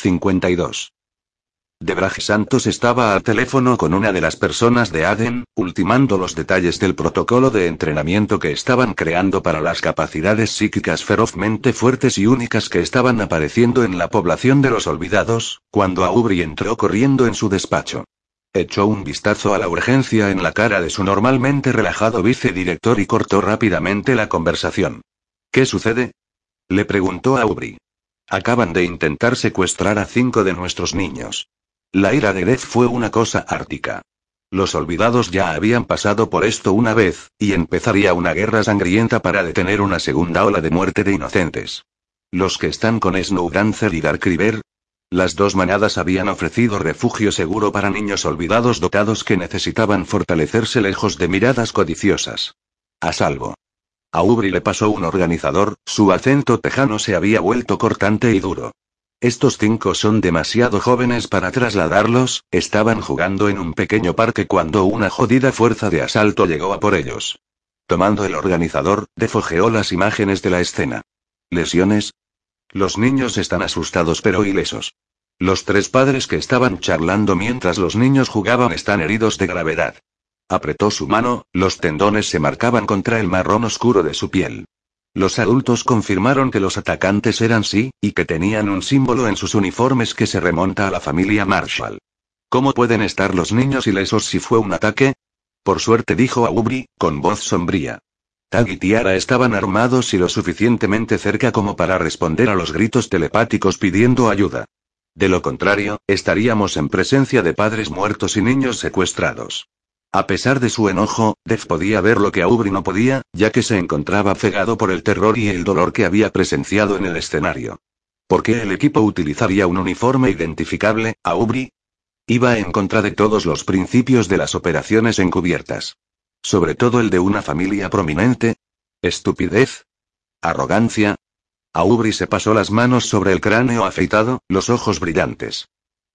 52. Debraje Santos estaba al teléfono con una de las personas de Aden, ultimando los detalles del protocolo de entrenamiento que estaban creando para las capacidades psíquicas ferozmente fuertes y únicas que estaban apareciendo en la población de los olvidados, cuando Aubry entró corriendo en su despacho. Echó un vistazo a la urgencia en la cara de su normalmente relajado vicedirector y cortó rápidamente la conversación. ¿Qué sucede? Le preguntó a Aubry. Acaban de intentar secuestrar a cinco de nuestros niños. La ira de Gref fue una cosa ártica. Los olvidados ya habían pasado por esto una vez, y empezaría una guerra sangrienta para detener una segunda ola de muerte de inocentes. Los que están con Snowdancer y Dark River. Las dos manadas habían ofrecido refugio seguro para niños olvidados dotados que necesitaban fortalecerse lejos de miradas codiciosas. A salvo. A Ubri le pasó un organizador, su acento tejano se había vuelto cortante y duro. Estos cinco son demasiado jóvenes para trasladarlos, estaban jugando en un pequeño parque cuando una jodida fuerza de asalto llegó a por ellos. Tomando el organizador, defogeó las imágenes de la escena. ¿Lesiones? Los niños están asustados pero ilesos. Los tres padres que estaban charlando mientras los niños jugaban están heridos de gravedad. Apretó su mano, los tendones se marcaban contra el marrón oscuro de su piel. Los adultos confirmaron que los atacantes eran sí, y que tenían un símbolo en sus uniformes que se remonta a la familia Marshall. ¿Cómo pueden estar los niños ilesos si fue un ataque? Por suerte dijo Aubrey, con voz sombría. Tag y Tiara estaban armados y lo suficientemente cerca como para responder a los gritos telepáticos pidiendo ayuda. De lo contrario, estaríamos en presencia de padres muertos y niños secuestrados. A pesar de su enojo, Dev podía ver lo que Aubrey no podía, ya que se encontraba cegado por el terror y el dolor que había presenciado en el escenario. ¿Por qué el equipo utilizaría un uniforme identificable, Aubrey? Iba en contra de todos los principios de las operaciones encubiertas. Sobre todo el de una familia prominente. Estupidez. Arrogancia. Aubrey se pasó las manos sobre el cráneo afeitado, los ojos brillantes.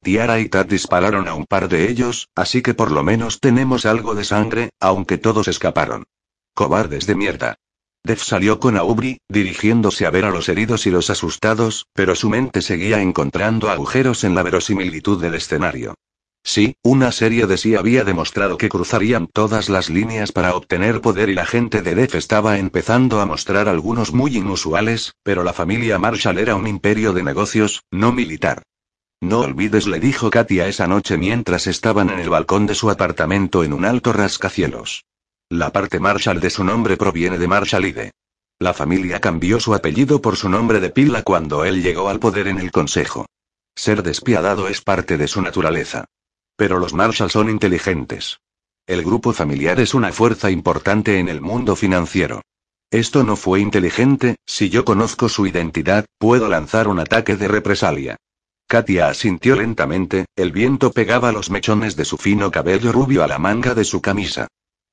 Tiara y Tad dispararon a un par de ellos, así que por lo menos tenemos algo de sangre, aunque todos escaparon. Cobardes de mierda. Dev salió con Aubry, dirigiéndose a ver a los heridos y los asustados, pero su mente seguía encontrando agujeros en la verosimilitud del escenario. Sí, una serie de sí había demostrado que cruzarían todas las líneas para obtener poder y la gente de Def estaba empezando a mostrar algunos muy inusuales, pero la familia Marshall era un imperio de negocios, no militar. No olvides, le dijo Katia esa noche mientras estaban en el balcón de su apartamento en un alto rascacielos. La parte Marshall de su nombre proviene de Marshallide. La familia cambió su apellido por su nombre de pila cuando él llegó al poder en el consejo. Ser despiadado es parte de su naturaleza. Pero los Marshall son inteligentes. El grupo familiar es una fuerza importante en el mundo financiero. Esto no fue inteligente, si yo conozco su identidad, puedo lanzar un ataque de represalia. Katia asintió lentamente, el viento pegaba los mechones de su fino cabello rubio a la manga de su camisa.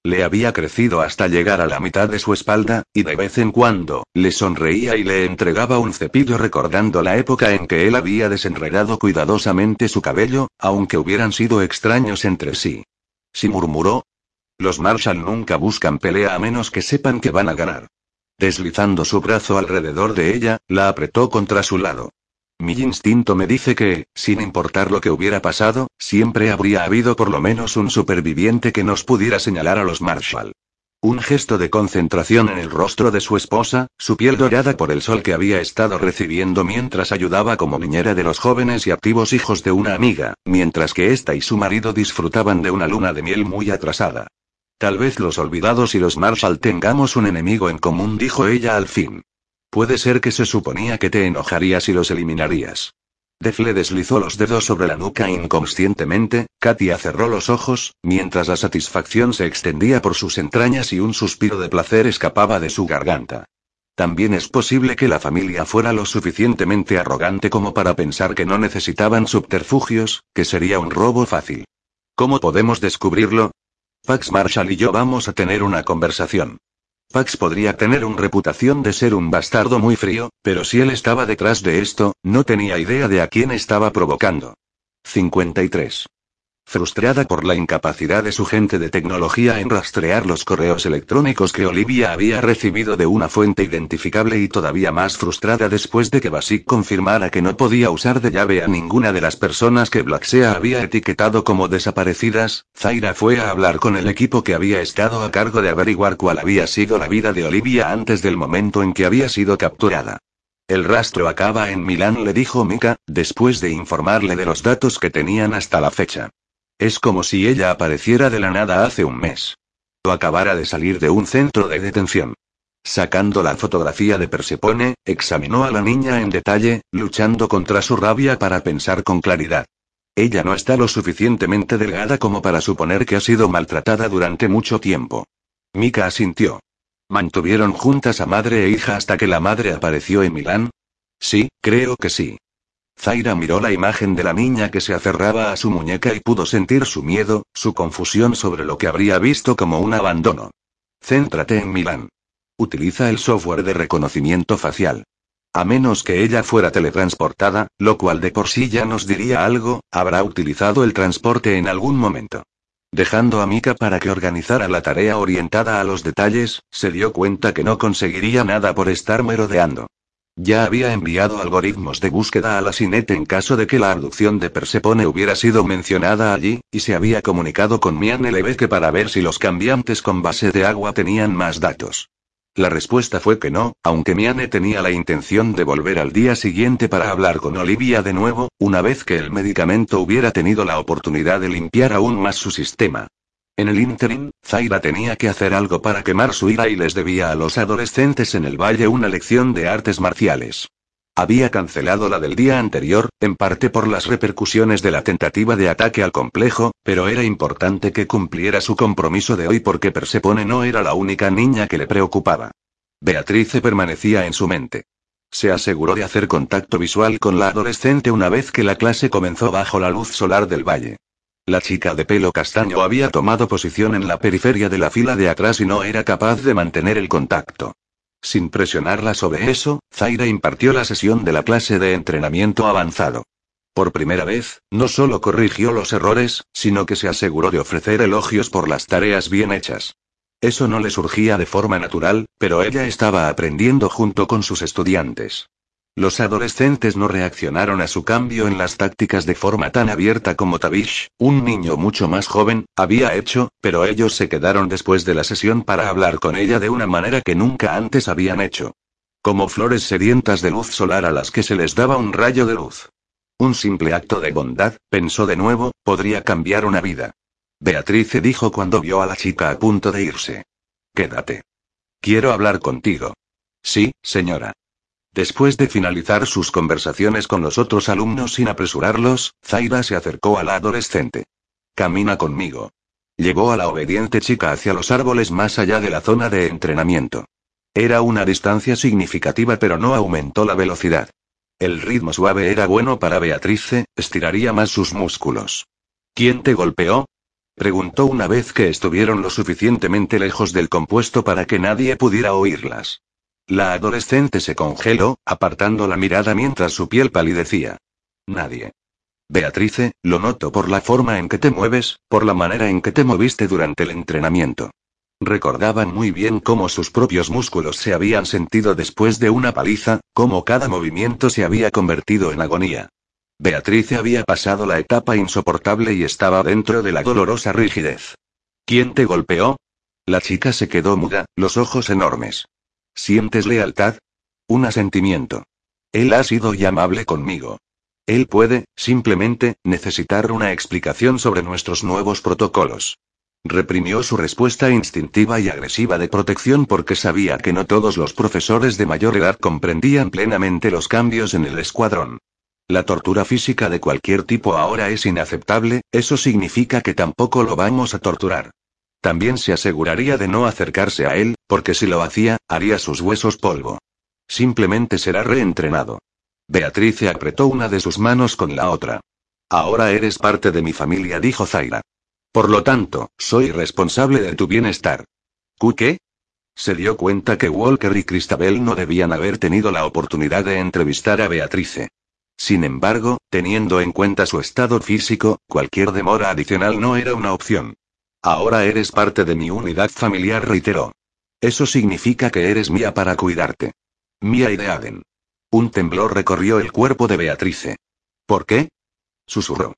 Le había crecido hasta llegar a la mitad de su espalda, y de vez en cuando, le sonreía y le entregaba un cepillo recordando la época en que él había desenredado cuidadosamente su cabello, aunque hubieran sido extraños entre sí. Si murmuró. Los Marshall nunca buscan pelea a menos que sepan que van a ganar. Deslizando su brazo alrededor de ella, la apretó contra su lado. Mi instinto me dice que, sin importar lo que hubiera pasado, siempre habría habido por lo menos un superviviente que nos pudiera señalar a los Marshall. Un gesto de concentración en el rostro de su esposa, su piel dorada por el sol que había estado recibiendo mientras ayudaba como niñera de los jóvenes y activos hijos de una amiga, mientras que ésta y su marido disfrutaban de una luna de miel muy atrasada. Tal vez los olvidados y los Marshall tengamos un enemigo en común, dijo ella al fin. Puede ser que se suponía que te enojarías y los eliminarías. Def le deslizó los dedos sobre la nuca inconscientemente, Katia cerró los ojos, mientras la satisfacción se extendía por sus entrañas y un suspiro de placer escapaba de su garganta. También es posible que la familia fuera lo suficientemente arrogante como para pensar que no necesitaban subterfugios, que sería un robo fácil. ¿Cómo podemos descubrirlo? Pax Marshall y yo vamos a tener una conversación. Pax podría tener una reputación de ser un bastardo muy frío, pero si él estaba detrás de esto, no tenía idea de a quién estaba provocando. 53. Frustrada por la incapacidad de su gente de tecnología en rastrear los correos electrónicos que Olivia había recibido de una fuente identificable y todavía más frustrada después de que Basic confirmara que no podía usar de llave a ninguna de las personas que Blacksea había etiquetado como desaparecidas, Zaira fue a hablar con el equipo que había estado a cargo de averiguar cuál había sido la vida de Olivia antes del momento en que había sido capturada. El rastro acaba en Milán, le dijo Mika, después de informarle de los datos que tenían hasta la fecha. Es como si ella apareciera de la nada hace un mes. O acabara de salir de un centro de detención. Sacando la fotografía de Persepone, examinó a la niña en detalle, luchando contra su rabia para pensar con claridad. Ella no está lo suficientemente delgada como para suponer que ha sido maltratada durante mucho tiempo. Mika asintió. ¿Mantuvieron juntas a madre e hija hasta que la madre apareció en Milán? Sí, creo que sí. Zaira miró la imagen de la niña que se aferraba a su muñeca y pudo sentir su miedo, su confusión sobre lo que habría visto como un abandono. Céntrate en Milán. Utiliza el software de reconocimiento facial. A menos que ella fuera teletransportada, lo cual de por sí ya nos diría algo, habrá utilizado el transporte en algún momento. Dejando a Mika para que organizara la tarea orientada a los detalles, se dio cuenta que no conseguiría nada por estar merodeando. Ya había enviado algoritmos de búsqueda a la Sinet en caso de que la abducción de Persepone hubiera sido mencionada allí, y se había comunicado con Mian Lebeque para ver si los cambiantes con base de agua tenían más datos. La respuesta fue que no, aunque Miane tenía la intención de volver al día siguiente para hablar con Olivia de nuevo, una vez que el medicamento hubiera tenido la oportunidad de limpiar aún más su sistema. En el interim, Zaira tenía que hacer algo para quemar su ira y les debía a los adolescentes en el valle una lección de artes marciales. Había cancelado la del día anterior, en parte por las repercusiones de la tentativa de ataque al complejo, pero era importante que cumpliera su compromiso de hoy porque Persepone no era la única niña que le preocupaba. Beatrice permanecía en su mente. Se aseguró de hacer contacto visual con la adolescente una vez que la clase comenzó bajo la luz solar del valle. La chica de pelo castaño había tomado posición en la periferia de la fila de atrás y no era capaz de mantener el contacto. Sin presionarla sobre eso, Zaira impartió la sesión de la clase de entrenamiento avanzado. Por primera vez, no solo corrigió los errores, sino que se aseguró de ofrecer elogios por las tareas bien hechas. Eso no le surgía de forma natural, pero ella estaba aprendiendo junto con sus estudiantes. Los adolescentes no reaccionaron a su cambio en las tácticas de forma tan abierta como Tavish, un niño mucho más joven, había hecho, pero ellos se quedaron después de la sesión para hablar con ella de una manera que nunca antes habían hecho. Como flores sedientas de luz solar a las que se les daba un rayo de luz. Un simple acto de bondad, pensó de nuevo, podría cambiar una vida. Beatrice dijo cuando vio a la chica a punto de irse. Quédate. Quiero hablar contigo. Sí, señora. Después de finalizar sus conversaciones con los otros alumnos sin apresurarlos, Zaira se acercó a la adolescente. Camina conmigo. Llegó a la obediente chica hacia los árboles más allá de la zona de entrenamiento. Era una distancia significativa pero no aumentó la velocidad. El ritmo suave era bueno para Beatrice, estiraría más sus músculos. ¿Quién te golpeó? Preguntó una vez que estuvieron lo suficientemente lejos del compuesto para que nadie pudiera oírlas. La adolescente se congeló, apartando la mirada mientras su piel palidecía. Nadie. Beatrice, lo noto por la forma en que te mueves, por la manera en que te moviste durante el entrenamiento. Recordaban muy bien cómo sus propios músculos se habían sentido después de una paliza, cómo cada movimiento se había convertido en agonía. Beatrice había pasado la etapa insoportable y estaba dentro de la dolorosa rigidez. ¿Quién te golpeó? La chica se quedó muda, los ojos enormes. ¿Sientes lealtad? Un asentimiento. Él ha sido y amable conmigo. Él puede, simplemente, necesitar una explicación sobre nuestros nuevos protocolos. Reprimió su respuesta instintiva y agresiva de protección porque sabía que no todos los profesores de mayor edad comprendían plenamente los cambios en el escuadrón. La tortura física de cualquier tipo ahora es inaceptable, eso significa que tampoco lo vamos a torturar. También se aseguraría de no acercarse a él, porque si lo hacía, haría sus huesos polvo. Simplemente será reentrenado. Beatrice apretó una de sus manos con la otra. Ahora eres parte de mi familia, dijo Zaira. Por lo tanto, soy responsable de tu bienestar. ¿Cu qué? Se dio cuenta que Walker y Cristabel no debían haber tenido la oportunidad de entrevistar a Beatrice. Sin embargo, teniendo en cuenta su estado físico, cualquier demora adicional no era una opción. Ahora eres parte de mi unidad familiar, reiteró. Eso significa que eres mía para cuidarte. Mía y de Aden. Un temblor recorrió el cuerpo de Beatrice. ¿Por qué? Susurró.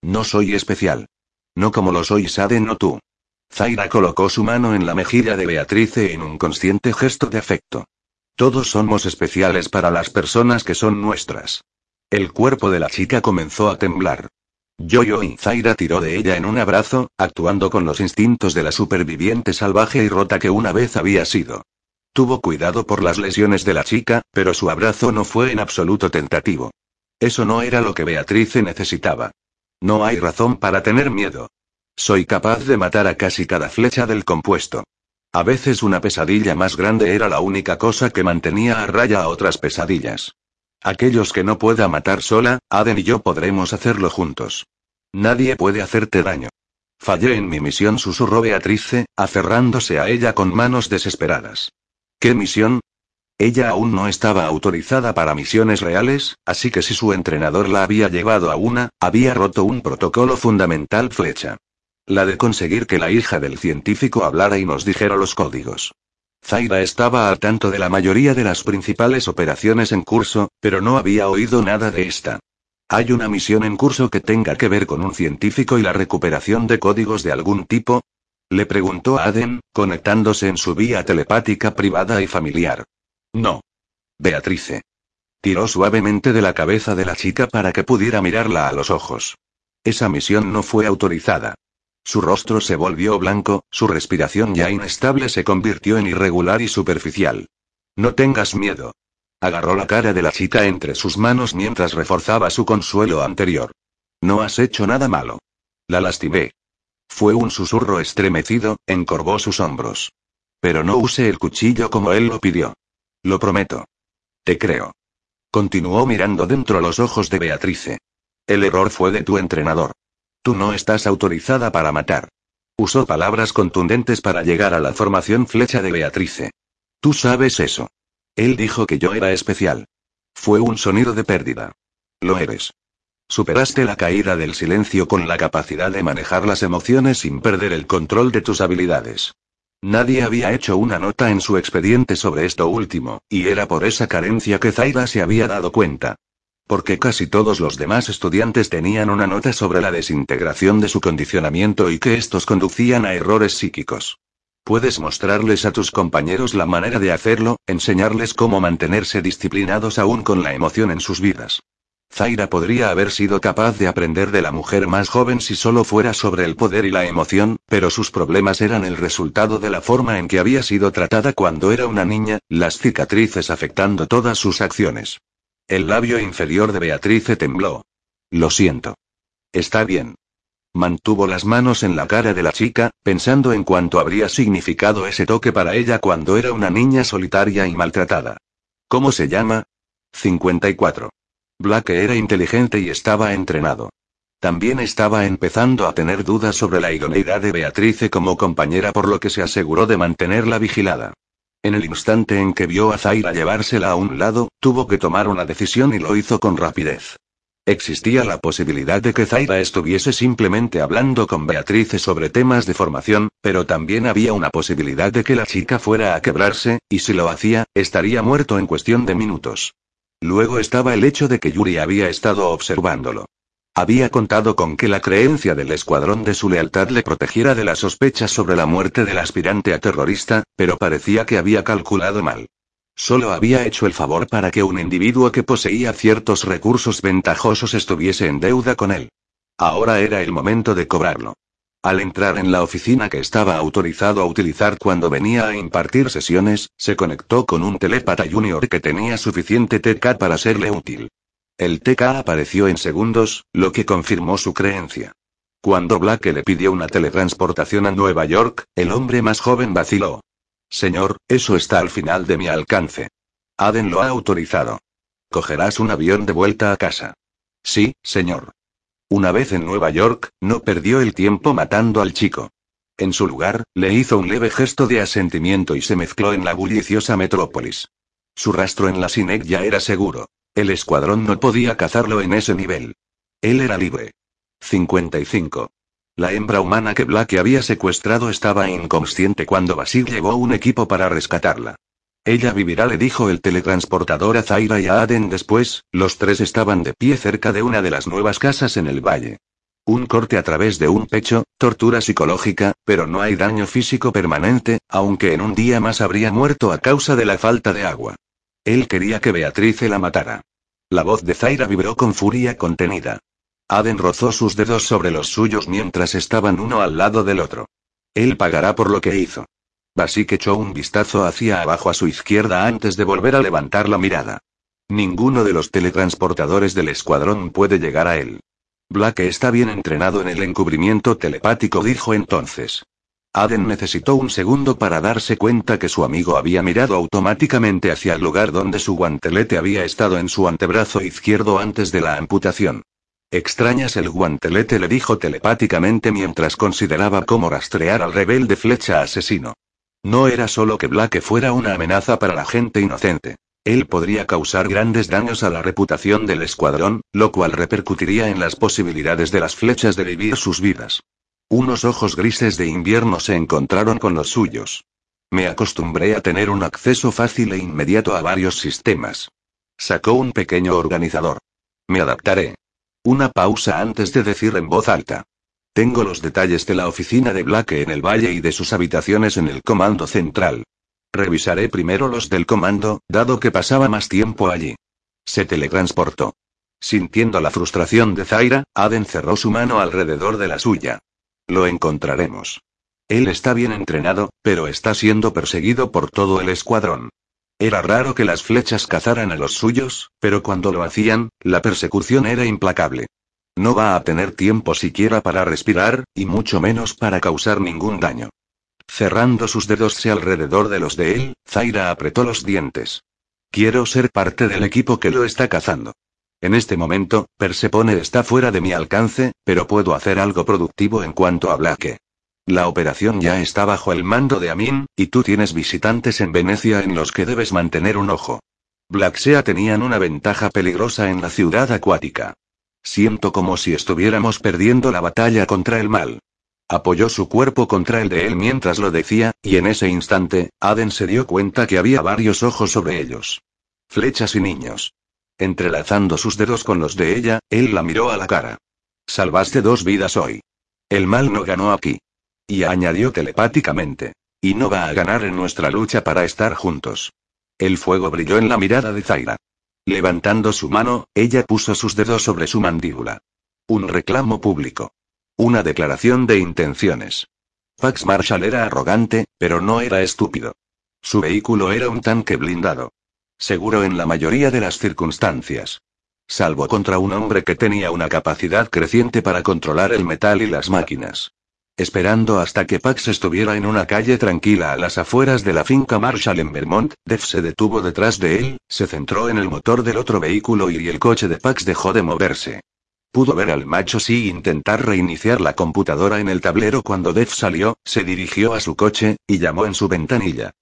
No soy especial. No como lo soy Aden o tú. Zaira colocó su mano en la mejilla de Beatrice en un consciente gesto de afecto. Todos somos especiales para las personas que son nuestras. El cuerpo de la chica comenzó a temblar. Yo-Yo y Zaira tiró de ella en un abrazo, actuando con los instintos de la superviviente salvaje y rota que una vez había sido. Tuvo cuidado por las lesiones de la chica, pero su abrazo no fue en absoluto tentativo. Eso no era lo que Beatrice necesitaba. No hay razón para tener miedo. Soy capaz de matar a casi cada flecha del compuesto. A veces una pesadilla más grande era la única cosa que mantenía a raya a otras pesadillas. Aquellos que no pueda matar sola, Aden y yo podremos hacerlo juntos. Nadie puede hacerte daño. Fallé en mi misión, susurró Beatrice, aferrándose a ella con manos desesperadas. ¿Qué misión? Ella aún no estaba autorizada para misiones reales, así que si su entrenador la había llevado a una, había roto un protocolo fundamental flecha. La de conseguir que la hija del científico hablara y nos dijera los códigos. Zaira estaba al tanto de la mayoría de las principales operaciones en curso, pero no había oído nada de esta. ¿Hay una misión en curso que tenga que ver con un científico y la recuperación de códigos de algún tipo? Le preguntó Aden, conectándose en su vía telepática privada y familiar. No. Beatrice. Tiró suavemente de la cabeza de la chica para que pudiera mirarla a los ojos. Esa misión no fue autorizada. Su rostro se volvió blanco, su respiración ya inestable se convirtió en irregular y superficial. No tengas miedo. Agarró la cara de la chica entre sus manos mientras reforzaba su consuelo anterior. No has hecho nada malo. La lastimé. Fue un susurro estremecido, encorvó sus hombros. Pero no use el cuchillo como él lo pidió. Lo prometo. Te creo. Continuó mirando dentro los ojos de Beatrice. El error fue de tu entrenador. Tú no estás autorizada para matar. Usó palabras contundentes para llegar a la formación flecha de Beatrice. Tú sabes eso. Él dijo que yo era especial. Fue un sonido de pérdida. Lo eres. Superaste la caída del silencio con la capacidad de manejar las emociones sin perder el control de tus habilidades. Nadie había hecho una nota en su expediente sobre esto último, y era por esa carencia que Zaira se había dado cuenta. Porque casi todos los demás estudiantes tenían una nota sobre la desintegración de su condicionamiento y que estos conducían a errores psíquicos. Puedes mostrarles a tus compañeros la manera de hacerlo, enseñarles cómo mantenerse disciplinados aún con la emoción en sus vidas. Zaira podría haber sido capaz de aprender de la mujer más joven si solo fuera sobre el poder y la emoción, pero sus problemas eran el resultado de la forma en que había sido tratada cuando era una niña, las cicatrices afectando todas sus acciones. El labio inferior de Beatrice tembló. Lo siento. Está bien. Mantuvo las manos en la cara de la chica, pensando en cuánto habría significado ese toque para ella cuando era una niña solitaria y maltratada. ¿Cómo se llama? 54. Black era inteligente y estaba entrenado. También estaba empezando a tener dudas sobre la idoneidad de Beatrice como compañera por lo que se aseguró de mantenerla vigilada. En el instante en que vio a Zaira llevársela a un lado, tuvo que tomar una decisión y lo hizo con rapidez. Existía la posibilidad de que Zaira estuviese simplemente hablando con Beatrice sobre temas de formación, pero también había una posibilidad de que la chica fuera a quebrarse, y si lo hacía, estaría muerto en cuestión de minutos. Luego estaba el hecho de que Yuri había estado observándolo. Había contado con que la creencia del escuadrón de su lealtad le protegiera de las sospechas sobre la muerte del aspirante a terrorista, pero parecía que había calculado mal. Solo había hecho el favor para que un individuo que poseía ciertos recursos ventajosos estuviese en deuda con él. Ahora era el momento de cobrarlo. Al entrar en la oficina que estaba autorizado a utilizar cuando venía a impartir sesiones, se conectó con un telépata junior que tenía suficiente TK para serle útil. El TK apareció en segundos, lo que confirmó su creencia. Cuando Black le pidió una teletransportación a Nueva York, el hombre más joven vaciló. Señor, eso está al final de mi alcance. Aden lo ha autorizado. Cogerás un avión de vuelta a casa. Sí, señor. Una vez en Nueva York, no perdió el tiempo matando al chico. En su lugar, le hizo un leve gesto de asentimiento y se mezcló en la bulliciosa metrópolis. Su rastro en la SINEC ya era seguro. El escuadrón no podía cazarlo en ese nivel. Él era libre. 55. La hembra humana que Black había secuestrado estaba inconsciente cuando Basil llevó un equipo para rescatarla. Ella vivirá, le dijo el teletransportador a Zaira y a Aden después, los tres estaban de pie cerca de una de las nuevas casas en el valle. Un corte a través de un pecho, tortura psicológica, pero no hay daño físico permanente, aunque en un día más habría muerto a causa de la falta de agua. Él quería que Beatrice la matara. La voz de Zaira vibró con furia contenida. Aden rozó sus dedos sobre los suyos mientras estaban uno al lado del otro. Él pagará por lo que hizo. Basik echó un vistazo hacia abajo a su izquierda antes de volver a levantar la mirada. Ninguno de los teletransportadores del escuadrón puede llegar a él. Black está bien entrenado en el encubrimiento telepático, dijo entonces. Aden necesitó un segundo para darse cuenta que su amigo había mirado automáticamente hacia el lugar donde su guantelete había estado en su antebrazo izquierdo antes de la amputación. Extrañas el guantelete, le dijo telepáticamente mientras consideraba cómo rastrear al rebelde flecha asesino. No era solo que Black fuera una amenaza para la gente inocente. Él podría causar grandes daños a la reputación del escuadrón, lo cual repercutiría en las posibilidades de las flechas de vivir sus vidas. Unos ojos grises de invierno se encontraron con los suyos. Me acostumbré a tener un acceso fácil e inmediato a varios sistemas. Sacó un pequeño organizador. Me adaptaré. Una pausa antes de decir en voz alta. Tengo los detalles de la oficina de Black en el valle y de sus habitaciones en el comando central. Revisaré primero los del comando, dado que pasaba más tiempo allí. Se teletransportó. Sintiendo la frustración de Zaira, Aden cerró su mano alrededor de la suya. Lo encontraremos. Él está bien entrenado, pero está siendo perseguido por todo el escuadrón. Era raro que las flechas cazaran a los suyos, pero cuando lo hacían, la persecución era implacable. No va a tener tiempo siquiera para respirar, y mucho menos para causar ningún daño. Cerrando sus dedos alrededor de los de él, Zaira apretó los dientes. Quiero ser parte del equipo que lo está cazando. En este momento, Persepone está fuera de mi alcance, pero puedo hacer algo productivo en cuanto a Blake. La operación ya está bajo el mando de Amin, y tú tienes visitantes en Venecia en los que debes mantener un ojo. Blacksea tenían una ventaja peligrosa en la ciudad acuática. Siento como si estuviéramos perdiendo la batalla contra el mal. Apoyó su cuerpo contra el de él mientras lo decía, y en ese instante, Aden se dio cuenta que había varios ojos sobre ellos. Flechas y niños. Entrelazando sus dedos con los de ella, él la miró a la cara. Salvaste dos vidas hoy. El mal no ganó aquí. Y añadió telepáticamente. Y no va a ganar en nuestra lucha para estar juntos. El fuego brilló en la mirada de Zaira. Levantando su mano, ella puso sus dedos sobre su mandíbula. Un reclamo público. Una declaración de intenciones. Pax Marshall era arrogante, pero no era estúpido. Su vehículo era un tanque blindado. Seguro en la mayoría de las circunstancias. Salvo contra un hombre que tenía una capacidad creciente para controlar el metal y las máquinas. Esperando hasta que Pax estuviera en una calle tranquila a las afueras de la finca Marshall en Vermont, Def se detuvo detrás de él, se centró en el motor del otro vehículo y el coche de Pax dejó de moverse. Pudo ver al macho sí intentar reiniciar la computadora en el tablero cuando Def salió, se dirigió a su coche, y llamó en su ventanilla.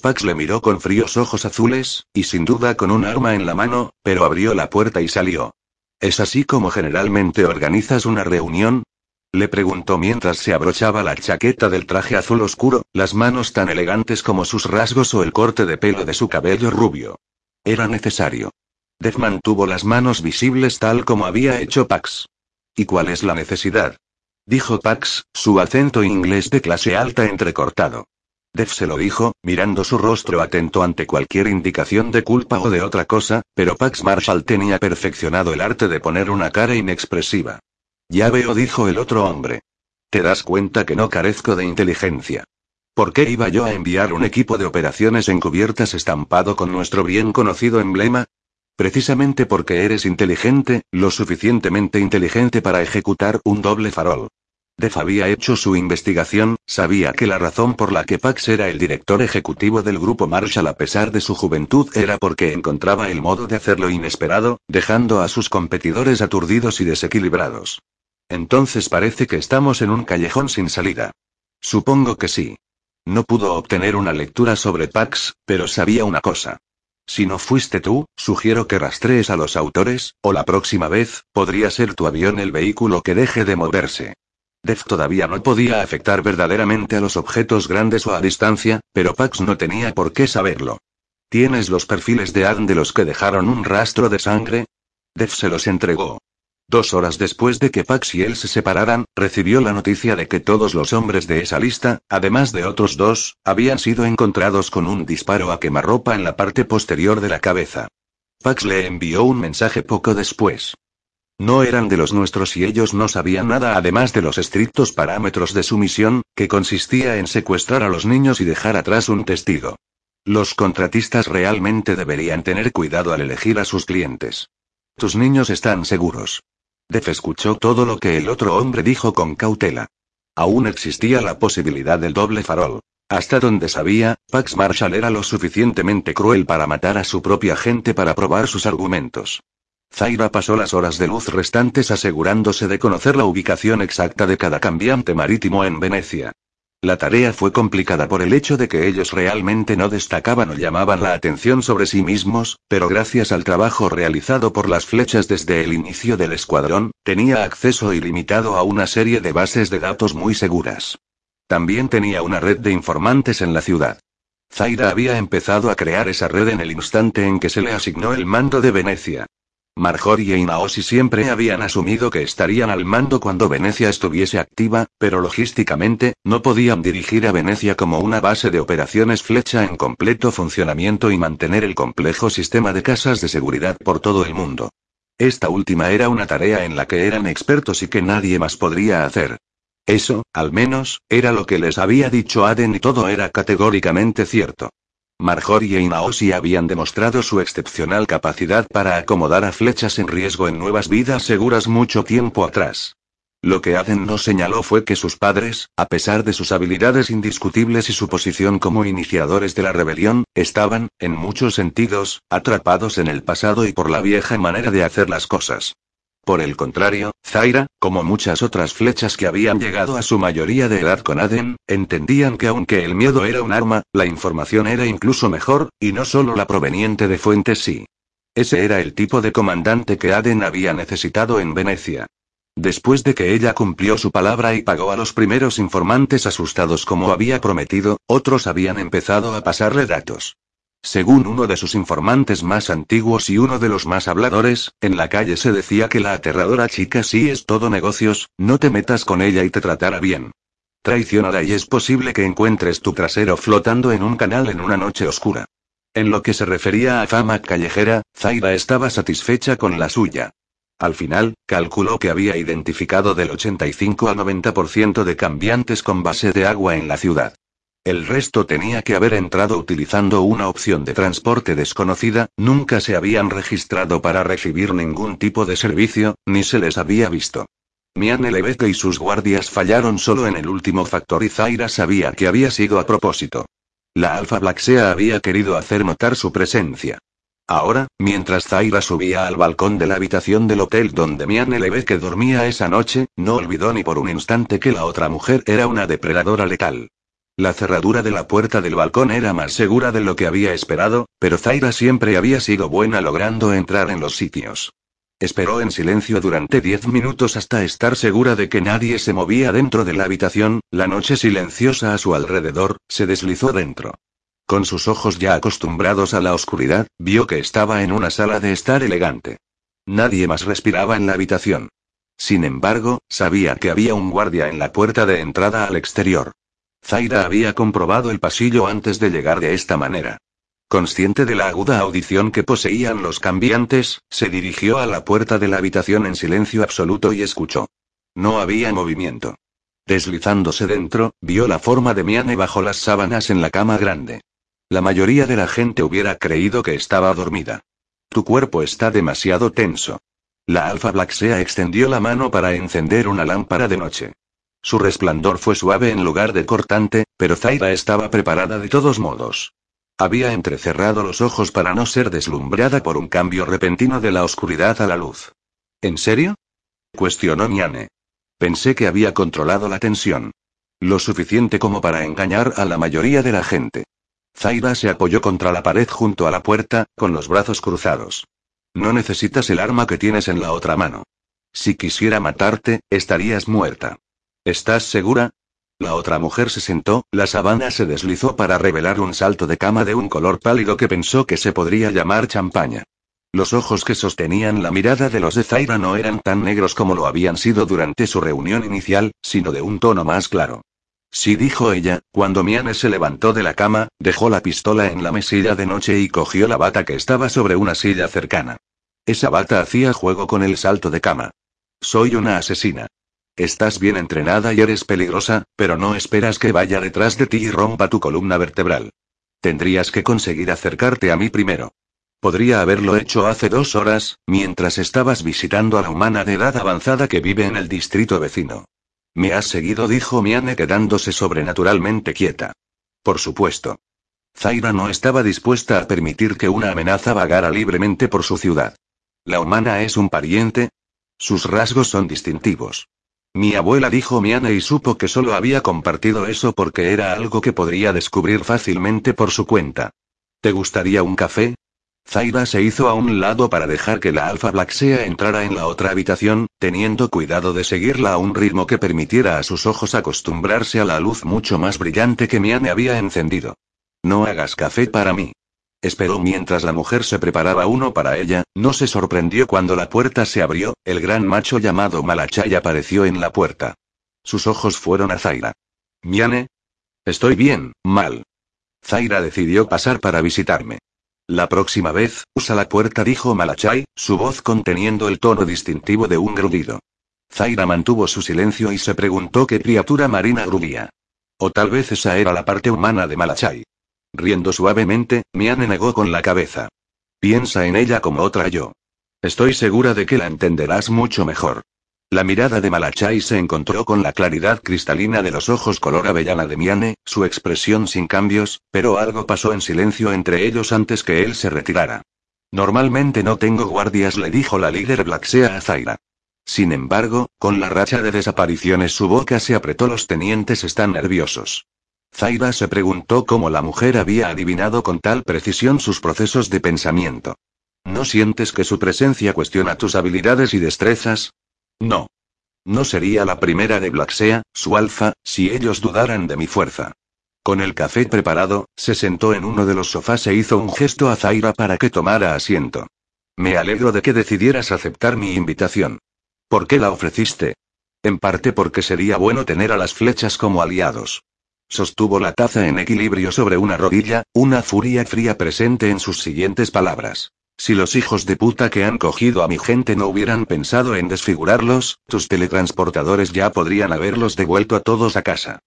Pax le miró con fríos ojos azules, y sin duda con un arma en la mano, pero abrió la puerta y salió. ¿Es así como generalmente organizas una reunión? Le preguntó mientras se abrochaba la chaqueta del traje azul oscuro, las manos tan elegantes como sus rasgos o el corte de pelo de su cabello rubio. Era necesario. Dev mantuvo las manos visibles tal como había hecho Pax. ¿Y cuál es la necesidad? Dijo Pax, su acento inglés de clase alta entrecortado. Dev se lo dijo, mirando su rostro atento ante cualquier indicación de culpa o de otra cosa, pero Pax Marshall tenía perfeccionado el arte de poner una cara inexpresiva. Ya veo, dijo el otro hombre. ¿Te das cuenta que no carezco de inteligencia? ¿Por qué iba yo a enviar un equipo de operaciones encubiertas estampado con nuestro bien conocido emblema? Precisamente porque eres inteligente, lo suficientemente inteligente para ejecutar un doble farol. Def había hecho su investigación, sabía que la razón por la que Pax era el director ejecutivo del grupo Marshall a pesar de su juventud era porque encontraba el modo de hacerlo inesperado, dejando a sus competidores aturdidos y desequilibrados. Entonces parece que estamos en un callejón sin salida. Supongo que sí. No pudo obtener una lectura sobre Pax, pero sabía una cosa. Si no fuiste tú, sugiero que rastrees a los autores, o la próxima vez, podría ser tu avión el vehículo que deje de moverse. Dev todavía no podía afectar verdaderamente a los objetos grandes o a distancia, pero Pax no tenía por qué saberlo. ¿Tienes los perfiles de Adn de los que dejaron un rastro de sangre? Dev se los entregó. Dos horas después de que Pax y él se separaran, recibió la noticia de que todos los hombres de esa lista, además de otros dos, habían sido encontrados con un disparo a quemarropa en la parte posterior de la cabeza. Pax le envió un mensaje poco después. No eran de los nuestros y ellos no sabían nada además de los estrictos parámetros de su misión, que consistía en secuestrar a los niños y dejar atrás un testigo. Los contratistas realmente deberían tener cuidado al elegir a sus clientes. Tus niños están seguros. Def escuchó todo lo que el otro hombre dijo con cautela. Aún existía la posibilidad del doble farol. Hasta donde sabía, Pax Marshall era lo suficientemente cruel para matar a su propia gente para probar sus argumentos. Zaira pasó las horas de luz restantes asegurándose de conocer la ubicación exacta de cada cambiante marítimo en Venecia. La tarea fue complicada por el hecho de que ellos realmente no destacaban o llamaban la atención sobre sí mismos, pero gracias al trabajo realizado por las flechas desde el inicio del escuadrón, tenía acceso ilimitado a una serie de bases de datos muy seguras. También tenía una red de informantes en la ciudad. Zaira había empezado a crear esa red en el instante en que se le asignó el mando de Venecia. Marjorie y Naosi siempre habían asumido que estarían al mando cuando Venecia estuviese activa, pero logísticamente, no podían dirigir a Venecia como una base de operaciones flecha en completo funcionamiento y mantener el complejo sistema de casas de seguridad por todo el mundo. Esta última era una tarea en la que eran expertos y que nadie más podría hacer. Eso, al menos, era lo que les había dicho Aden y todo era categóricamente cierto. Marjorie y Naosi habían demostrado su excepcional capacidad para acomodar a flechas en riesgo en nuevas vidas seguras mucho tiempo atrás. Lo que Aden no señaló fue que sus padres, a pesar de sus habilidades indiscutibles y su posición como iniciadores de la rebelión, estaban, en muchos sentidos, atrapados en el pasado y por la vieja manera de hacer las cosas. Por el contrario, Zaira, como muchas otras flechas que habían llegado a su mayoría de edad con Aden, entendían que aunque el miedo era un arma, la información era incluso mejor, y no solo la proveniente de fuentes sí. Ese era el tipo de comandante que Aden había necesitado en Venecia. Después de que ella cumplió su palabra y pagó a los primeros informantes asustados como había prometido, otros habían empezado a pasarle datos. Según uno de sus informantes más antiguos y uno de los más habladores, en la calle se decía que la aterradora chica sí es todo negocios, no te metas con ella y te tratará bien. Traicionada y es posible que encuentres tu trasero flotando en un canal en una noche oscura. En lo que se refería a fama callejera, Zaira estaba satisfecha con la suya. Al final, calculó que había identificado del 85 al 90% de cambiantes con base de agua en la ciudad. El resto tenía que haber entrado utilizando una opción de transporte desconocida, nunca se habían registrado para recibir ningún tipo de servicio, ni se les había visto. Miane Levesque y sus guardias fallaron solo en el último factor y Zaira sabía que había sido a propósito. La Alpha Black Sea había querido hacer notar su presencia. Ahora, mientras Zaira subía al balcón de la habitación del hotel donde Miane Levesque dormía esa noche, no olvidó ni por un instante que la otra mujer era una depredadora letal. La cerradura de la puerta del balcón era más segura de lo que había esperado, pero Zaira siempre había sido buena logrando entrar en los sitios. Esperó en silencio durante diez minutos hasta estar segura de que nadie se movía dentro de la habitación, la noche silenciosa a su alrededor, se deslizó dentro. Con sus ojos ya acostumbrados a la oscuridad, vio que estaba en una sala de estar elegante. Nadie más respiraba en la habitación. Sin embargo, sabía que había un guardia en la puerta de entrada al exterior. Zaira había comprobado el pasillo antes de llegar de esta manera. Consciente de la aguda audición que poseían los cambiantes, se dirigió a la puerta de la habitación en silencio absoluto y escuchó. No había movimiento. Deslizándose dentro, vio la forma de Miane bajo las sábanas en la cama grande. La mayoría de la gente hubiera creído que estaba dormida. Tu cuerpo está demasiado tenso. La Alfa Black Sea extendió la mano para encender una lámpara de noche. Su resplandor fue suave en lugar de cortante, pero Zaira estaba preparada de todos modos. Había entrecerrado los ojos para no ser deslumbrada por un cambio repentino de la oscuridad a la luz. ¿En serio? cuestionó Miane. Pensé que había controlado la tensión. Lo suficiente como para engañar a la mayoría de la gente. Zaira se apoyó contra la pared junto a la puerta, con los brazos cruzados. No necesitas el arma que tienes en la otra mano. Si quisiera matarte, estarías muerta. ¿Estás segura? La otra mujer se sentó, la sabana se deslizó para revelar un salto de cama de un color pálido que pensó que se podría llamar champaña. Los ojos que sostenían la mirada de los de Zaira no eran tan negros como lo habían sido durante su reunión inicial, sino de un tono más claro. Sí dijo ella, cuando Miane se levantó de la cama, dejó la pistola en la mesilla de noche y cogió la bata que estaba sobre una silla cercana. Esa bata hacía juego con el salto de cama. Soy una asesina. Estás bien entrenada y eres peligrosa, pero no esperas que vaya detrás de ti y rompa tu columna vertebral. Tendrías que conseguir acercarte a mí primero. Podría haberlo hecho hace dos horas, mientras estabas visitando a la humana de edad avanzada que vive en el distrito vecino. Me has seguido, dijo Miane quedándose sobrenaturalmente quieta. Por supuesto. Zaira no estaba dispuesta a permitir que una amenaza vagara libremente por su ciudad. La humana es un pariente. Sus rasgos son distintivos. Mi abuela dijo Miane y supo que solo había compartido eso porque era algo que podría descubrir fácilmente por su cuenta. ¿Te gustaría un café? Zaira se hizo a un lado para dejar que la alfa Blacksea entrara en la otra habitación, teniendo cuidado de seguirla a un ritmo que permitiera a sus ojos acostumbrarse a la luz mucho más brillante que Miane había encendido. No hagas café para mí. Esperó mientras la mujer se preparaba uno para ella, no se sorprendió cuando la puerta se abrió, el gran macho llamado Malachay apareció en la puerta. Sus ojos fueron a Zaira. Miane. Estoy bien, mal. Zaira decidió pasar para visitarme. La próxima vez, usa la puerta, dijo Malachay, su voz conteniendo el tono distintivo de un grudido. Zaira mantuvo su silencio y se preguntó qué criatura marina grudía. O tal vez esa era la parte humana de Malachay. Riendo suavemente, Miane negó con la cabeza. Piensa en ella como otra yo. Estoy segura de que la entenderás mucho mejor. La mirada de Malachai se encontró con la claridad cristalina de los ojos color avellana de Miane, su expresión sin cambios, pero algo pasó en silencio entre ellos antes que él se retirara. Normalmente no tengo guardias, le dijo la líder Blacksea a Zaira. Sin embargo, con la racha de desapariciones su boca se apretó, los tenientes están nerviosos. Zaira se preguntó cómo la mujer había adivinado con tal precisión sus procesos de pensamiento. ¿No sientes que su presencia cuestiona tus habilidades y destrezas? No. No sería la primera de Blacksea, su alfa, si ellos dudaran de mi fuerza. Con el café preparado, se sentó en uno de los sofás e hizo un gesto a Zaira para que tomara asiento. Me alegro de que decidieras aceptar mi invitación. ¿Por qué la ofreciste? En parte porque sería bueno tener a las flechas como aliados. Sostuvo la taza en equilibrio sobre una rodilla, una furia fría presente en sus siguientes palabras. Si los hijos de puta que han cogido a mi gente no hubieran pensado en desfigurarlos, tus teletransportadores ya podrían haberlos devuelto a todos a casa.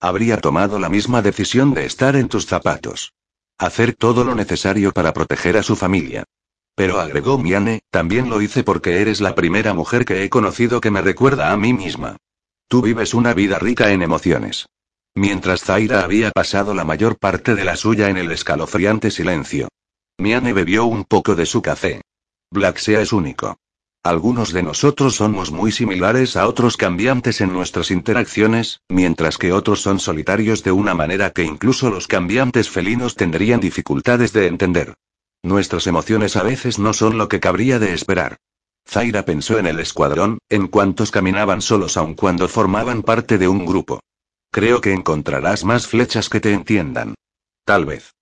Habría tomado la misma decisión de estar en tus zapatos. Hacer todo lo necesario para proteger a su familia. Pero agregó Miane, también lo hice porque eres la primera mujer que he conocido que me recuerda a mí misma. Tú vives una vida rica en emociones. Mientras Zaira había pasado la mayor parte de la suya en el escalofriante silencio. Miane bebió un poco de su café. Blacksea es único. Algunos de nosotros somos muy similares a otros cambiantes en nuestras interacciones, mientras que otros son solitarios de una manera que incluso los cambiantes felinos tendrían dificultades de entender. Nuestras emociones a veces no son lo que cabría de esperar. Zaira pensó en el escuadrón, en cuantos caminaban solos aun cuando formaban parte de un grupo. Creo que encontrarás más flechas que te entiendan. Tal vez.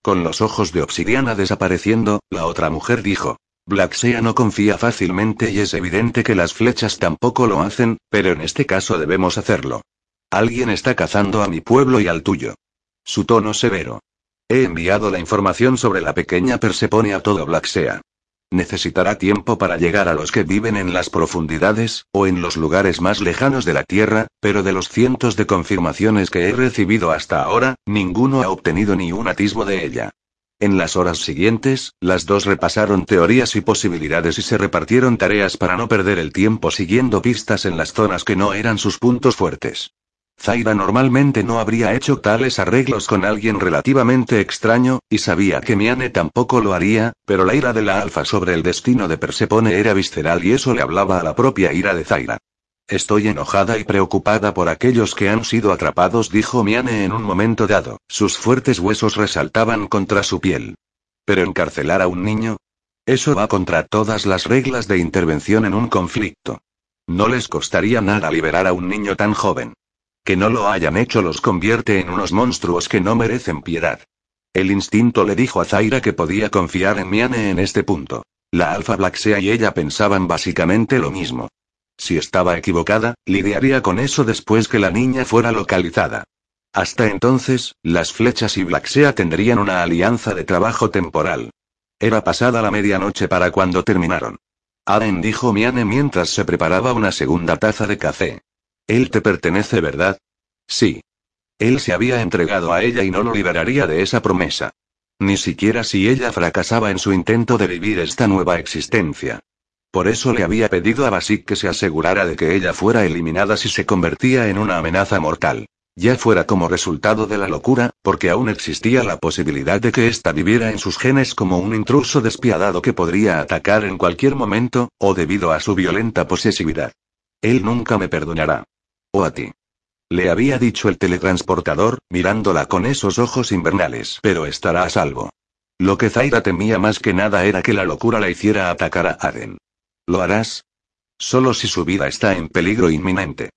Con los ojos de obsidiana desapareciendo, la otra mujer dijo. Blacksea no confía fácilmente y es evidente que las flechas tampoco lo hacen, pero en este caso debemos hacerlo. Alguien está cazando a mi pueblo y al tuyo. Su tono severo. He enviado la información sobre la pequeña Persepone a todo Blacksea. Necesitará tiempo para llegar a los que viven en las profundidades, o en los lugares más lejanos de la Tierra, pero de los cientos de confirmaciones que he recibido hasta ahora, ninguno ha obtenido ni un atisbo de ella. En las horas siguientes, las dos repasaron teorías y posibilidades y se repartieron tareas para no perder el tiempo siguiendo pistas en las zonas que no eran sus puntos fuertes. Zaira normalmente no habría hecho tales arreglos con alguien relativamente extraño, y sabía que Miane tampoco lo haría, pero la ira de la alfa sobre el destino de Persepone era visceral y eso le hablaba a la propia ira de Zaira. Estoy enojada y preocupada por aquellos que han sido atrapados, dijo Miane en un momento dado. Sus fuertes huesos resaltaban contra su piel. Pero encarcelar a un niño. Eso va contra todas las reglas de intervención en un conflicto. No les costaría nada liberar a un niño tan joven. Que no lo hayan hecho los convierte en unos monstruos que no merecen piedad. El instinto le dijo a Zaira que podía confiar en Miane en este punto. La Alfa Blacksea y ella pensaban básicamente lo mismo. Si estaba equivocada, lidiaría con eso después que la niña fuera localizada. Hasta entonces, las flechas y Blacksea tendrían una alianza de trabajo temporal. Era pasada la medianoche para cuando terminaron. Aden dijo Miane mientras se preparaba una segunda taza de café. Él te pertenece, ¿verdad? Sí. Él se había entregado a ella y no lo liberaría de esa promesa. Ni siquiera si ella fracasaba en su intento de vivir esta nueva existencia. Por eso le había pedido a Basik que se asegurara de que ella fuera eliminada si se convertía en una amenaza mortal. Ya fuera como resultado de la locura, porque aún existía la posibilidad de que ésta viviera en sus genes como un intruso despiadado que podría atacar en cualquier momento, o debido a su violenta posesividad. Él nunca me perdonará. O a ti. Le había dicho el teletransportador, mirándola con esos ojos invernales. Pero estará a salvo. Lo que Zaira temía más que nada era que la locura la hiciera atacar a Aden. ¿Lo harás? Solo si su vida está en peligro inminente.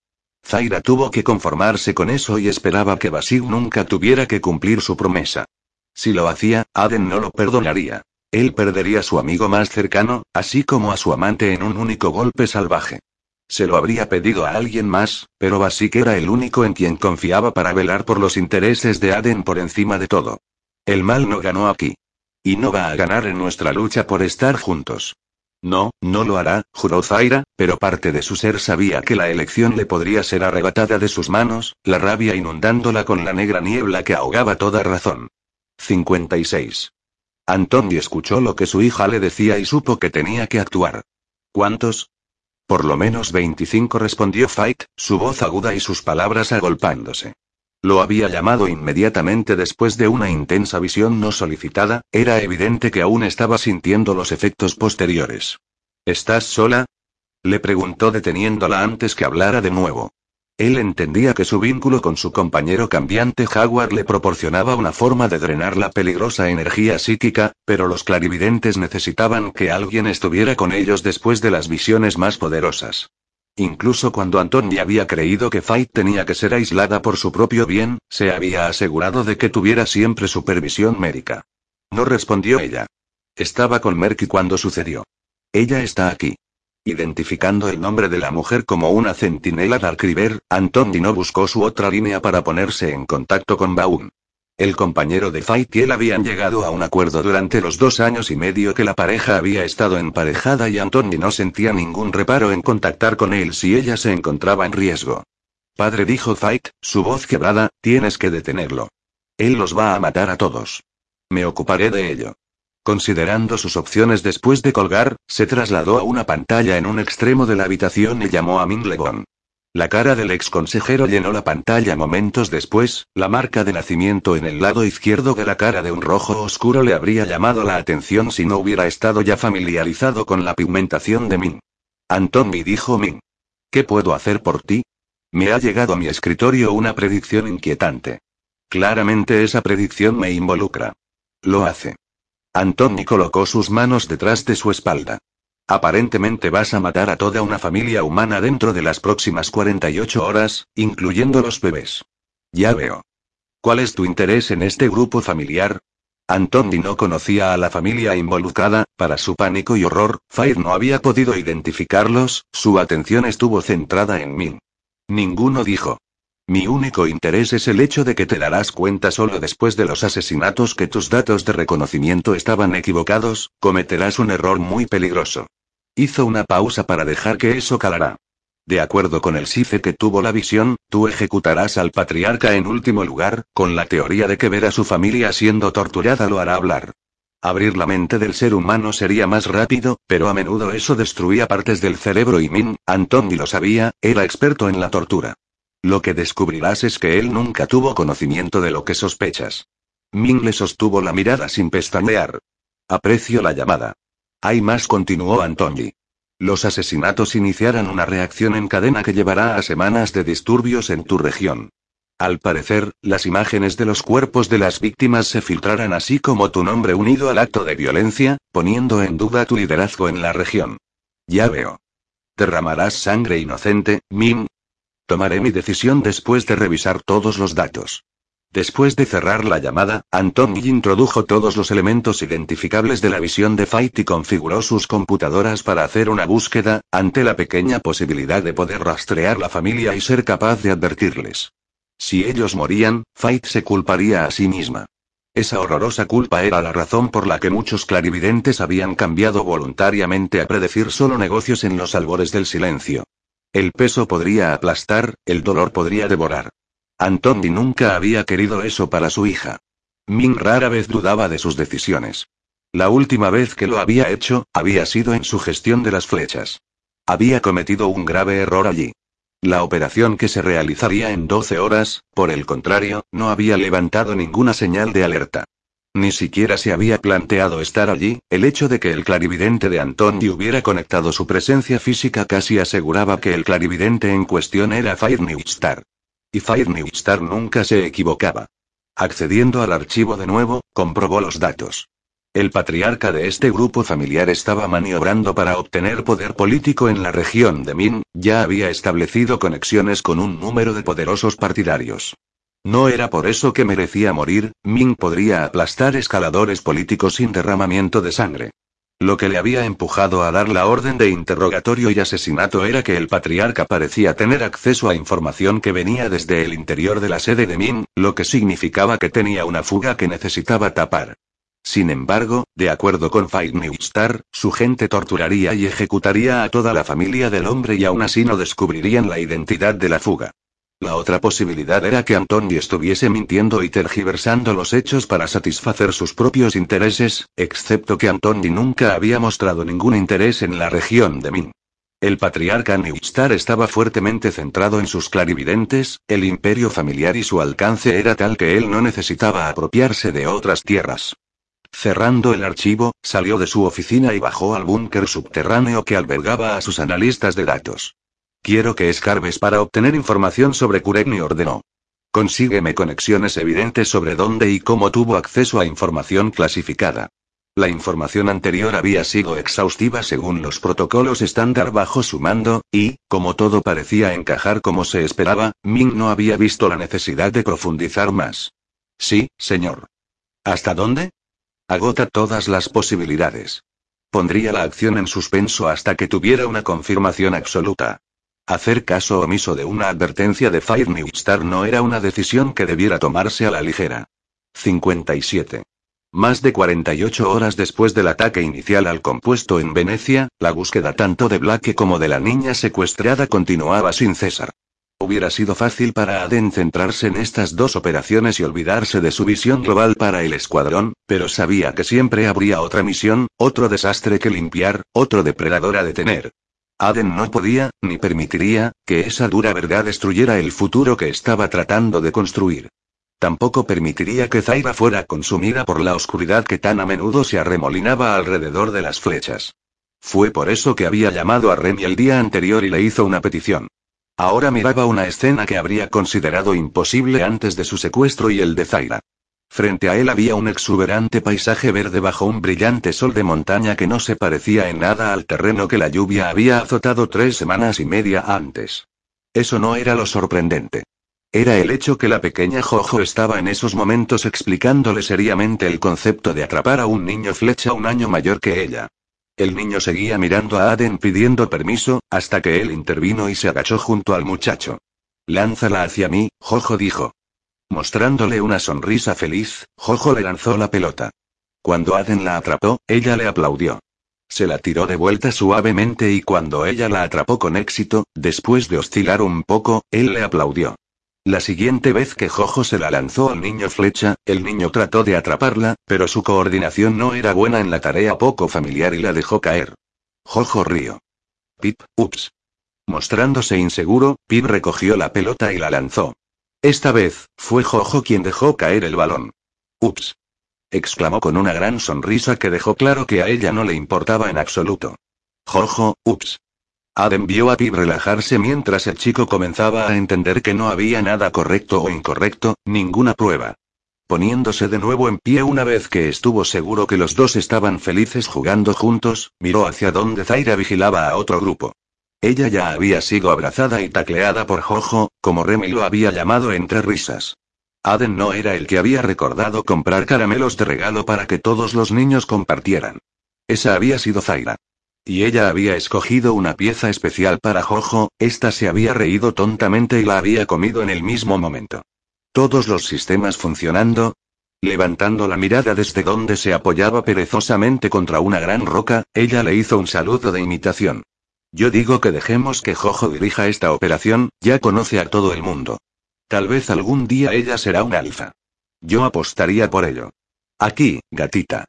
Zaira tuvo que conformarse con eso y esperaba que Basig nunca tuviera que cumplir su promesa. Si lo hacía, Aden no lo perdonaría. Él perdería a su amigo más cercano, así como a su amante en un único golpe salvaje. Se lo habría pedido a alguien más, pero Basik era el único en quien confiaba para velar por los intereses de Aden por encima de todo. El mal no ganó aquí. Y no va a ganar en nuestra lucha por estar juntos. No, no lo hará, juró Zaira, pero parte de su ser sabía que la elección le podría ser arrebatada de sus manos, la rabia inundándola con la negra niebla que ahogaba toda razón. 56. Antoni escuchó lo que su hija le decía y supo que tenía que actuar. ¿Cuántos? Por lo menos 25 respondió Fight, su voz aguda y sus palabras agolpándose. Lo había llamado inmediatamente después de una intensa visión no solicitada, era evidente que aún estaba sintiendo los efectos posteriores. ¿Estás sola? Le preguntó deteniéndola antes que hablara de nuevo. Él entendía que su vínculo con su compañero cambiante Jaguar le proporcionaba una forma de drenar la peligrosa energía psíquica, pero los clarividentes necesitaban que alguien estuviera con ellos después de las visiones más poderosas. Incluso cuando Anton había creído que Fight tenía que ser aislada por su propio bien, se había asegurado de que tuviera siempre supervisión médica. No respondió ella. Estaba con Merky cuando sucedió. Ella está aquí. Identificando el nombre de la mujer como una centinela Dark River, Anton no buscó su otra línea para ponerse en contacto con Baum. El compañero de él habían llegado a un acuerdo durante los dos años y medio que la pareja había estado emparejada y Anthony no sentía ningún reparo en contactar con él si ella se encontraba en riesgo. Padre dijo Fight, su voz quebrada, tienes que detenerlo. Él los va a matar a todos. Me ocuparé de ello. Considerando sus opciones después de colgar, se trasladó a una pantalla en un extremo de la habitación y llamó a Min Legon. La cara del ex consejero llenó la pantalla momentos después, la marca de nacimiento en el lado izquierdo de la cara de un rojo oscuro le habría llamado la atención si no hubiera estado ya familiarizado con la pigmentación de Min. Anthony dijo Min. ¿Qué puedo hacer por ti? Me ha llegado a mi escritorio una predicción inquietante. Claramente esa predicción me involucra. Lo hace. Anthony colocó sus manos detrás de su espalda. Aparentemente vas a matar a toda una familia humana dentro de las próximas 48 horas, incluyendo los bebés. Ya veo. ¿Cuál es tu interés en este grupo familiar? Antoni no conocía a la familia involucrada, para su pánico y horror, Fire no había podido identificarlos, su atención estuvo centrada en mí. Ninguno dijo. Mi único interés es el hecho de que te darás cuenta solo después de los asesinatos que tus datos de reconocimiento estaban equivocados, cometerás un error muy peligroso. Hizo una pausa para dejar que eso calara. De acuerdo con el SIFE que tuvo la visión, tú ejecutarás al patriarca en último lugar, con la teoría de que ver a su familia siendo torturada lo hará hablar. Abrir la mente del ser humano sería más rápido, pero a menudo eso destruía partes del cerebro y Min, Antoni lo sabía, era experto en la tortura. Lo que descubrirás es que él nunca tuvo conocimiento de lo que sospechas. Ming le sostuvo la mirada sin pestañear. Aprecio la llamada. Hay más, continuó Antoni. Los asesinatos iniciaran una reacción en cadena que llevará a semanas de disturbios en tu región. Al parecer, las imágenes de los cuerpos de las víctimas se filtrarán así como tu nombre unido al acto de violencia, poniendo en duda tu liderazgo en la región. Ya veo. Derramarás sangre inocente, Min. Tomaré mi decisión después de revisar todos los datos. Después de cerrar la llamada, Anton introdujo todos los elementos identificables de la visión de Fight y configuró sus computadoras para hacer una búsqueda, ante la pequeña posibilidad de poder rastrear la familia y ser capaz de advertirles. Si ellos morían, Fight se culparía a sí misma. Esa horrorosa culpa era la razón por la que muchos clarividentes habían cambiado voluntariamente a predecir solo negocios en los albores del silencio. El peso podría aplastar, el dolor podría devorar. Antoni nunca había querido eso para su hija. Min rara vez dudaba de sus decisiones. La última vez que lo había hecho, había sido en su gestión de las flechas. Había cometido un grave error allí. La operación que se realizaría en 12 horas, por el contrario, no había levantado ninguna señal de alerta. Ni siquiera se había planteado estar allí, el hecho de que el clarividente de Antoni hubiera conectado su presencia física casi aseguraba que el clarividente en cuestión era Fire Star. Y Fire Star nunca se equivocaba. Accediendo al archivo de nuevo, comprobó los datos. El patriarca de este grupo familiar estaba maniobrando para obtener poder político en la región de Min, ya había establecido conexiones con un número de poderosos partidarios. No era por eso que merecía morir, Min podría aplastar escaladores políticos sin derramamiento de sangre. Lo que le había empujado a dar la orden de interrogatorio y asesinato era que el patriarca parecía tener acceso a información que venía desde el interior de la sede de Min, lo que significaba que tenía una fuga que necesitaba tapar. Sin embargo, de acuerdo con Fight Star, su gente torturaría y ejecutaría a toda la familia del hombre y aún así no descubrirían la identidad de la fuga. La otra posibilidad era que Antoni estuviese mintiendo y tergiversando los hechos para satisfacer sus propios intereses, excepto que Antoni nunca había mostrado ningún interés en la región de Min. El patriarca Newstar estaba fuertemente centrado en sus clarividentes, el imperio familiar y su alcance era tal que él no necesitaba apropiarse de otras tierras. Cerrando el archivo, salió de su oficina y bajó al búnker subterráneo que albergaba a sus analistas de datos. Quiero que escarbes para obtener información sobre Kuregni ordenó. Consígueme conexiones evidentes sobre dónde y cómo tuvo acceso a información clasificada. La información anterior había sido exhaustiva según los protocolos estándar bajo su mando, y, como todo parecía encajar como se esperaba, Ming no había visto la necesidad de profundizar más. Sí, señor. ¿Hasta dónde? Agota todas las posibilidades. Pondría la acción en suspenso hasta que tuviera una confirmación absoluta. Hacer caso omiso de una advertencia de Fire Star no era una decisión que debiera tomarse a la ligera. 57. Más de 48 horas después del ataque inicial al compuesto en Venecia, la búsqueda tanto de Blake como de la niña secuestrada continuaba sin cesar. Hubiera sido fácil para Aden centrarse en estas dos operaciones y olvidarse de su visión global para el escuadrón, pero sabía que siempre habría otra misión, otro desastre que limpiar, otro depredador a detener. Aden no podía, ni permitiría, que esa dura verdad destruyera el futuro que estaba tratando de construir. Tampoco permitiría que Zaira fuera consumida por la oscuridad que tan a menudo se arremolinaba alrededor de las flechas. Fue por eso que había llamado a Remy el día anterior y le hizo una petición. Ahora miraba una escena que habría considerado imposible antes de su secuestro y el de Zaira. Frente a él había un exuberante paisaje verde bajo un brillante sol de montaña que no se parecía en nada al terreno que la lluvia había azotado tres semanas y media antes. Eso no era lo sorprendente. Era el hecho que la pequeña Jojo estaba en esos momentos explicándole seriamente el concepto de atrapar a un niño flecha un año mayor que ella. El niño seguía mirando a Aden pidiendo permiso, hasta que él intervino y se agachó junto al muchacho. Lánzala hacia mí, Jojo dijo. Mostrándole una sonrisa feliz, Jojo le lanzó la pelota. Cuando Aden la atrapó, ella le aplaudió. Se la tiró de vuelta suavemente y cuando ella la atrapó con éxito, después de oscilar un poco, él le aplaudió. La siguiente vez que Jojo se la lanzó al niño flecha, el niño trató de atraparla, pero su coordinación no era buena en la tarea poco familiar y la dejó caer. Jojo rió. Pip, ups. Mostrándose inseguro, Pip recogió la pelota y la lanzó. Esta vez, fue Jojo quien dejó caer el balón. Ups. exclamó con una gran sonrisa que dejó claro que a ella no le importaba en absoluto. Jojo, ups. Aden vio a Pip relajarse mientras el chico comenzaba a entender que no había nada correcto o incorrecto, ninguna prueba. Poniéndose de nuevo en pie una vez que estuvo seguro que los dos estaban felices jugando juntos, miró hacia donde Zaira vigilaba a otro grupo. Ella ya había sido abrazada y tacleada por Jojo, como Remy lo había llamado entre risas. Aden no era el que había recordado comprar caramelos de regalo para que todos los niños compartieran. Esa había sido Zaira. Y ella había escogido una pieza especial para Jojo, esta se había reído tontamente y la había comido en el mismo momento. Todos los sistemas funcionando. Levantando la mirada desde donde se apoyaba perezosamente contra una gran roca, ella le hizo un saludo de imitación. Yo digo que dejemos que Jojo dirija esta operación, ya conoce a todo el mundo. Tal vez algún día ella será un alfa. Yo apostaría por ello. Aquí, gatita.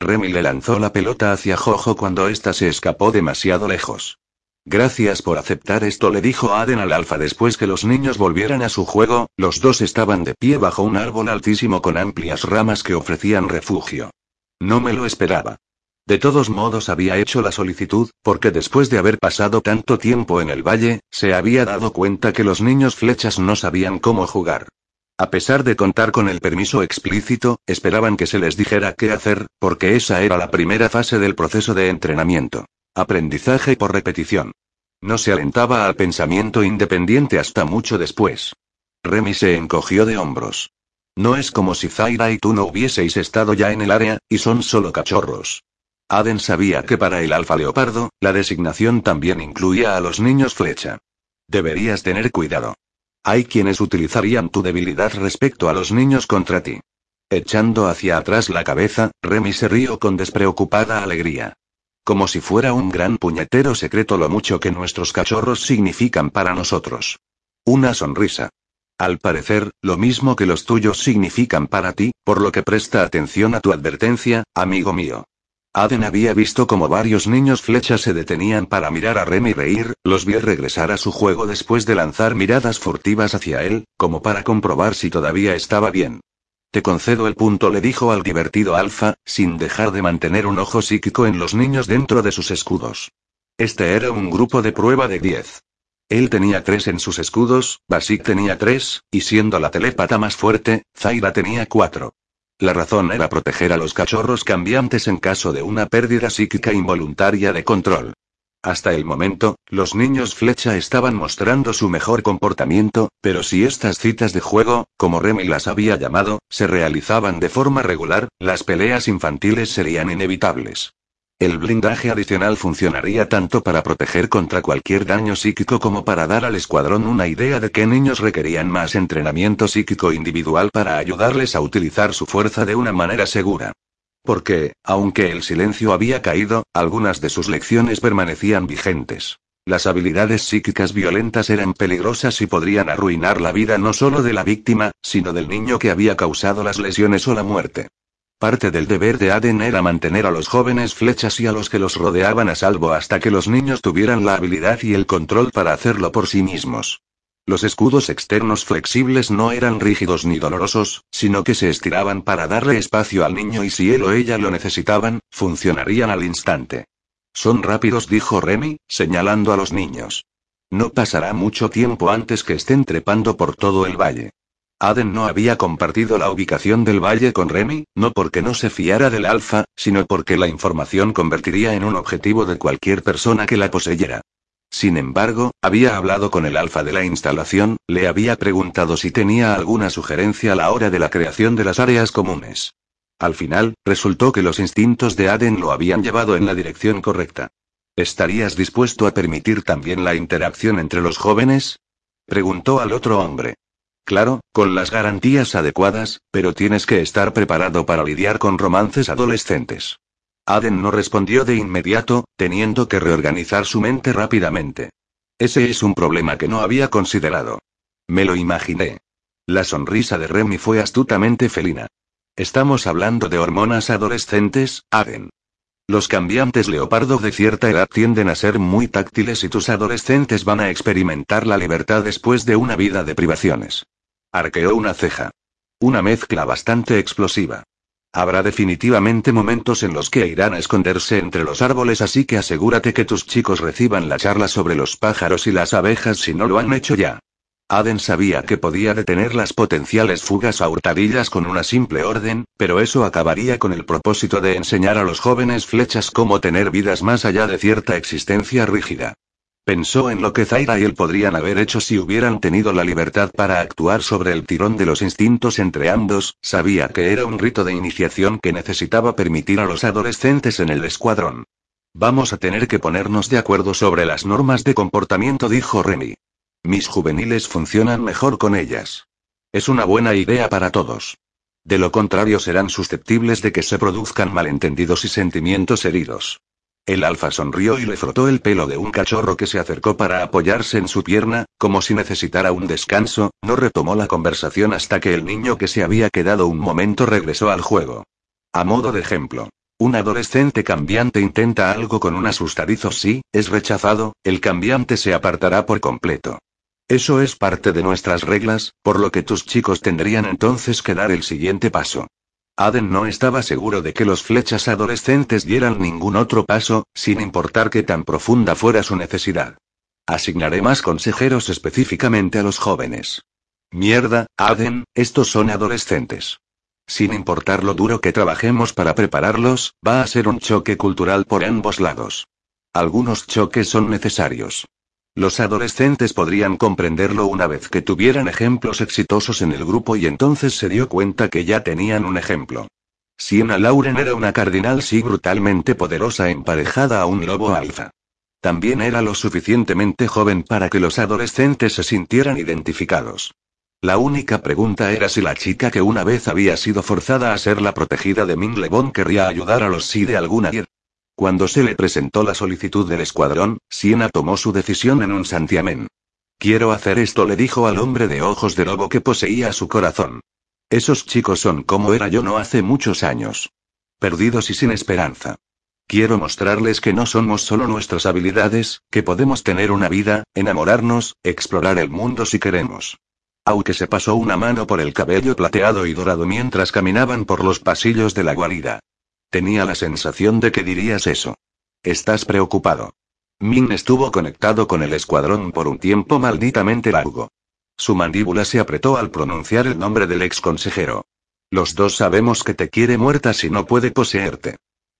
Remy le lanzó la pelota hacia Jojo cuando ésta se escapó demasiado lejos. Gracias por aceptar esto, le dijo Aden al alfa después que los niños volvieran a su juego, los dos estaban de pie bajo un árbol altísimo con amplias ramas que ofrecían refugio. No me lo esperaba. De todos modos había hecho la solicitud, porque después de haber pasado tanto tiempo en el valle, se había dado cuenta que los niños flechas no sabían cómo jugar. A pesar de contar con el permiso explícito, esperaban que se les dijera qué hacer, porque esa era la primera fase del proceso de entrenamiento. Aprendizaje por repetición. No se alentaba al pensamiento independiente hasta mucho después. Remy se encogió de hombros. No es como si Zaira y tú no hubieseis estado ya en el área, y son solo cachorros. Aden sabía que para el alfa leopardo, la designación también incluía a los niños flecha. Deberías tener cuidado. Hay quienes utilizarían tu debilidad respecto a los niños contra ti. Echando hacia atrás la cabeza, Remy se rió con despreocupada alegría. Como si fuera un gran puñetero secreto lo mucho que nuestros cachorros significan para nosotros. Una sonrisa. Al parecer, lo mismo que los tuyos significan para ti, por lo que presta atención a tu advertencia, amigo mío. Aden había visto como varios niños flechas se detenían para mirar a Remy reír, los vio regresar a su juego después de lanzar miradas furtivas hacia él, como para comprobar si todavía estaba bien. Te concedo el punto, le dijo al divertido Alfa, sin dejar de mantener un ojo psíquico en los niños dentro de sus escudos. Este era un grupo de prueba de 10. Él tenía tres en sus escudos, Basik tenía tres, y siendo la telépata más fuerte, Zaira tenía cuatro. La razón era proteger a los cachorros cambiantes en caso de una pérdida psíquica involuntaria de control. Hasta el momento, los niños flecha estaban mostrando su mejor comportamiento, pero si estas citas de juego, como Remy las había llamado, se realizaban de forma regular, las peleas infantiles serían inevitables. El blindaje adicional funcionaría tanto para proteger contra cualquier daño psíquico como para dar al escuadrón una idea de qué niños requerían más entrenamiento psíquico individual para ayudarles a utilizar su fuerza de una manera segura. Porque, aunque el silencio había caído, algunas de sus lecciones permanecían vigentes. Las habilidades psíquicas violentas eran peligrosas y podrían arruinar la vida no solo de la víctima, sino del niño que había causado las lesiones o la muerte. Parte del deber de Aden era mantener a los jóvenes flechas y a los que los rodeaban a salvo hasta que los niños tuvieran la habilidad y el control para hacerlo por sí mismos. Los escudos externos flexibles no eran rígidos ni dolorosos, sino que se estiraban para darle espacio al niño y si él o ella lo necesitaban, funcionarían al instante. Son rápidos, dijo Remy, señalando a los niños. No pasará mucho tiempo antes que estén trepando por todo el valle. Aden no había compartido la ubicación del valle con Remy, no porque no se fiara del alfa, sino porque la información convertiría en un objetivo de cualquier persona que la poseyera. Sin embargo, había hablado con el alfa de la instalación, le había preguntado si tenía alguna sugerencia a la hora de la creación de las áreas comunes. Al final, resultó que los instintos de Aden lo habían llevado en la dirección correcta. ¿Estarías dispuesto a permitir también la interacción entre los jóvenes? preguntó al otro hombre. Claro, con las garantías adecuadas, pero tienes que estar preparado para lidiar con romances adolescentes. Aden no respondió de inmediato, teniendo que reorganizar su mente rápidamente. Ese es un problema que no había considerado. Me lo imaginé. La sonrisa de Remy fue astutamente felina. Estamos hablando de hormonas adolescentes, Aden. Los cambiantes leopardo de cierta edad tienden a ser muy táctiles y tus adolescentes van a experimentar la libertad después de una vida de privaciones. Arqueó una ceja. Una mezcla bastante explosiva. Habrá definitivamente momentos en los que irán a esconderse entre los árboles, así que asegúrate que tus chicos reciban la charla sobre los pájaros y las abejas si no lo han hecho ya. Aden sabía que podía detener las potenciales fugas a hurtadillas con una simple orden, pero eso acabaría con el propósito de enseñar a los jóvenes flechas cómo tener vidas más allá de cierta existencia rígida. Pensó en lo que Zaira y él podrían haber hecho si hubieran tenido la libertad para actuar sobre el tirón de los instintos entre ambos, sabía que era un rito de iniciación que necesitaba permitir a los adolescentes en el escuadrón. Vamos a tener que ponernos de acuerdo sobre las normas de comportamiento, dijo Remy. Mis juveniles funcionan mejor con ellas. Es una buena idea para todos. De lo contrario serán susceptibles de que se produzcan malentendidos y sentimientos heridos. El alfa sonrió y le frotó el pelo de un cachorro que se acercó para apoyarse en su pierna, como si necesitara un descanso, no retomó la conversación hasta que el niño que se había quedado un momento regresó al juego. A modo de ejemplo. Un adolescente cambiante intenta algo con un asustadizo si, es rechazado, el cambiante se apartará por completo. Eso es parte de nuestras reglas, por lo que tus chicos tendrían entonces que dar el siguiente paso. Aden no estaba seguro de que los flechas adolescentes dieran ningún otro paso, sin importar qué tan profunda fuera su necesidad. Asignaré más consejeros específicamente a los jóvenes. Mierda, Aden, estos son adolescentes. Sin importar lo duro que trabajemos para prepararlos, va a ser un choque cultural por ambos lados. Algunos choques son necesarios. Los adolescentes podrían comprenderlo una vez que tuvieran ejemplos exitosos en el grupo y entonces se dio cuenta que ya tenían un ejemplo. Siena Lauren era una cardinal sí brutalmente poderosa emparejada a un lobo alfa. También era lo suficientemente joven para que los adolescentes se sintieran identificados. La única pregunta era si la chica que una vez había sido forzada a ser la protegida de Ming Lebon querría ayudar a los sí de alguna manera. Cuando se le presentó la solicitud del escuadrón, Siena tomó su decisión en un santiamén. Quiero hacer esto, le dijo al hombre de ojos de lobo que poseía su corazón. Esos chicos son como era yo no hace muchos años. Perdidos y sin esperanza. Quiero mostrarles que no somos solo nuestras habilidades, que podemos tener una vida, enamorarnos, explorar el mundo si queremos. Aunque se pasó una mano por el cabello plateado y dorado mientras caminaban por los pasillos de la guarida. Tenía la sensación de que dirías eso. Estás preocupado. Min estuvo conectado con el escuadrón por un tiempo malditamente largo. Su mandíbula se apretó al pronunciar el nombre del ex consejero. Los dos sabemos que te quiere muerta si no puede poseerte.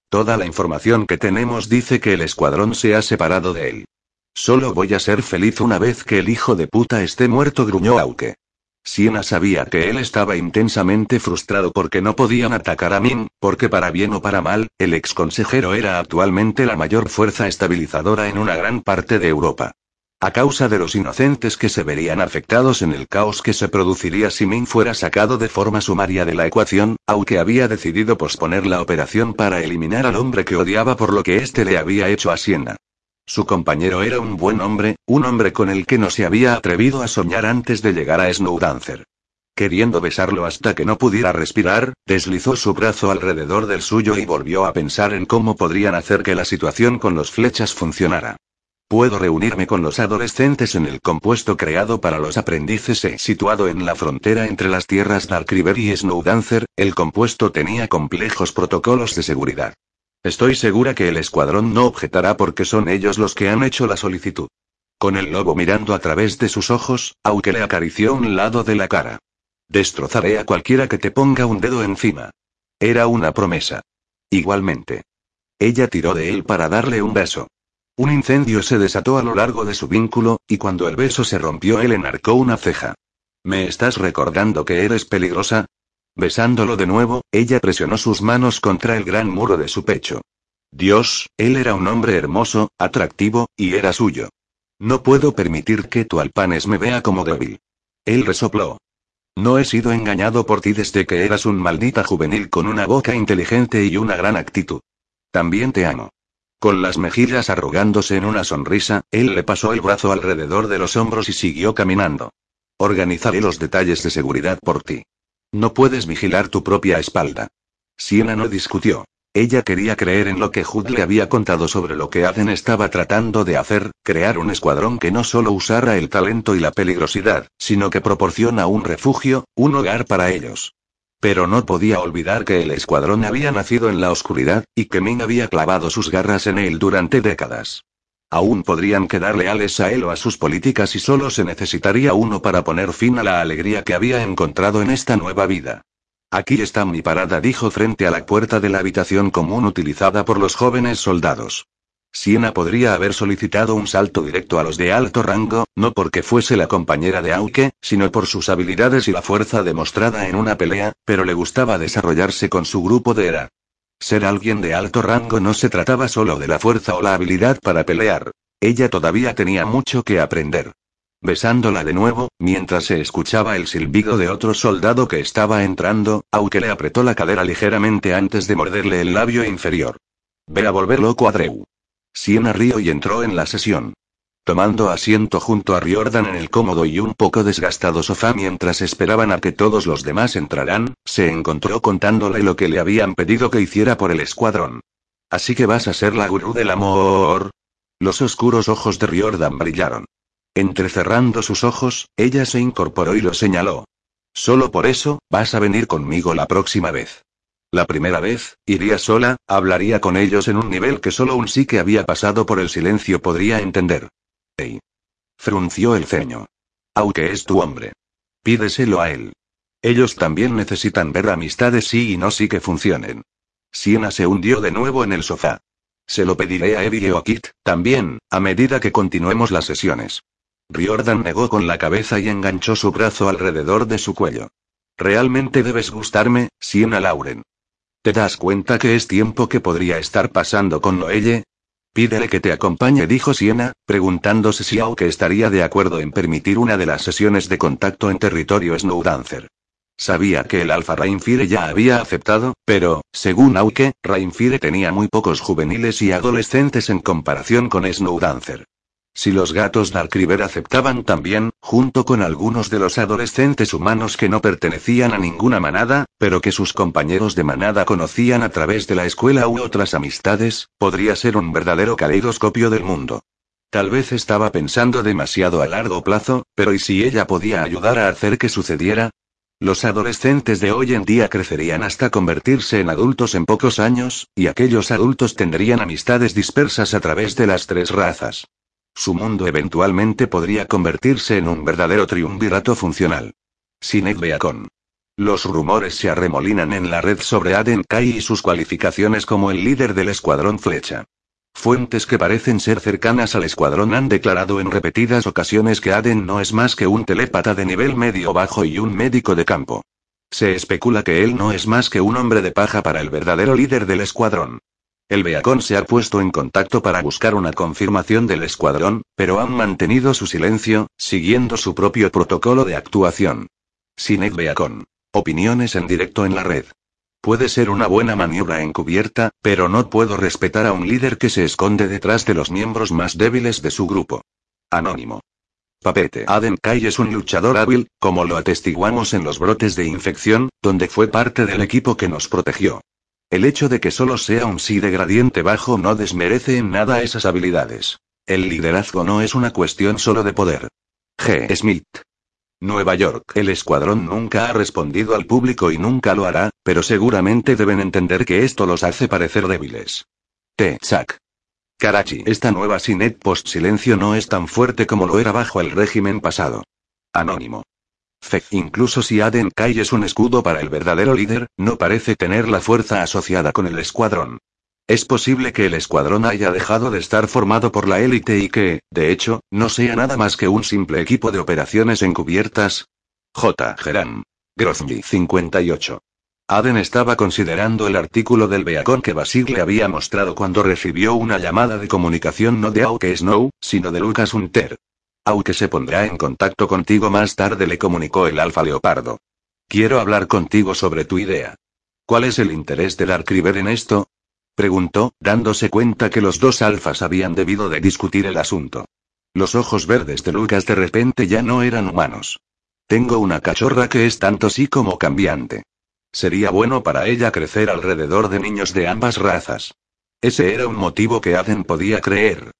Toda la información que tenemos dice que el escuadrón se ha separado de él. Solo voy a ser feliz una vez que el hijo de puta esté muerto, gruñó Auke. Siena sabía que él estaba intensamente frustrado porque no podían atacar a Min, porque para bien o para mal, el ex consejero era actualmente la mayor fuerza estabilizadora en una gran parte de Europa. A causa de los inocentes que se verían afectados en el caos que se produciría si Min fuera sacado de forma sumaria de la ecuación, aunque había decidido posponer la operación para eliminar al hombre que odiaba por lo que éste le había hecho a Siena. Su compañero era un buen hombre, un hombre con el que no se había atrevido a soñar antes de llegar a Snowdancer. Queriendo besarlo hasta que no pudiera respirar, deslizó su brazo alrededor del suyo y volvió a pensar en cómo podrían hacer que la situación con los flechas funcionara. Puedo reunirme con los adolescentes en el compuesto creado para los aprendices e situado en la frontera entre las tierras Dark River y Snowdancer, el compuesto tenía complejos protocolos de seguridad. Estoy segura que el escuadrón no objetará porque son ellos los que han hecho la solicitud. Con el lobo mirando a través de sus ojos, aunque le acarició un lado de la cara. Destrozaré a cualquiera que te ponga un dedo encima. Era una promesa. Igualmente. Ella tiró de él para darle un beso. Un incendio se desató a lo largo de su vínculo, y cuando el beso se rompió él enarcó una ceja. ¿Me estás recordando que eres peligrosa? Besándolo de nuevo, ella presionó sus manos contra el gran muro de su pecho. Dios, él era un hombre hermoso, atractivo, y era suyo. No puedo permitir que tu alpanes me vea como débil. Él resopló. No he sido engañado por ti desde que eras un maldita juvenil con una boca inteligente y una gran actitud. También te amo. Con las mejillas arrugándose en una sonrisa, él le pasó el brazo alrededor de los hombros y siguió caminando. Organizaré los detalles de seguridad por ti. No puedes vigilar tu propia espalda. Siena no discutió. Ella quería creer en lo que Hood le había contado sobre lo que Aden estaba tratando de hacer, crear un escuadrón que no solo usara el talento y la peligrosidad, sino que proporciona un refugio, un hogar para ellos. Pero no podía olvidar que el escuadrón había nacido en la oscuridad, y que Min había clavado sus garras en él durante décadas. Aún podrían quedar leales a él o a sus políticas y solo se necesitaría uno para poner fin a la alegría que había encontrado en esta nueva vida. Aquí está mi parada, dijo frente a la puerta de la habitación común utilizada por los jóvenes soldados. Siena podría haber solicitado un salto directo a los de alto rango, no porque fuese la compañera de Auke, sino por sus habilidades y la fuerza demostrada en una pelea, pero le gustaba desarrollarse con su grupo de era. Ser alguien de alto rango no se trataba solo de la fuerza o la habilidad para pelear. Ella todavía tenía mucho que aprender. Besándola de nuevo, mientras se escuchaba el silbido de otro soldado que estaba entrando, aunque le apretó la cadera ligeramente antes de morderle el labio inferior. Ve a volver loco a Drew. Siena rió y entró en la sesión. Tomando asiento junto a Riordan en el cómodo y un poco desgastado sofá mientras esperaban a que todos los demás entraran, se encontró contándole lo que le habían pedido que hiciera por el escuadrón. Así que vas a ser la gurú del amor. Los oscuros ojos de Riordan brillaron. Entrecerrando sus ojos, ella se incorporó y lo señaló. Solo por eso, vas a venir conmigo la próxima vez. La primera vez, iría sola, hablaría con ellos en un nivel que solo un sí que había pasado por el silencio podría entender. Frunció el ceño. Aunque es tu hombre. Pídeselo a él. Ellos también necesitan ver amistades sí y no sí que funcionen. Siena se hundió de nuevo en el sofá. Se lo pediré a Evie o Kit, también, a medida que continuemos las sesiones. Riordan negó con la cabeza y enganchó su brazo alrededor de su cuello. Realmente debes gustarme, Siena Lauren. ¿Te das cuenta que es tiempo que podría estar pasando con Noelle? Pídele que te acompañe, dijo Siena, preguntándose si Auke estaría de acuerdo en permitir una de las sesiones de contacto en territorio Snowdancer. Sabía que el Alfa Rainfire ya había aceptado, pero, según Auke, Rainfire tenía muy pocos juveniles y adolescentes en comparación con Snowdancer. Si los gatos Darkriver aceptaban también, junto con algunos de los adolescentes humanos que no pertenecían a ninguna manada, pero que sus compañeros de manada conocían a través de la escuela u otras amistades, podría ser un verdadero caleidoscopio del mundo. Tal vez estaba pensando demasiado a largo plazo, pero ¿y si ella podía ayudar a hacer que sucediera? Los adolescentes de hoy en día crecerían hasta convertirse en adultos en pocos años, y aquellos adultos tendrían amistades dispersas a través de las tres razas. Su mundo eventualmente podría convertirse en un verdadero triunvirato funcional. Sinek Beacon. Los rumores se arremolinan en la red sobre Aden Kai y sus cualificaciones como el líder del escuadrón Flecha. Fuentes que parecen ser cercanas al escuadrón han declarado en repetidas ocasiones que Aden no es más que un telépata de nivel medio-bajo y un médico de campo. Se especula que él no es más que un hombre de paja para el verdadero líder del escuadrón. El Beacon se ha puesto en contacto para buscar una confirmación del escuadrón, pero han mantenido su silencio, siguiendo su propio protocolo de actuación. Sinek Beacon. Opiniones en directo en la red. Puede ser una buena maniobra encubierta, pero no puedo respetar a un líder que se esconde detrás de los miembros más débiles de su grupo. Anónimo. Papete. Aden Kai es un luchador hábil, como lo atestiguamos en los brotes de infección, donde fue parte del equipo que nos protegió. El hecho de que solo sea un sí de gradiente bajo no desmerece en nada esas habilidades. El liderazgo no es una cuestión solo de poder. G. Smith. Nueva York. El escuadrón nunca ha respondido al público y nunca lo hará, pero seguramente deben entender que esto los hace parecer débiles. T. Chuck. Karachi. Esta nueva Sinet post silencio no es tan fuerte como lo era bajo el régimen pasado. Anónimo. Incluso si Aden Kai es un escudo para el verdadero líder, no parece tener la fuerza asociada con el escuadrón. Es posible que el escuadrón haya dejado de estar formado por la élite y que, de hecho, no sea nada más que un simple equipo de operaciones encubiertas. J. Geran. Grozny 58. Aden estaba considerando el artículo del Beacon que Basil le había mostrado cuando recibió una llamada de comunicación no de Auke Snow, sino de Lucas Hunter. Aunque se pondrá en contacto contigo más tarde, le comunicó el alfa leopardo. Quiero hablar contigo sobre tu idea. ¿Cuál es el interés del Arcriver en esto? Preguntó, dándose cuenta que los dos alfas habían debido de discutir el asunto. Los ojos verdes de Lucas de repente ya no eran humanos. Tengo una cachorra que es tanto sí como cambiante. Sería bueno para ella crecer alrededor de niños de ambas razas. Ese era un motivo que Aden podía creer.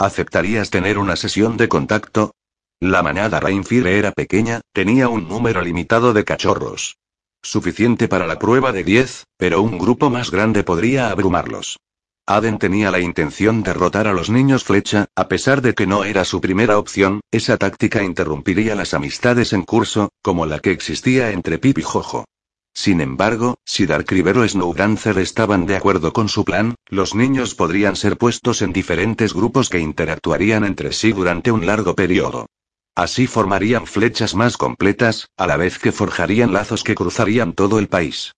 ¿Aceptarías tener una sesión de contacto? La manada Rainfire era pequeña, tenía un número limitado de cachorros. suficiente para la prueba de 10, pero un grupo más grande podría abrumarlos. Aden tenía la intención de derrotar a los niños flecha, a pesar de que no era su primera opción, esa táctica interrumpiría las amistades en curso, como la que existía entre Pip y Jojo. Sin embargo, si Darkriver o Snowdancer estaban de acuerdo con su plan, los niños podrían ser puestos en diferentes grupos que interactuarían entre sí durante un largo periodo. Así formarían flechas más completas, a la vez que forjarían lazos que cruzarían todo el país.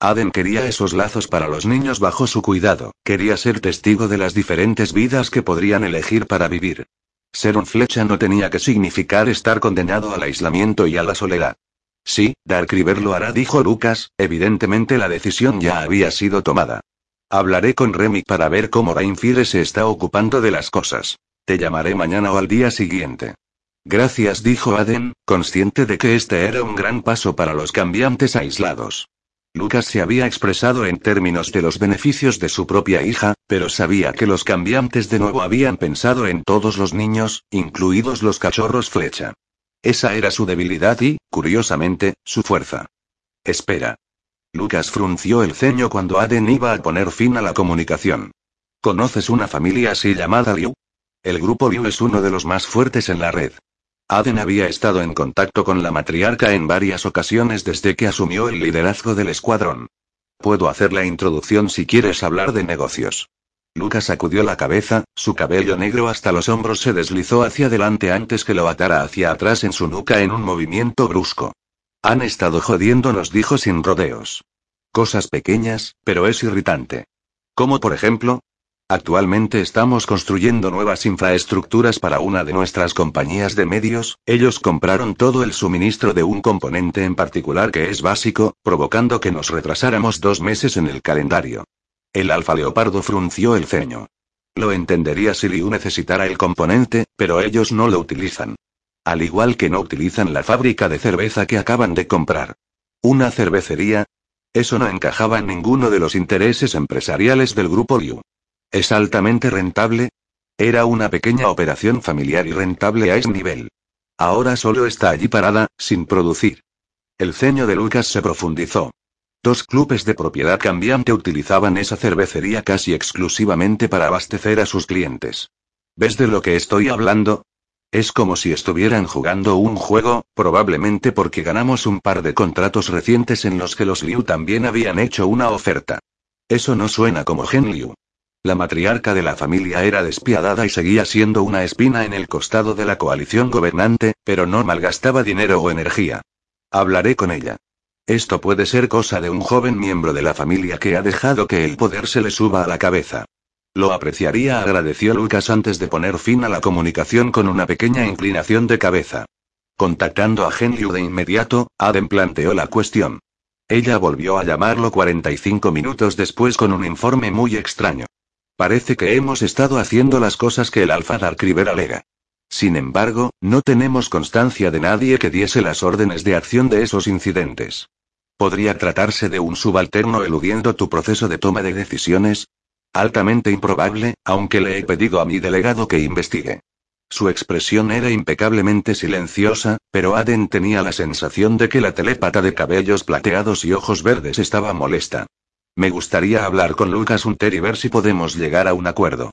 Aden quería esos lazos para los niños bajo su cuidado, quería ser testigo de las diferentes vidas que podrían elegir para vivir. Ser un flecha no tenía que significar estar condenado al aislamiento y a la soledad. Sí, Darkriver lo hará, dijo Lucas, evidentemente la decisión ya había sido tomada. Hablaré con Remy para ver cómo Rainfire se está ocupando de las cosas. Te llamaré mañana o al día siguiente. Gracias, dijo Aden, consciente de que este era un gran paso para los cambiantes aislados. Lucas se había expresado en términos de los beneficios de su propia hija, pero sabía que los cambiantes de nuevo habían pensado en todos los niños, incluidos los cachorros flecha. Esa era su debilidad y, curiosamente, su fuerza. Espera. Lucas frunció el ceño cuando Aden iba a poner fin a la comunicación. ¿Conoces una familia así llamada Liu? El grupo Liu es uno de los más fuertes en la red. Aden había estado en contacto con la matriarca en varias ocasiones desde que asumió el liderazgo del escuadrón. Puedo hacer la introducción si quieres hablar de negocios. Lucas sacudió la cabeza, su cabello negro hasta los hombros se deslizó hacia adelante antes que lo atara hacia atrás en su nuca en un movimiento brusco. Han estado jodiéndonos, dijo sin rodeos. Cosas pequeñas, pero es irritante. Como por ejemplo, Actualmente estamos construyendo nuevas infraestructuras para una de nuestras compañías de medios, ellos compraron todo el suministro de un componente en particular que es básico, provocando que nos retrasáramos dos meses en el calendario. El alfa leopardo frunció el ceño. Lo entendería si Liu necesitara el componente, pero ellos no lo utilizan. Al igual que no utilizan la fábrica de cerveza que acaban de comprar. ¿Una cervecería? Eso no encajaba en ninguno de los intereses empresariales del grupo Liu. ¿Es altamente rentable? Era una pequeña operación familiar y rentable a ese nivel. Ahora solo está allí parada, sin producir. El ceño de Lucas se profundizó. Dos clubes de propiedad cambiante utilizaban esa cervecería casi exclusivamente para abastecer a sus clientes. ¿Ves de lo que estoy hablando? Es como si estuvieran jugando un juego, probablemente porque ganamos un par de contratos recientes en los que los Liu también habían hecho una oferta. Eso no suena como Gen Liu. La matriarca de la familia era despiadada y seguía siendo una espina en el costado de la coalición gobernante, pero no malgastaba dinero o energía. Hablaré con ella. Esto puede ser cosa de un joven miembro de la familia que ha dejado que el poder se le suba a la cabeza. Lo apreciaría, agradeció Lucas antes de poner fin a la comunicación con una pequeña inclinación de cabeza. Contactando a Genliu de inmediato, Aden planteó la cuestión. Ella volvió a llamarlo 45 minutos después con un informe muy extraño. Parece que hemos estado haciendo las cosas que el Alfa Darkriver alega. Sin embargo, no tenemos constancia de nadie que diese las órdenes de acción de esos incidentes. ¿Podría tratarse de un subalterno eludiendo tu proceso de toma de decisiones? Altamente improbable, aunque le he pedido a mi delegado que investigue. Su expresión era impecablemente silenciosa, pero Aden tenía la sensación de que la telépata de cabellos plateados y ojos verdes estaba molesta. Me gustaría hablar con Lucas Hunter y ver si podemos llegar a un acuerdo.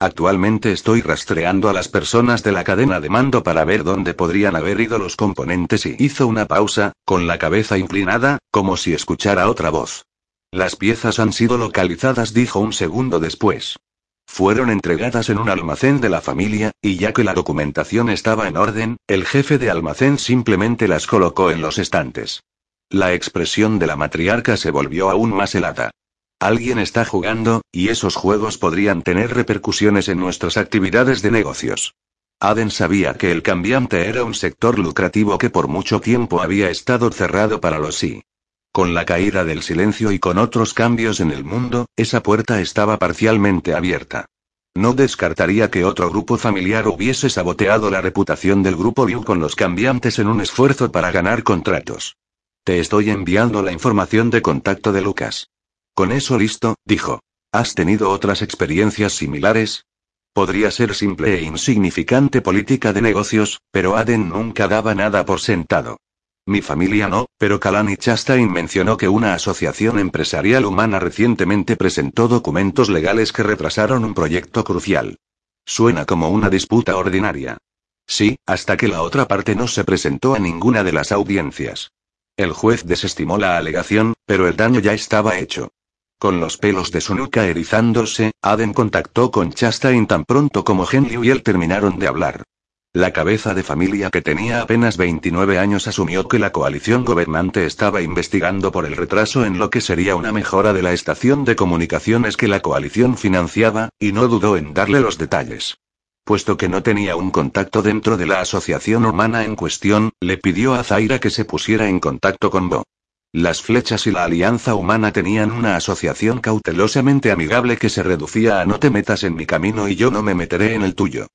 Actualmente estoy rastreando a las personas de la cadena de mando para ver dónde podrían haber ido los componentes y hizo una pausa, con la cabeza inclinada, como si escuchara otra voz. Las piezas han sido localizadas, dijo un segundo después. Fueron entregadas en un almacén de la familia, y ya que la documentación estaba en orden, el jefe de almacén simplemente las colocó en los estantes. La expresión de la matriarca se volvió aún más helada. Alguien está jugando, y esos juegos podrían tener repercusiones en nuestras actividades de negocios. Aden sabía que el cambiante era un sector lucrativo que por mucho tiempo había estado cerrado para los sí. Con la caída del silencio y con otros cambios en el mundo, esa puerta estaba parcialmente abierta. No descartaría que otro grupo familiar hubiese saboteado la reputación del grupo Liu con los cambiantes en un esfuerzo para ganar contratos. Te estoy enviando la información de contacto de Lucas. Con eso listo, dijo. ¿Has tenido otras experiencias similares? Podría ser simple e insignificante política de negocios, pero Aden nunca daba nada por sentado. Mi familia no, pero Kalani Chastain mencionó que una asociación empresarial humana recientemente presentó documentos legales que retrasaron un proyecto crucial. Suena como una disputa ordinaria. Sí, hasta que la otra parte no se presentó a ninguna de las audiencias. El juez desestimó la alegación, pero el daño ya estaba hecho. Con los pelos de su nuca erizándose, Aden contactó con Chastain tan pronto como Henry y él terminaron de hablar. La cabeza de familia que tenía apenas 29 años asumió que la coalición gobernante estaba investigando por el retraso en lo que sería una mejora de la estación de comunicaciones que la coalición financiaba, y no dudó en darle los detalles. Puesto que no tenía un contacto dentro de la asociación humana en cuestión, le pidió a Zaira que se pusiera en contacto con Bo. Las flechas y la alianza humana tenían una asociación cautelosamente amigable que se reducía a no te metas en mi camino y yo no me meteré en el tuyo.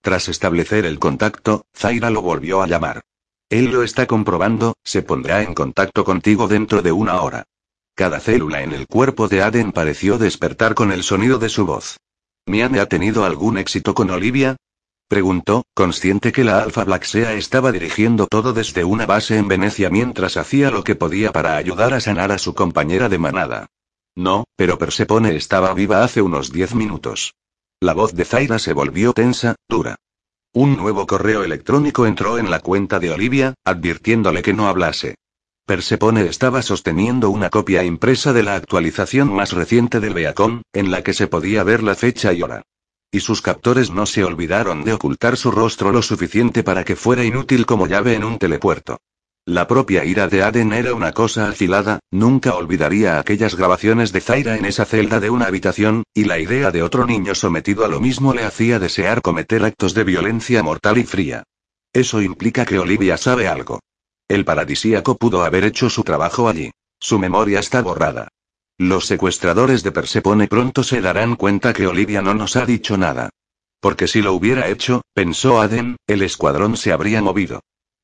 Tras establecer el contacto, Zaira lo volvió a llamar. Él lo está comprobando, se pondrá en contacto contigo dentro de una hora. Cada célula en el cuerpo de Aden pareció despertar con el sonido de su voz. ¿Miane ha tenido algún éxito con Olivia? Preguntó, consciente que la Alpha Black estaba dirigiendo todo desde una base en Venecia mientras hacía lo que podía para ayudar a sanar a su compañera de manada. No, pero Persepone estaba viva hace unos diez minutos. La voz de Zaira se volvió tensa, dura. Un nuevo correo electrónico entró en la cuenta de Olivia, advirtiéndole que no hablase. Persepone estaba sosteniendo una copia impresa de la actualización más reciente del Beacon, en la que se podía ver la fecha y hora. Y sus captores no se olvidaron de ocultar su rostro lo suficiente para que fuera inútil como llave en un telepuerto. La propia ira de Aden era una cosa afilada, nunca olvidaría aquellas grabaciones de Zaira en esa celda de una habitación, y la idea de otro niño sometido a lo mismo le hacía desear cometer actos de violencia mortal y fría. Eso implica que Olivia sabe algo. El paradisíaco pudo haber hecho su trabajo allí. Su memoria está borrada. Los secuestradores de Persepone pronto se darán cuenta que Olivia no nos ha dicho nada. Porque si lo hubiera hecho, pensó Aden, el escuadrón se habría movido.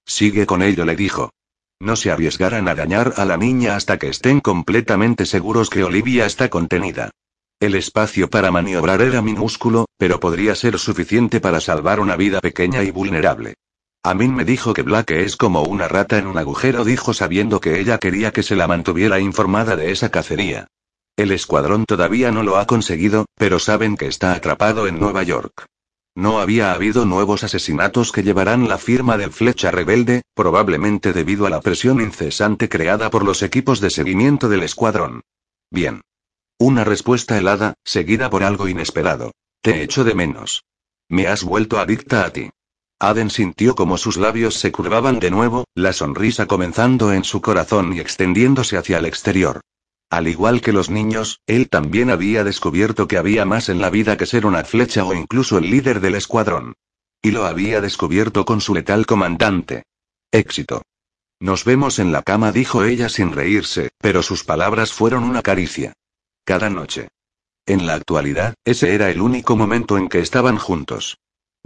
Sigue con ello, le dijo. No se arriesgarán a dañar a la niña hasta que estén completamente seguros que Olivia está contenida. El espacio para maniobrar era minúsculo, pero podría ser suficiente para salvar una vida pequeña y vulnerable. Amin me dijo que Black es como una rata en un agujero, dijo sabiendo que ella quería que se la mantuviera informada de esa cacería. El escuadrón todavía no lo ha conseguido, pero saben que está atrapado en Nueva York. No había habido nuevos asesinatos que llevarán la firma del Flecha Rebelde, probablemente debido a la presión incesante creada por los equipos de seguimiento del escuadrón. Bien. Una respuesta helada, seguida por algo inesperado. Te echo de menos. Me has vuelto adicta a ti. Aden sintió como sus labios se curvaban de nuevo, la sonrisa comenzando en su corazón y extendiéndose hacia el exterior. Al igual que los niños, él también había descubierto que había más en la vida que ser una flecha o incluso el líder del escuadrón. Y lo había descubierto con su letal comandante. Éxito. Nos vemos en la cama, dijo ella sin reírse, pero sus palabras fueron una caricia. Cada noche. En la actualidad, ese era el único momento en que estaban juntos.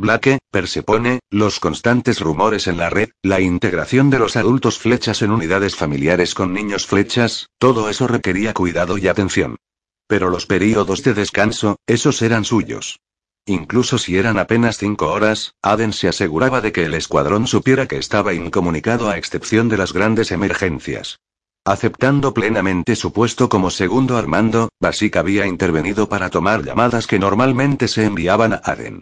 Blake, Persepone, los constantes rumores en la red, la integración de los adultos flechas en unidades familiares con niños flechas, todo eso requería cuidado y atención. Pero los períodos de descanso, esos eran suyos. Incluso si eran apenas cinco horas, Aden se aseguraba de que el escuadrón supiera que estaba incomunicado a excepción de las grandes emergencias. Aceptando plenamente su puesto como segundo armando, Basic había intervenido para tomar llamadas que normalmente se enviaban a Aden.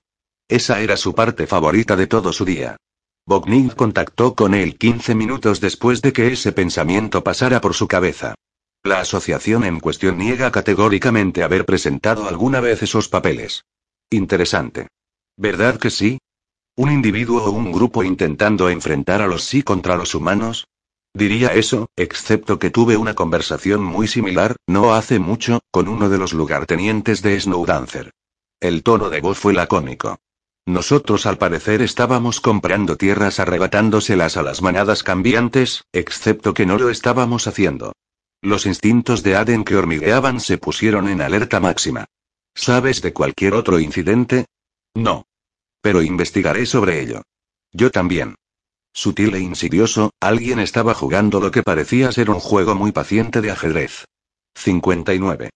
Esa era su parte favorita de todo su día. Bognig contactó con él 15 minutos después de que ese pensamiento pasara por su cabeza. La asociación en cuestión niega categóricamente haber presentado alguna vez esos papeles. Interesante. ¿Verdad que sí? ¿Un individuo o un grupo intentando enfrentar a los sí contra los humanos? Diría eso, excepto que tuve una conversación muy similar, no hace mucho, con uno de los lugartenientes de Snowdancer. El tono de voz fue lacónico. Nosotros al parecer estábamos comprando tierras arrebatándoselas a las manadas cambiantes, excepto que no lo estábamos haciendo. Los instintos de Aden que hormigueaban se pusieron en alerta máxima. ¿Sabes de cualquier otro incidente? No. Pero investigaré sobre ello. Yo también. Sutil e insidioso, alguien estaba jugando lo que parecía ser un juego muy paciente de ajedrez. 59.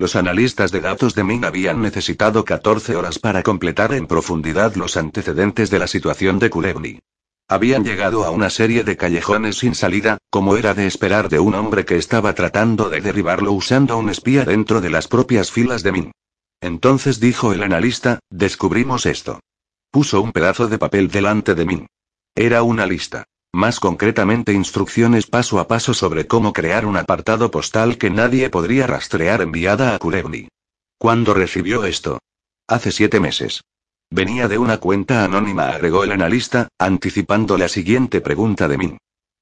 Los analistas de datos de Min habían necesitado 14 horas para completar en profundidad los antecedentes de la situación de Kulevni. Habían llegado a una serie de callejones sin salida, como era de esperar de un hombre que estaba tratando de derribarlo usando un espía dentro de las propias filas de Min. Entonces dijo el analista, descubrimos esto. Puso un pedazo de papel delante de Min. Era una lista. Más concretamente instrucciones paso a paso sobre cómo crear un apartado postal que nadie podría rastrear enviada a Kurevni. ¿Cuándo recibió esto? Hace siete meses. Venía de una cuenta anónima, agregó el analista, anticipando la siguiente pregunta de Min.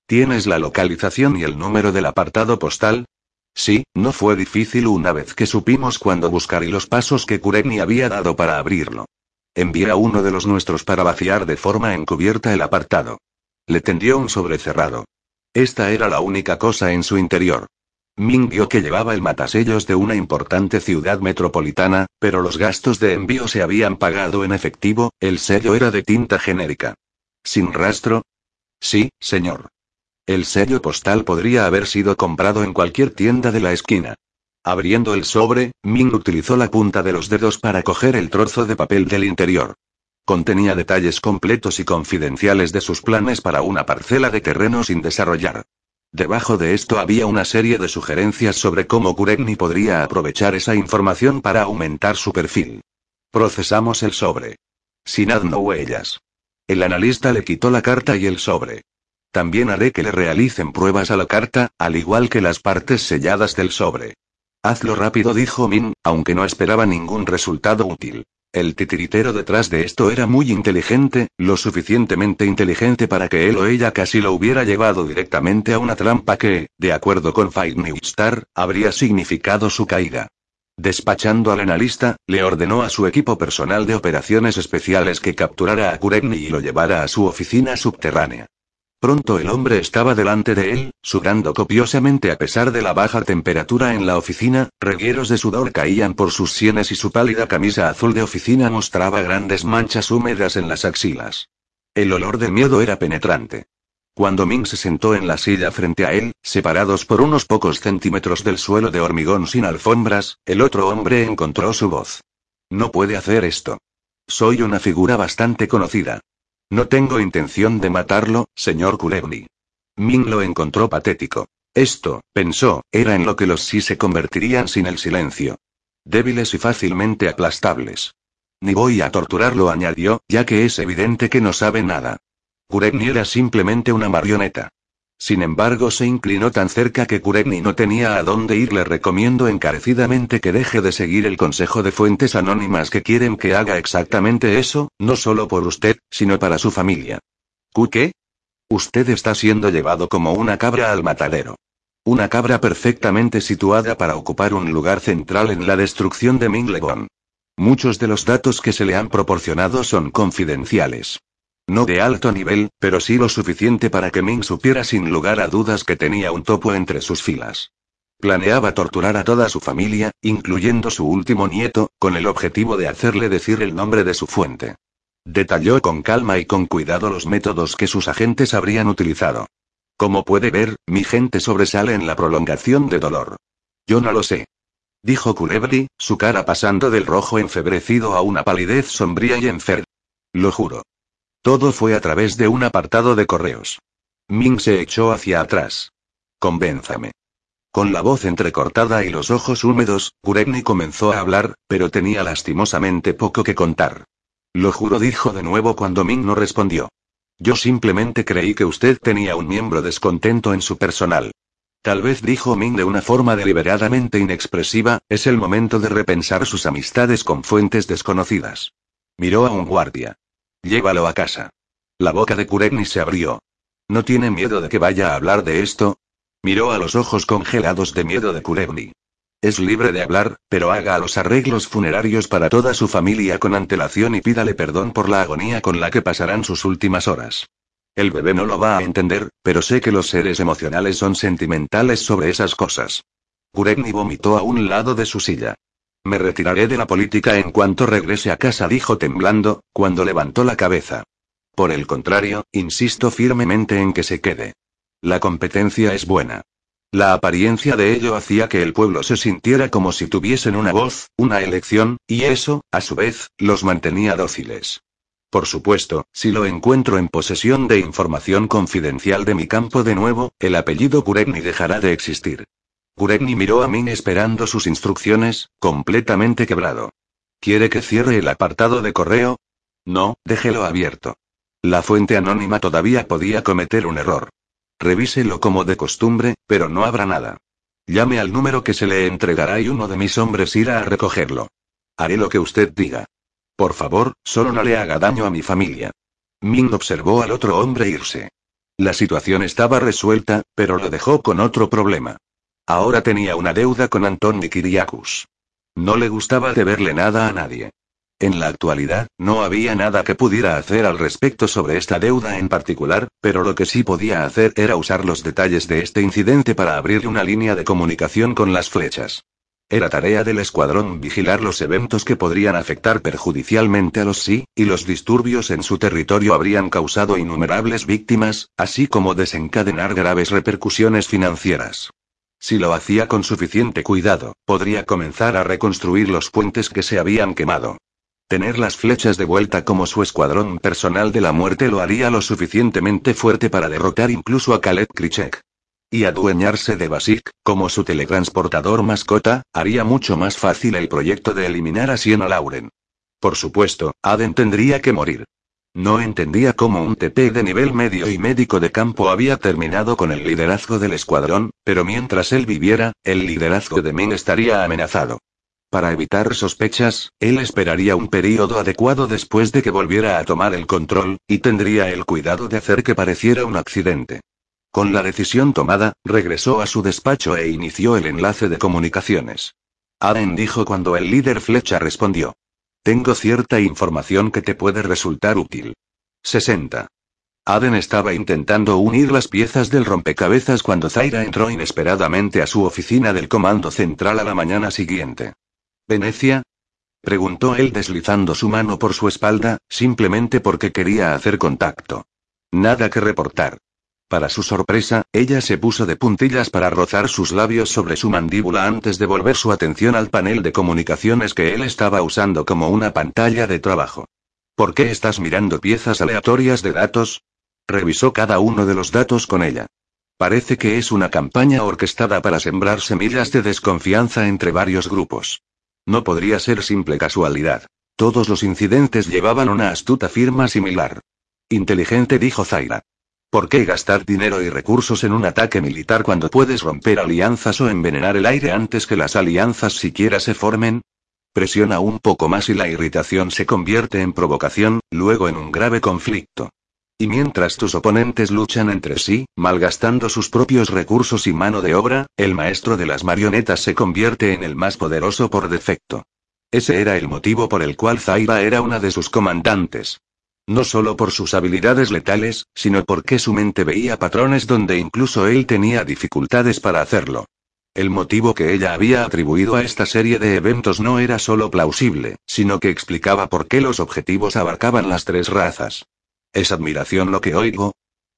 ¿Tienes la localización y el número del apartado postal? Sí, no fue difícil una vez que supimos cuándo buscar y los pasos que Kureni había dado para abrirlo. Envié a uno de los nuestros para vaciar de forma encubierta el apartado. Le tendió un sobrecerrado. Esta era la única cosa en su interior. Ming vio que llevaba el matasellos de una importante ciudad metropolitana, pero los gastos de envío se habían pagado en efectivo, el sello era de tinta genérica. ¿Sin rastro? Sí, señor. El sello postal podría haber sido comprado en cualquier tienda de la esquina. Abriendo el sobre, Ming utilizó la punta de los dedos para coger el trozo de papel del interior. Contenía detalles completos y confidenciales de sus planes para una parcela de terreno sin desarrollar. Debajo de esto había una serie de sugerencias sobre cómo Kuregni podría aprovechar esa información para aumentar su perfil. Procesamos el sobre. Sin adno huellas. El analista le quitó la carta y el sobre. También haré que le realicen pruebas a la carta, al igual que las partes selladas del sobre. Hazlo rápido, dijo Min, aunque no esperaba ningún resultado útil. El titiritero detrás de esto era muy inteligente, lo suficientemente inteligente para que él o ella casi lo hubiera llevado directamente a una trampa que, de acuerdo con Fight Star, habría significado su caída. Despachando al analista, le ordenó a su equipo personal de operaciones especiales que capturara a Kuregni y lo llevara a su oficina subterránea. Pronto el hombre estaba delante de él, sudando copiosamente a pesar de la baja temperatura en la oficina, regueros de sudor caían por sus sienes y su pálida camisa azul de oficina mostraba grandes manchas húmedas en las axilas. El olor del miedo era penetrante. Cuando Ming se sentó en la silla frente a él, separados por unos pocos centímetros del suelo de hormigón sin alfombras, el otro hombre encontró su voz. No puede hacer esto. Soy una figura bastante conocida. No tengo intención de matarlo, señor Kulevni. Ming lo encontró patético. Esto, pensó, era en lo que los sí se convertirían sin el silencio. Débiles y fácilmente aplastables. Ni voy a torturarlo, añadió, ya que es evidente que no sabe nada. Kuregni era simplemente una marioneta. Sin embargo, se inclinó tan cerca que Kuregni no tenía a dónde ir. Le recomiendo encarecidamente que deje de seguir el consejo de fuentes anónimas que quieren que haga exactamente eso, no solo por usted, sino para su familia. ¿Ku qué? Usted está siendo llevado como una cabra al matadero. Una cabra perfectamente situada para ocupar un lugar central en la destrucción de Minglegon. Muchos de los datos que se le han proporcionado son confidenciales. No de alto nivel, pero sí lo suficiente para que Ming supiera sin lugar a dudas que tenía un topo entre sus filas. Planeaba torturar a toda su familia, incluyendo su último nieto, con el objetivo de hacerle decir el nombre de su fuente. Detalló con calma y con cuidado los métodos que sus agentes habrían utilizado. Como puede ver, mi gente sobresale en la prolongación de dolor. Yo no lo sé. Dijo Culebri, su cara pasando del rojo enfebrecido a una palidez sombría y enfer. Lo juro. Todo fue a través de un apartado de correos. Ming se echó hacia atrás. Convénzame. Con la voz entrecortada y los ojos húmedos, Kuregni comenzó a hablar, pero tenía lastimosamente poco que contar. Lo juro, dijo de nuevo cuando Ming no respondió. Yo simplemente creí que usted tenía un miembro descontento en su personal. Tal vez dijo Ming de una forma deliberadamente inexpresiva, es el momento de repensar sus amistades con fuentes desconocidas. Miró a un guardia. Llévalo a casa. La boca de Kuregni se abrió. ¿No tiene miedo de que vaya a hablar de esto? Miró a los ojos congelados de miedo de Kuregni. Es libre de hablar, pero haga los arreglos funerarios para toda su familia con antelación y pídale perdón por la agonía con la que pasarán sus últimas horas. El bebé no lo va a entender, pero sé que los seres emocionales son sentimentales sobre esas cosas. Kuregni vomitó a un lado de su silla. Me retiraré de la política en cuanto regrese a casa, dijo temblando, cuando levantó la cabeza. Por el contrario, insisto firmemente en que se quede. La competencia es buena. La apariencia de ello hacía que el pueblo se sintiera como si tuviesen una voz, una elección, y eso, a su vez, los mantenía dóciles. Por supuesto, si lo encuentro en posesión de información confidencial de mi campo de nuevo, el apellido Guregni dejará de existir. Guregni miró a Min esperando sus instrucciones, completamente quebrado. ¿Quiere que cierre el apartado de correo? No, déjelo abierto. La fuente anónima todavía podía cometer un error. Revíselo como de costumbre, pero no habrá nada. Llame al número que se le entregará y uno de mis hombres irá a recogerlo. Haré lo que usted diga. Por favor, solo no le haga daño a mi familia. Min observó al otro hombre irse. La situación estaba resuelta, pero lo dejó con otro problema. Ahora tenía una deuda con Antoni Kiriakus. No le gustaba deberle nada a nadie. En la actualidad, no había nada que pudiera hacer al respecto sobre esta deuda en particular, pero lo que sí podía hacer era usar los detalles de este incidente para abrir una línea de comunicación con las flechas. Era tarea del escuadrón vigilar los eventos que podrían afectar perjudicialmente a los sí, y los disturbios en su territorio habrían causado innumerables víctimas, así como desencadenar graves repercusiones financieras. Si lo hacía con suficiente cuidado, podría comenzar a reconstruir los puentes que se habían quemado. Tener las flechas de vuelta como su escuadrón personal de la muerte lo haría lo suficientemente fuerte para derrotar incluso a Khaled Krichek. Y adueñarse de Basik, como su teletransportador mascota, haría mucho más fácil el proyecto de eliminar a Siena Lauren. Por supuesto, Aden tendría que morir. No entendía cómo un TP de nivel medio y médico de campo había terminado con el liderazgo del escuadrón, pero mientras él viviera, el liderazgo de Min estaría amenazado. Para evitar sospechas, él esperaría un período adecuado después de que volviera a tomar el control, y tendría el cuidado de hacer que pareciera un accidente. Con la decisión tomada, regresó a su despacho e inició el enlace de comunicaciones. Aden dijo cuando el líder Flecha respondió. Tengo cierta información que te puede resultar útil. 60. Aden estaba intentando unir las piezas del rompecabezas cuando Zaira entró inesperadamente a su oficina del Comando Central a la mañana siguiente. ¿Venecia? preguntó él deslizando su mano por su espalda, simplemente porque quería hacer contacto. Nada que reportar. Para su sorpresa, ella se puso de puntillas para rozar sus labios sobre su mandíbula antes de volver su atención al panel de comunicaciones que él estaba usando como una pantalla de trabajo. ¿Por qué estás mirando piezas aleatorias de datos? Revisó cada uno de los datos con ella. Parece que es una campaña orquestada para sembrar semillas de desconfianza entre varios grupos. No podría ser simple casualidad. Todos los incidentes llevaban una astuta firma similar. Inteligente, dijo Zaira. ¿Por qué gastar dinero y recursos en un ataque militar cuando puedes romper alianzas o envenenar el aire antes que las alianzas siquiera se formen? Presiona un poco más y la irritación se convierte en provocación, luego en un grave conflicto. Y mientras tus oponentes luchan entre sí, malgastando sus propios recursos y mano de obra, el maestro de las marionetas se convierte en el más poderoso por defecto. Ese era el motivo por el cual Zaira era una de sus comandantes. No solo por sus habilidades letales, sino porque su mente veía patrones donde incluso él tenía dificultades para hacerlo. El motivo que ella había atribuido a esta serie de eventos no era solo plausible, sino que explicaba por qué los objetivos abarcaban las tres razas. ¿Es admiración lo que oigo?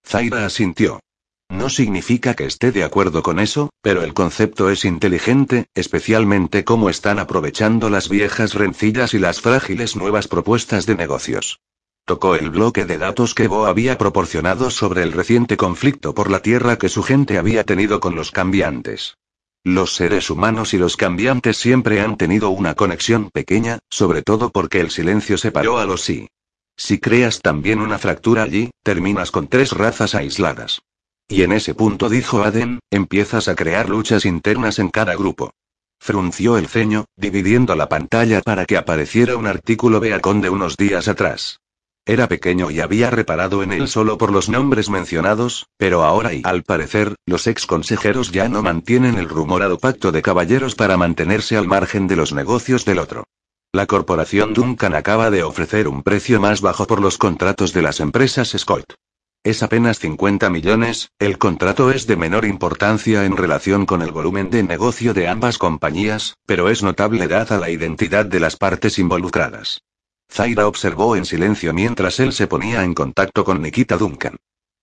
Zaira asintió. No significa que esté de acuerdo con eso, pero el concepto es inteligente, especialmente cómo están aprovechando las viejas rencillas y las frágiles nuevas propuestas de negocios. Tocó el bloque de datos que Bo había proporcionado sobre el reciente conflicto por la tierra que su gente había tenido con los cambiantes. Los seres humanos y los cambiantes siempre han tenido una conexión pequeña, sobre todo porque el silencio separó a los sí. Si creas también una fractura allí, terminas con tres razas aisladas. Y en ese punto dijo Aden, empiezas a crear luchas internas en cada grupo. Frunció el ceño, dividiendo la pantalla para que apareciera un artículo Beacon de unos días atrás. Era pequeño y había reparado en él solo por los nombres mencionados, pero ahora y al parecer, los ex consejeros ya no mantienen el rumorado pacto de caballeros para mantenerse al margen de los negocios del otro. La corporación Duncan acaba de ofrecer un precio más bajo por los contratos de las empresas Scott. Es apenas 50 millones, el contrato es de menor importancia en relación con el volumen de negocio de ambas compañías, pero es notable dada la identidad de las partes involucradas. Zaira observó en silencio mientras él se ponía en contacto con Nikita Duncan.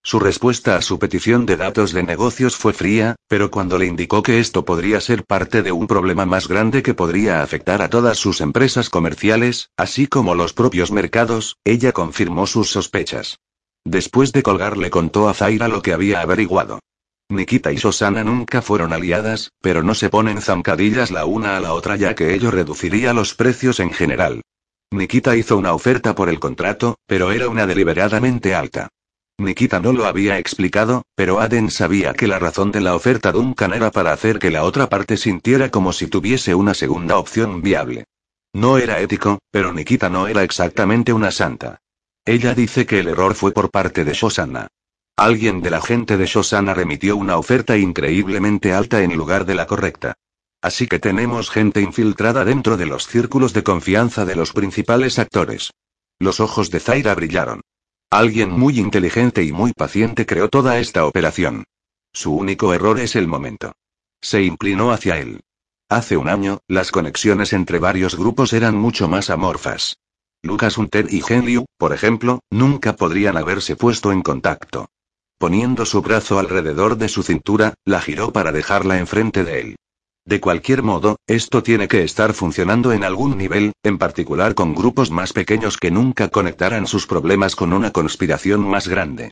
Su respuesta a su petición de datos de negocios fue fría, pero cuando le indicó que esto podría ser parte de un problema más grande que podría afectar a todas sus empresas comerciales, así como los propios mercados, ella confirmó sus sospechas. Después de colgar le contó a Zaira lo que había averiguado. Nikita y Susana nunca fueron aliadas, pero no se ponen zancadillas la una a la otra ya que ello reduciría los precios en general. Nikita hizo una oferta por el contrato, pero era una deliberadamente alta. Nikita no lo había explicado, pero Aden sabía que la razón de la oferta Duncan era para hacer que la otra parte sintiera como si tuviese una segunda opción viable. No era ético, pero Nikita no era exactamente una santa. Ella dice que el error fue por parte de Shosanna. Alguien de la gente de Shosanna remitió una oferta increíblemente alta en lugar de la correcta. Así que tenemos gente infiltrada dentro de los círculos de confianza de los principales actores. Los ojos de Zaira brillaron. Alguien muy inteligente y muy paciente creó toda esta operación. Su único error es el momento. Se inclinó hacia él. Hace un año, las conexiones entre varios grupos eran mucho más amorfas. Lucas Hunter y Liu, por ejemplo, nunca podrían haberse puesto en contacto. Poniendo su brazo alrededor de su cintura, la giró para dejarla enfrente de él. De cualquier modo, esto tiene que estar funcionando en algún nivel, en particular con grupos más pequeños que nunca conectaran sus problemas con una conspiración más grande.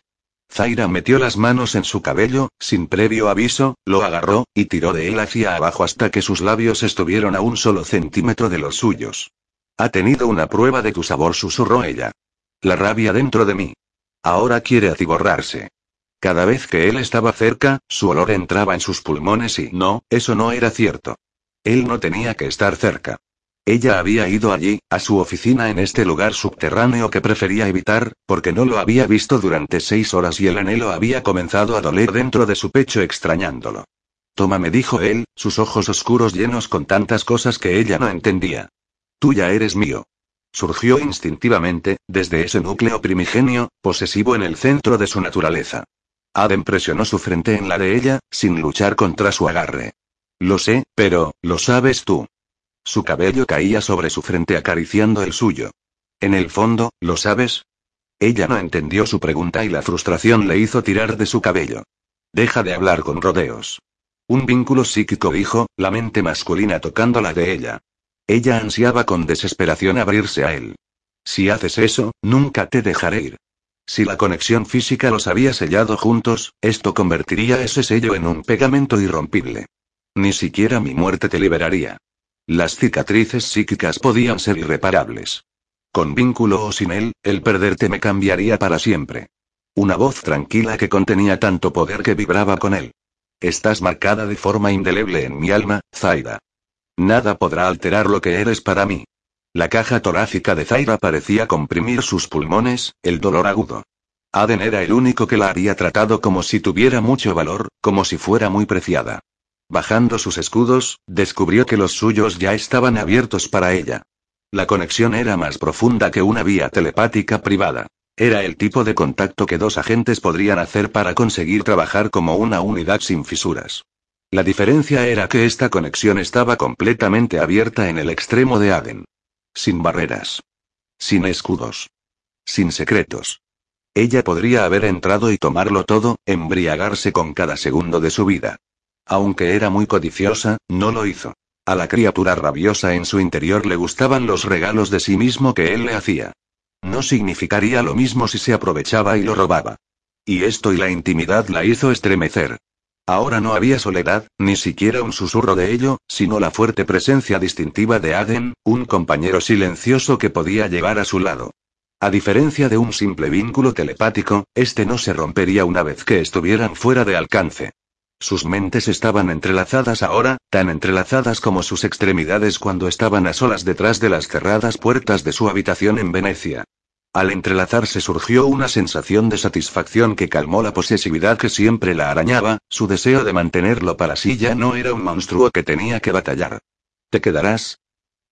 Zaira metió las manos en su cabello, sin previo aviso, lo agarró, y tiró de él hacia abajo hasta que sus labios estuvieron a un solo centímetro de los suyos. Ha tenido una prueba de tu sabor, susurró ella. La rabia dentro de mí. Ahora quiere atiborrarse. Cada vez que él estaba cerca, su olor entraba en sus pulmones y no, eso no era cierto. Él no tenía que estar cerca. Ella había ido allí, a su oficina en este lugar subterráneo que prefería evitar, porque no lo había visto durante seis horas y el anhelo había comenzado a doler dentro de su pecho extrañándolo. Toma, me dijo él, sus ojos oscuros llenos con tantas cosas que ella no entendía. Tú ya eres mío. Surgió instintivamente, desde ese núcleo primigenio, posesivo en el centro de su naturaleza. Adam presionó su frente en la de ella, sin luchar contra su agarre. Lo sé, pero, ¿lo sabes tú? Su cabello caía sobre su frente acariciando el suyo. En el fondo, ¿lo sabes? Ella no entendió su pregunta y la frustración le hizo tirar de su cabello. Deja de hablar con rodeos. Un vínculo psíquico dijo, la mente masculina tocando la de ella. Ella ansiaba con desesperación abrirse a él. Si haces eso, nunca te dejaré ir. Si la conexión física los había sellado juntos, esto convertiría ese sello en un pegamento irrompible. Ni siquiera mi muerte te liberaría. Las cicatrices psíquicas podían ser irreparables. Con vínculo o sin él, el perderte me cambiaría para siempre. Una voz tranquila que contenía tanto poder que vibraba con él. Estás marcada de forma indeleble en mi alma, Zaida. Nada podrá alterar lo que eres para mí. La caja torácica de Zaira parecía comprimir sus pulmones, el dolor agudo. Aden era el único que la había tratado como si tuviera mucho valor, como si fuera muy preciada. Bajando sus escudos, descubrió que los suyos ya estaban abiertos para ella. La conexión era más profunda que una vía telepática privada. Era el tipo de contacto que dos agentes podrían hacer para conseguir trabajar como una unidad sin fisuras. La diferencia era que esta conexión estaba completamente abierta en el extremo de Aden. Sin barreras. Sin escudos. Sin secretos. Ella podría haber entrado y tomarlo todo, embriagarse con cada segundo de su vida. Aunque era muy codiciosa, no lo hizo. A la criatura rabiosa en su interior le gustaban los regalos de sí mismo que él le hacía. No significaría lo mismo si se aprovechaba y lo robaba. Y esto y la intimidad la hizo estremecer. Ahora no había soledad, ni siquiera un susurro de ello, sino la fuerte presencia distintiva de Aden, un compañero silencioso que podía llevar a su lado. A diferencia de un simple vínculo telepático, este no se rompería una vez que estuvieran fuera de alcance. Sus mentes estaban entrelazadas ahora, tan entrelazadas como sus extremidades cuando estaban a solas detrás de las cerradas puertas de su habitación en Venecia. Al entrelazarse surgió una sensación de satisfacción que calmó la posesividad que siempre la arañaba, su deseo de mantenerlo para sí ya no era un monstruo que tenía que batallar. ¿Te quedarás?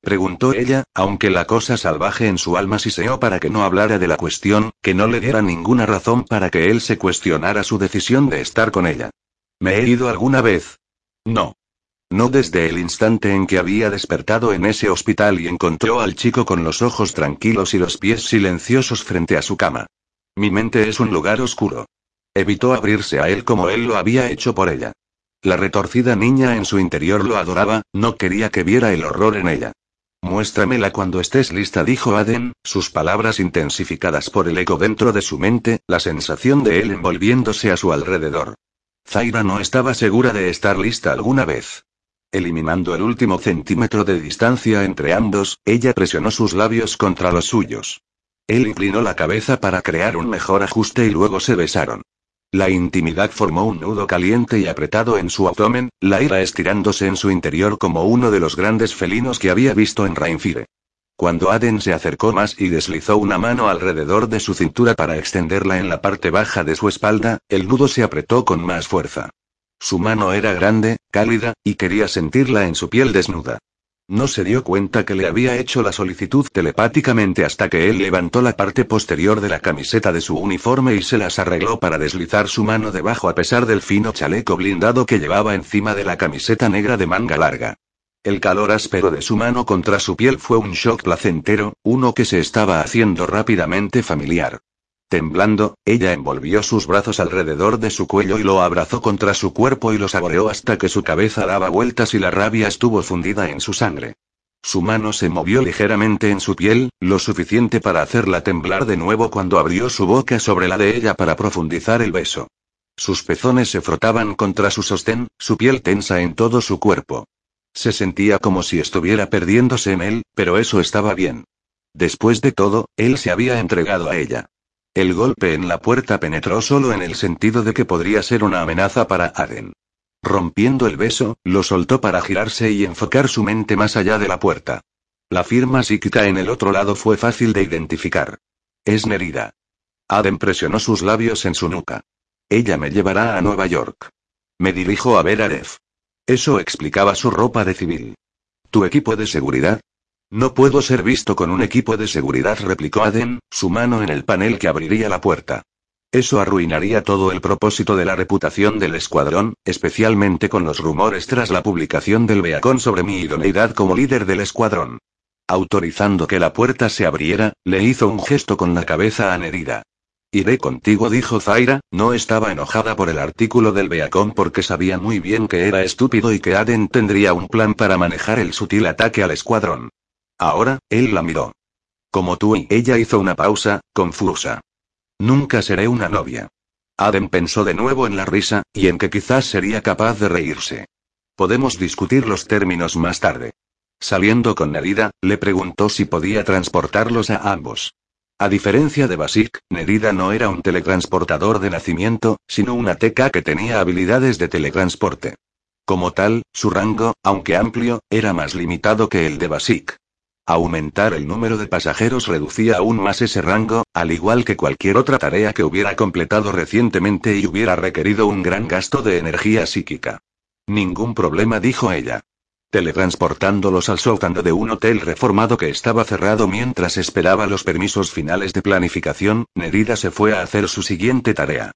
preguntó ella, aunque la cosa salvaje en su alma siseó para que no hablara de la cuestión, que no le diera ninguna razón para que él se cuestionara su decisión de estar con ella. ¿Me he ido alguna vez? No. No desde el instante en que había despertado en ese hospital y encontró al chico con los ojos tranquilos y los pies silenciosos frente a su cama. Mi mente es un lugar oscuro. Evitó abrirse a él como él lo había hecho por ella. La retorcida niña en su interior lo adoraba, no quería que viera el horror en ella. Muéstramela cuando estés lista, dijo Aden, sus palabras intensificadas por el eco dentro de su mente, la sensación de él envolviéndose a su alrededor. Zaira no estaba segura de estar lista alguna vez. Eliminando el último centímetro de distancia entre ambos, ella presionó sus labios contra los suyos. Él inclinó la cabeza para crear un mejor ajuste y luego se besaron. La intimidad formó un nudo caliente y apretado en su abdomen, la ira estirándose en su interior como uno de los grandes felinos que había visto en Rainfire. Cuando Aden se acercó más y deslizó una mano alrededor de su cintura para extenderla en la parte baja de su espalda, el nudo se apretó con más fuerza. Su mano era grande, cálida, y quería sentirla en su piel desnuda. No se dio cuenta que le había hecho la solicitud telepáticamente hasta que él levantó la parte posterior de la camiseta de su uniforme y se las arregló para deslizar su mano debajo a pesar del fino chaleco blindado que llevaba encima de la camiseta negra de manga larga. El calor áspero de su mano contra su piel fue un shock placentero, uno que se estaba haciendo rápidamente familiar. Temblando, ella envolvió sus brazos alrededor de su cuello y lo abrazó contra su cuerpo y lo saboreó hasta que su cabeza daba vueltas y la rabia estuvo fundida en su sangre. Su mano se movió ligeramente en su piel, lo suficiente para hacerla temblar de nuevo cuando abrió su boca sobre la de ella para profundizar el beso. Sus pezones se frotaban contra su sostén, su piel tensa en todo su cuerpo. Se sentía como si estuviera perdiéndose en él, pero eso estaba bien. Después de todo, él se había entregado a ella. El golpe en la puerta penetró solo en el sentido de que podría ser una amenaza para Aden. Rompiendo el beso, lo soltó para girarse y enfocar su mente más allá de la puerta. La firma psíquica en el otro lado fue fácil de identificar. Es Nerida. Aden presionó sus labios en su nuca. Ella me llevará a Nueva York. Me dirijo a ver a Ref. Eso explicaba su ropa de civil. ¿Tu equipo de seguridad? No puedo ser visto con un equipo de seguridad, replicó Aden, su mano en el panel que abriría la puerta. Eso arruinaría todo el propósito de la reputación del escuadrón, especialmente con los rumores tras la publicación del Beacon sobre mi idoneidad como líder del escuadrón. Autorizando que la puerta se abriera, le hizo un gesto con la cabeza a. Iré contigo, dijo Zaira, no estaba enojada por el artículo del Beacon porque sabía muy bien que era estúpido y que Aden tendría un plan para manejar el sutil ataque al escuadrón. Ahora, él la miró. Como tú y ella hizo una pausa, confusa. Nunca seré una novia. Aden pensó de nuevo en la risa, y en que quizás sería capaz de reírse. Podemos discutir los términos más tarde. Saliendo con Nerida, le preguntó si podía transportarlos a ambos. A diferencia de Basic, Nerida no era un teletransportador de nacimiento, sino una teca que tenía habilidades de teletransporte. Como tal, su rango, aunque amplio, era más limitado que el de Basic. Aumentar el número de pasajeros reducía aún más ese rango, al igual que cualquier otra tarea que hubiera completado recientemente y hubiera requerido un gran gasto de energía psíquica. Ningún problema, dijo ella. Teletransportándolos al sótano de un hotel reformado que estaba cerrado mientras esperaba los permisos finales de planificación, Nerida se fue a hacer su siguiente tarea.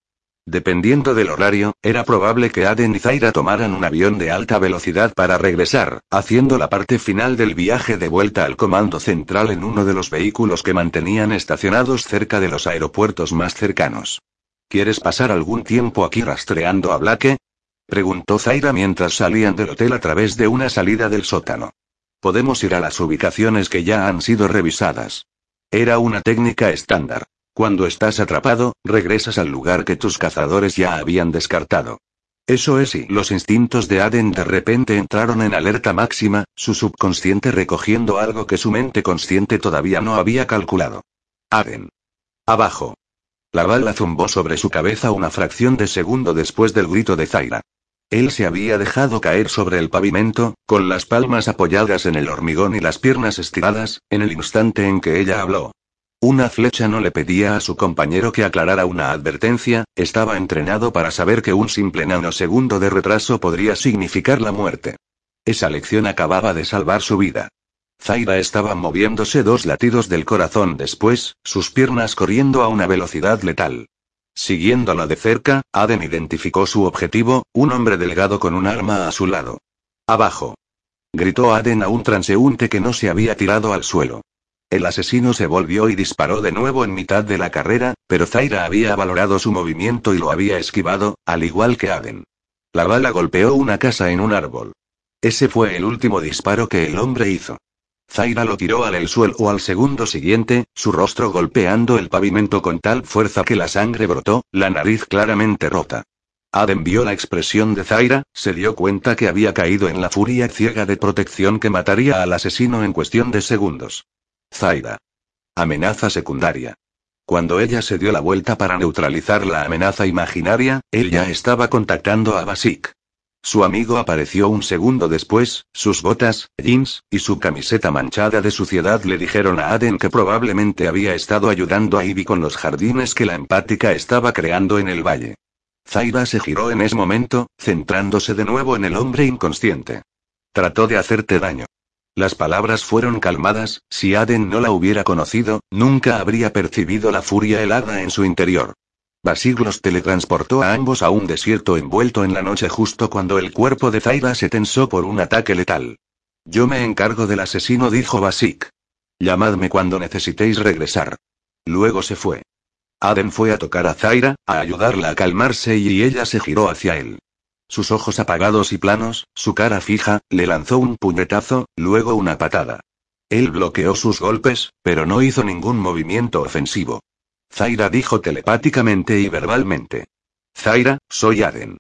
Dependiendo del horario, era probable que Aden y Zaira tomaran un avión de alta velocidad para regresar, haciendo la parte final del viaje de vuelta al comando central en uno de los vehículos que mantenían estacionados cerca de los aeropuertos más cercanos. ¿Quieres pasar algún tiempo aquí rastreando a Blake? preguntó Zaira mientras salían del hotel a través de una salida del sótano. Podemos ir a las ubicaciones que ya han sido revisadas. Era una técnica estándar. Cuando estás atrapado, regresas al lugar que tus cazadores ya habían descartado. Eso es y los instintos de Aden de repente entraron en alerta máxima, su subconsciente recogiendo algo que su mente consciente todavía no había calculado. Aden. Abajo. La bala zumbó sobre su cabeza una fracción de segundo después del grito de Zaira. Él se había dejado caer sobre el pavimento, con las palmas apoyadas en el hormigón y las piernas estiradas, en el instante en que ella habló. Una flecha no le pedía a su compañero que aclarara una advertencia, estaba entrenado para saber que un simple nanosegundo de retraso podría significar la muerte. Esa lección acababa de salvar su vida. Zaira estaba moviéndose dos latidos del corazón después, sus piernas corriendo a una velocidad letal. Siguiéndola de cerca, Aden identificó su objetivo, un hombre delgado con un arma a su lado. Abajo. Gritó Aden a un transeúnte que no se había tirado al suelo. El asesino se volvió y disparó de nuevo en mitad de la carrera, pero Zaira había valorado su movimiento y lo había esquivado, al igual que Aden. La bala golpeó una casa en un árbol. Ese fue el último disparo que el hombre hizo. Zaira lo tiró al el suelo o al segundo siguiente, su rostro golpeando el pavimento con tal fuerza que la sangre brotó, la nariz claramente rota. Aden vio la expresión de Zaira, se dio cuenta que había caído en la furia ciega de protección que mataría al asesino en cuestión de segundos. Zaira. Amenaza secundaria. Cuando ella se dio la vuelta para neutralizar la amenaza imaginaria, él ya estaba contactando a Basik. Su amigo apareció un segundo después, sus botas, jeans, y su camiseta manchada de suciedad le dijeron a Aden que probablemente había estado ayudando a Ivy con los jardines que la empática estaba creando en el valle. Zaira se giró en ese momento, centrándose de nuevo en el hombre inconsciente. Trató de hacerte daño. Las palabras fueron calmadas, si Aden no la hubiera conocido, nunca habría percibido la furia helada en su interior. Basig los teletransportó a ambos a un desierto envuelto en la noche justo cuando el cuerpo de Zaira se tensó por un ataque letal. Yo me encargo del asesino, dijo Basik. Llamadme cuando necesitéis regresar. Luego se fue. Aden fue a tocar a Zaira, a ayudarla a calmarse y ella se giró hacia él. Sus ojos apagados y planos, su cara fija, le lanzó un puñetazo, luego una patada. Él bloqueó sus golpes, pero no hizo ningún movimiento ofensivo. Zaira dijo telepáticamente y verbalmente. Zaira, soy Aden.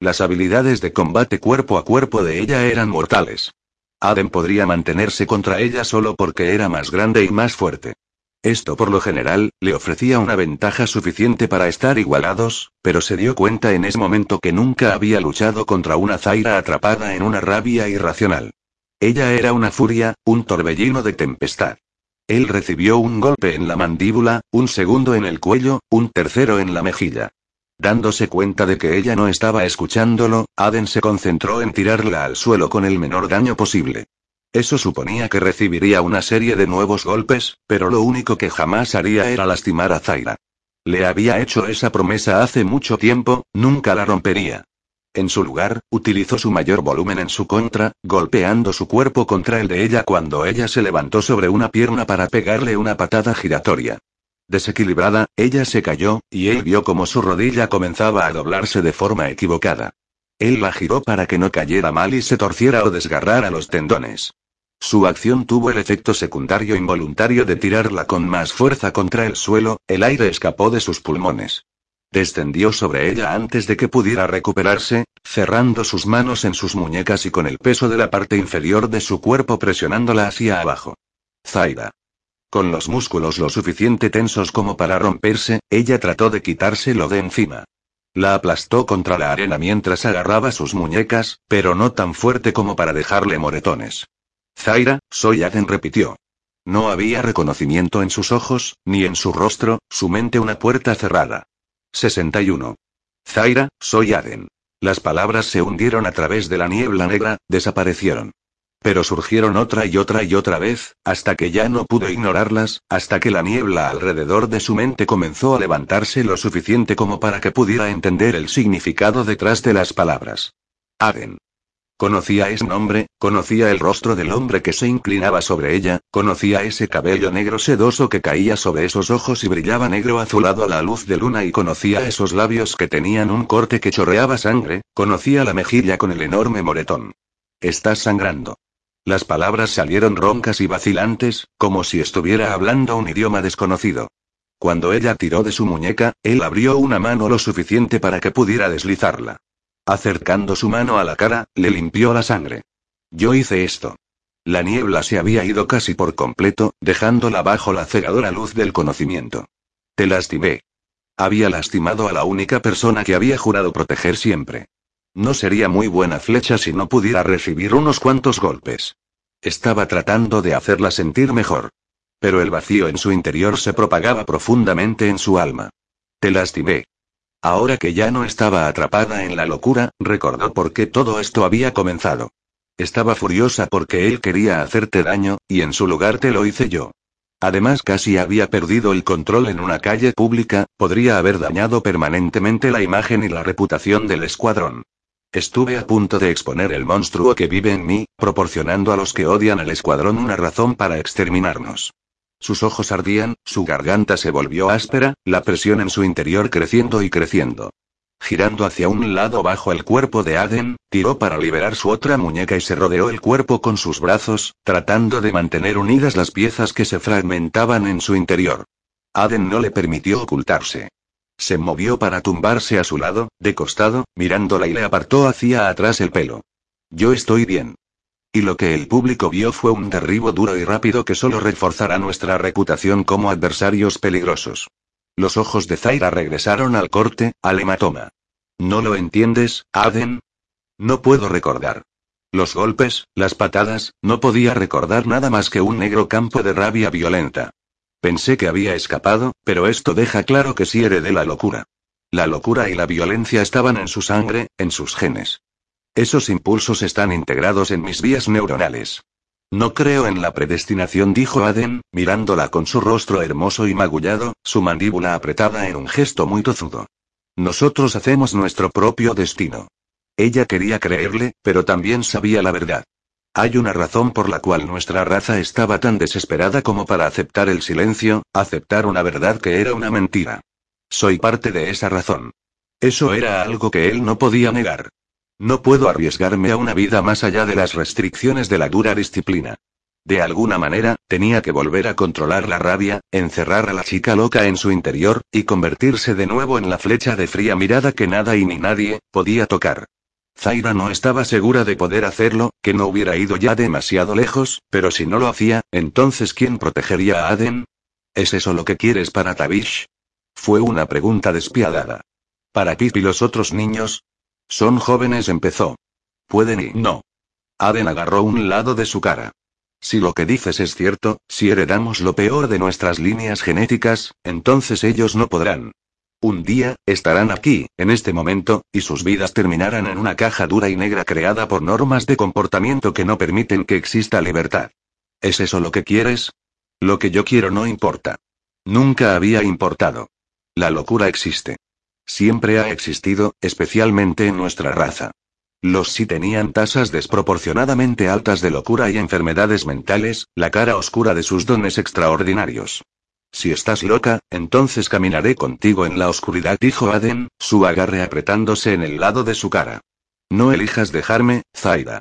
Las habilidades de combate cuerpo a cuerpo de ella eran mortales. Aden podría mantenerse contra ella solo porque era más grande y más fuerte. Esto por lo general, le ofrecía una ventaja suficiente para estar igualados, pero se dio cuenta en ese momento que nunca había luchado contra una Zaira atrapada en una rabia irracional. Ella era una furia, un torbellino de tempestad. Él recibió un golpe en la mandíbula, un segundo en el cuello, un tercero en la mejilla. Dándose cuenta de que ella no estaba escuchándolo, Aden se concentró en tirarla al suelo con el menor daño posible. Eso suponía que recibiría una serie de nuevos golpes, pero lo único que jamás haría era lastimar a Zaira. Le había hecho esa promesa hace mucho tiempo, nunca la rompería. En su lugar, utilizó su mayor volumen en su contra, golpeando su cuerpo contra el de ella cuando ella se levantó sobre una pierna para pegarle una patada giratoria. Desequilibrada, ella se cayó, y él vio como su rodilla comenzaba a doblarse de forma equivocada. Él la giró para que no cayera mal y se torciera o desgarrara los tendones. Su acción tuvo el efecto secundario involuntario de tirarla con más fuerza contra el suelo, el aire escapó de sus pulmones. Descendió sobre ella antes de que pudiera recuperarse, cerrando sus manos en sus muñecas y con el peso de la parte inferior de su cuerpo presionándola hacia abajo. Zaira. Con los músculos lo suficiente tensos como para romperse, ella trató de quitárselo de encima. La aplastó contra la arena mientras agarraba sus muñecas, pero no tan fuerte como para dejarle moretones. Zaira, soy Aden repitió. No había reconocimiento en sus ojos, ni en su rostro, su mente una puerta cerrada. 61. Zaira, soy Aden. Las palabras se hundieron a través de la niebla negra, desaparecieron. Pero surgieron otra y otra y otra vez, hasta que ya no pudo ignorarlas, hasta que la niebla alrededor de su mente comenzó a levantarse lo suficiente como para que pudiera entender el significado detrás de las palabras. Aden. Conocía ese nombre, conocía el rostro del hombre que se inclinaba sobre ella, conocía ese cabello negro sedoso que caía sobre esos ojos y brillaba negro azulado a la luz de luna y conocía esos labios que tenían un corte que chorreaba sangre, conocía la mejilla con el enorme moretón. Estás sangrando. Las palabras salieron roncas y vacilantes, como si estuviera hablando un idioma desconocido. Cuando ella tiró de su muñeca, él abrió una mano lo suficiente para que pudiera deslizarla. Acercando su mano a la cara, le limpió la sangre. Yo hice esto. La niebla se había ido casi por completo, dejándola bajo la cegadora luz del conocimiento. Te lastimé. Había lastimado a la única persona que había jurado proteger siempre. No sería muy buena flecha si no pudiera recibir unos cuantos golpes. Estaba tratando de hacerla sentir mejor. Pero el vacío en su interior se propagaba profundamente en su alma. Te lastimé. Ahora que ya no estaba atrapada en la locura, recordó por qué todo esto había comenzado. Estaba furiosa porque él quería hacerte daño, y en su lugar te lo hice yo. Además casi había perdido el control en una calle pública, podría haber dañado permanentemente la imagen y la reputación del escuadrón. Estuve a punto de exponer el monstruo que vive en mí, proporcionando a los que odian al escuadrón una razón para exterminarnos. Sus ojos ardían, su garganta se volvió áspera, la presión en su interior creciendo y creciendo. Girando hacia un lado bajo el cuerpo de Aden, tiró para liberar su otra muñeca y se rodeó el cuerpo con sus brazos, tratando de mantener unidas las piezas que se fragmentaban en su interior. Aden no le permitió ocultarse. Se movió para tumbarse a su lado, de costado, mirándola y le apartó hacia atrás el pelo. Yo estoy bien. Y lo que el público vio fue un derribo duro y rápido que solo reforzará nuestra reputación como adversarios peligrosos. Los ojos de Zaira regresaron al corte, al hematoma. ¿No lo entiendes, Aden? No puedo recordar. Los golpes, las patadas, no podía recordar nada más que un negro campo de rabia violenta. Pensé que había escapado, pero esto deja claro que sí heredé la locura. La locura y la violencia estaban en su sangre, en sus genes. Esos impulsos están integrados en mis vías neuronales. No creo en la predestinación, dijo Aden, mirándola con su rostro hermoso y magullado, su mandíbula apretada en un gesto muy tozudo. Nosotros hacemos nuestro propio destino. Ella quería creerle, pero también sabía la verdad. Hay una razón por la cual nuestra raza estaba tan desesperada como para aceptar el silencio, aceptar una verdad que era una mentira. Soy parte de esa razón. Eso era algo que él no podía negar. No puedo arriesgarme a una vida más allá de las restricciones de la dura disciplina. De alguna manera, tenía que volver a controlar la rabia, encerrar a la chica loca en su interior, y convertirse de nuevo en la flecha de fría mirada que nada y ni nadie podía tocar. Zaira no estaba segura de poder hacerlo, que no hubiera ido ya demasiado lejos, pero si no lo hacía, entonces ¿quién protegería a Aden? ¿Es eso lo que quieres para Tavish? Fue una pregunta despiadada. ¿Para Pip y los otros niños? Son jóvenes, empezó. Pueden y no. Aden agarró un lado de su cara. Si lo que dices es cierto, si heredamos lo peor de nuestras líneas genéticas, entonces ellos no podrán. Un día, estarán aquí, en este momento, y sus vidas terminarán en una caja dura y negra creada por normas de comportamiento que no permiten que exista libertad. ¿Es eso lo que quieres? Lo que yo quiero no importa. Nunca había importado. La locura existe. Siempre ha existido, especialmente en nuestra raza. Los sí tenían tasas desproporcionadamente altas de locura y enfermedades mentales, la cara oscura de sus dones extraordinarios. Si estás loca, entonces caminaré contigo en la oscuridad, dijo Aden, su agarre apretándose en el lado de su cara. No elijas dejarme, Zaida.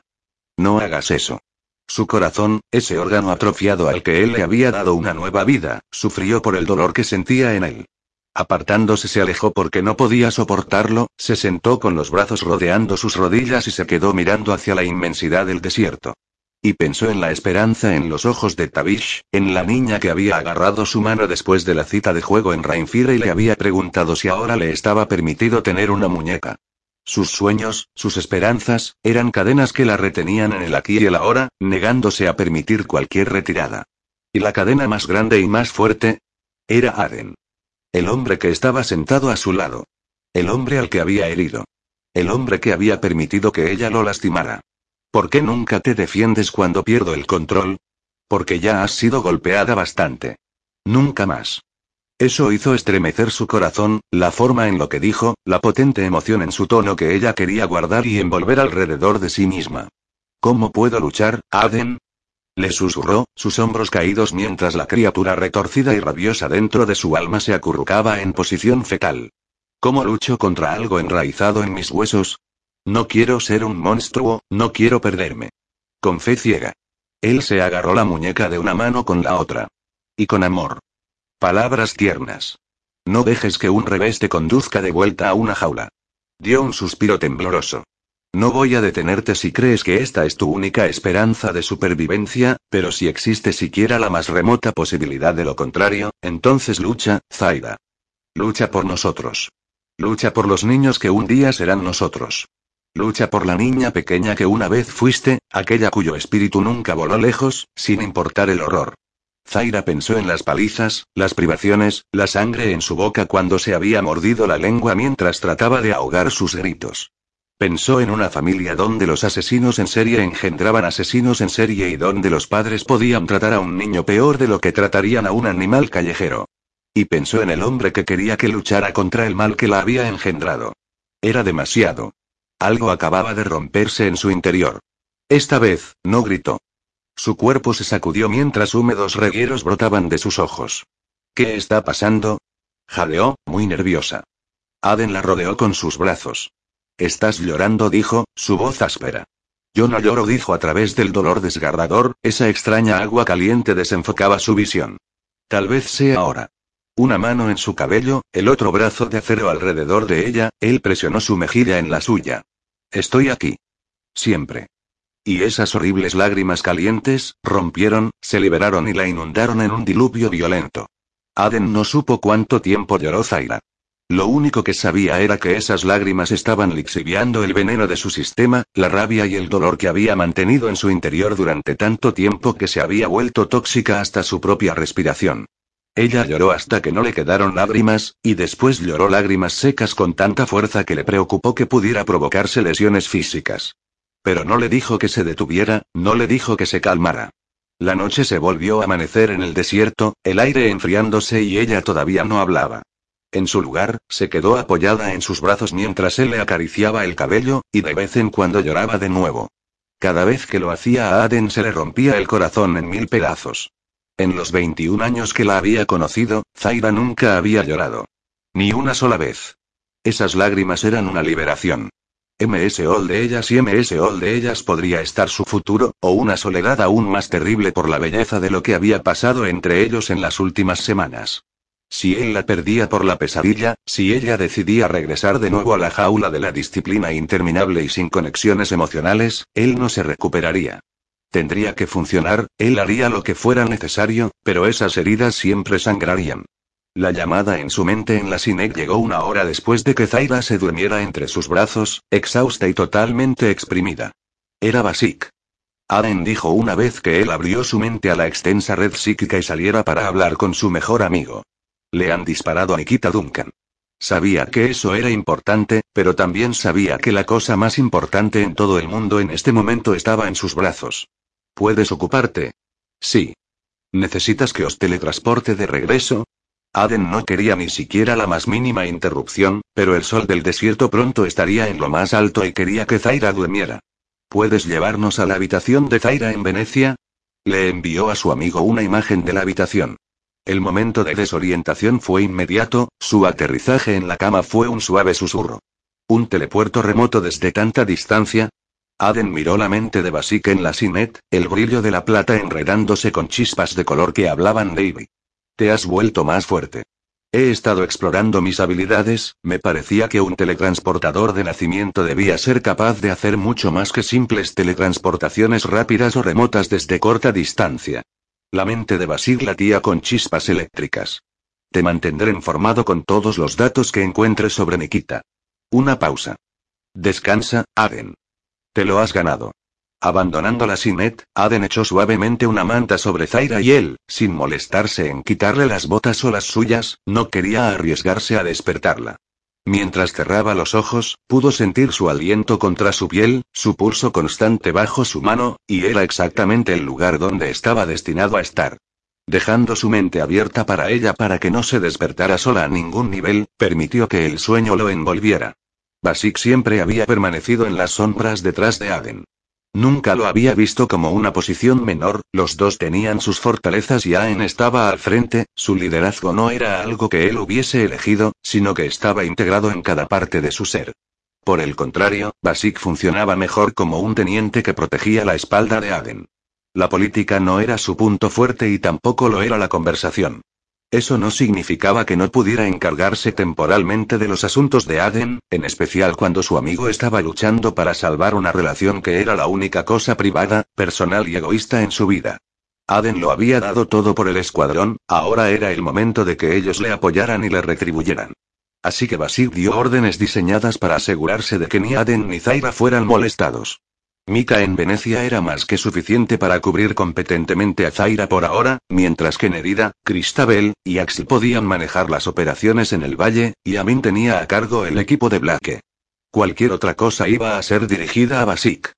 No hagas eso. Su corazón, ese órgano atrofiado al que él le había dado una nueva vida, sufrió por el dolor que sentía en él. Apartándose se alejó porque no podía soportarlo, se sentó con los brazos rodeando sus rodillas y se quedó mirando hacia la inmensidad del desierto. Y pensó en la esperanza en los ojos de Tavish, en la niña que había agarrado su mano después de la cita de juego en Rainfire y le había preguntado si ahora le estaba permitido tener una muñeca. Sus sueños, sus esperanzas, eran cadenas que la retenían en el aquí y el ahora, negándose a permitir cualquier retirada. Y la cadena más grande y más fuerte era Aden. El hombre que estaba sentado a su lado. El hombre al que había herido. El hombre que había permitido que ella lo lastimara. ¿Por qué nunca te defiendes cuando pierdo el control? Porque ya has sido golpeada bastante. Nunca más. Eso hizo estremecer su corazón, la forma en lo que dijo, la potente emoción en su tono que ella quería guardar y envolver alrededor de sí misma. ¿Cómo puedo luchar, Aden? Le susurró, sus hombros caídos mientras la criatura retorcida y rabiosa dentro de su alma se acurrucaba en posición fetal. ¿Cómo lucho contra algo enraizado en mis huesos? No quiero ser un monstruo, no quiero perderme. Con fe ciega. Él se agarró la muñeca de una mano con la otra. Y con amor. Palabras tiernas. No dejes que un revés te conduzca de vuelta a una jaula. Dio un suspiro tembloroso. No voy a detenerte si crees que esta es tu única esperanza de supervivencia, pero si existe siquiera la más remota posibilidad de lo contrario, entonces lucha, Zaida. Lucha por nosotros. Lucha por los niños que un día serán nosotros. Lucha por la niña pequeña que una vez fuiste, aquella cuyo espíritu nunca voló lejos, sin importar el horror. Zaira pensó en las palizas, las privaciones, la sangre en su boca cuando se había mordido la lengua mientras trataba de ahogar sus gritos. Pensó en una familia donde los asesinos en serie engendraban asesinos en serie y donde los padres podían tratar a un niño peor de lo que tratarían a un animal callejero. Y pensó en el hombre que quería que luchara contra el mal que la había engendrado. Era demasiado. Algo acababa de romperse en su interior. Esta vez, no gritó. Su cuerpo se sacudió mientras húmedos regueros brotaban de sus ojos. ¿Qué está pasando? Jadeó, muy nerviosa. Aden la rodeó con sus brazos. Estás llorando, dijo, su voz áspera. Yo no lloro, dijo a través del dolor desgarrador, esa extraña agua caliente desenfocaba su visión. Tal vez sea ahora. Una mano en su cabello, el otro brazo de acero alrededor de ella, él presionó su mejilla en la suya. Estoy aquí. Siempre. Y esas horribles lágrimas calientes, rompieron, se liberaron y la inundaron en un diluvio violento. Aden no supo cuánto tiempo lloró Zaira. Lo único que sabía era que esas lágrimas estaban lixiviando el veneno de su sistema, la rabia y el dolor que había mantenido en su interior durante tanto tiempo que se había vuelto tóxica hasta su propia respiración. Ella lloró hasta que no le quedaron lágrimas, y después lloró lágrimas secas con tanta fuerza que le preocupó que pudiera provocarse lesiones físicas. Pero no le dijo que se detuviera, no le dijo que se calmara. La noche se volvió a amanecer en el desierto, el aire enfriándose y ella todavía no hablaba. En su lugar, se quedó apoyada en sus brazos mientras él le acariciaba el cabello, y de vez en cuando lloraba de nuevo. Cada vez que lo hacía a Aden se le rompía el corazón en mil pedazos. En los 21 años que la había conocido, Zaira nunca había llorado. Ni una sola vez. Esas lágrimas eran una liberación. MS All de ellas y MS All de ellas podría estar su futuro, o una soledad aún más terrible por la belleza de lo que había pasado entre ellos en las últimas semanas. Si él la perdía por la pesadilla, si ella decidía regresar de nuevo a la jaula de la disciplina interminable y sin conexiones emocionales, él no se recuperaría. Tendría que funcionar, él haría lo que fuera necesario, pero esas heridas siempre sangrarían. La llamada en su mente en la Sinec llegó una hora después de que Zaira se durmiera entre sus brazos, exhausta y totalmente exprimida. Era Basik. Aden dijo una vez que él abrió su mente a la extensa red psíquica y saliera para hablar con su mejor amigo. Le han disparado a Nikita Duncan. Sabía que eso era importante, pero también sabía que la cosa más importante en todo el mundo en este momento estaba en sus brazos. ¿Puedes ocuparte? Sí. ¿Necesitas que os teletransporte de regreso? Aden no quería ni siquiera la más mínima interrupción, pero el sol del desierto pronto estaría en lo más alto y quería que Zaira durmiera. ¿Puedes llevarnos a la habitación de Zaira en Venecia? Le envió a su amigo una imagen de la habitación. El momento de desorientación fue inmediato, su aterrizaje en la cama fue un suave susurro. ¿Un telepuerto remoto desde tanta distancia? Aden miró la mente de Basik en la Sinet, el brillo de la plata enredándose con chispas de color que hablaban Davy. Te has vuelto más fuerte. He estado explorando mis habilidades, me parecía que un teletransportador de nacimiento debía ser capaz de hacer mucho más que simples teletransportaciones rápidas o remotas desde corta distancia. La mente de Basir latía con chispas eléctricas. Te mantendré informado con todos los datos que encuentres sobre Nikita. Una pausa. Descansa, Aden. Te lo has ganado. Abandonando la Sinet, Aden echó suavemente una manta sobre Zaira y él, sin molestarse en quitarle las botas o las suyas, no quería arriesgarse a despertarla. Mientras cerraba los ojos, pudo sentir su aliento contra su piel, su pulso constante bajo su mano, y era exactamente el lugar donde estaba destinado a estar. Dejando su mente abierta para ella para que no se despertara sola a ningún nivel, permitió que el sueño lo envolviera. Basik siempre había permanecido en las sombras detrás de Aden. Nunca lo había visto como una posición menor, los dos tenían sus fortalezas y Aen estaba al frente, su liderazgo no era algo que él hubiese elegido, sino que estaba integrado en cada parte de su ser. Por el contrario, Basik funcionaba mejor como un teniente que protegía la espalda de Aden. La política no era su punto fuerte y tampoco lo era la conversación. Eso no significaba que no pudiera encargarse temporalmente de los asuntos de Aden, en especial cuando su amigo estaba luchando para salvar una relación que era la única cosa privada, personal y egoísta en su vida. Aden lo había dado todo por el escuadrón, ahora era el momento de que ellos le apoyaran y le retribuyeran. Así que Basir dio órdenes diseñadas para asegurarse de que ni Aden ni Zaira fueran molestados. Mika en Venecia era más que suficiente para cubrir competentemente a Zaira por ahora, mientras que Nerida, Cristabel, y Axel podían manejar las operaciones en el valle, y Amin tenía a cargo el equipo de Blake. Cualquier otra cosa iba a ser dirigida a Basik.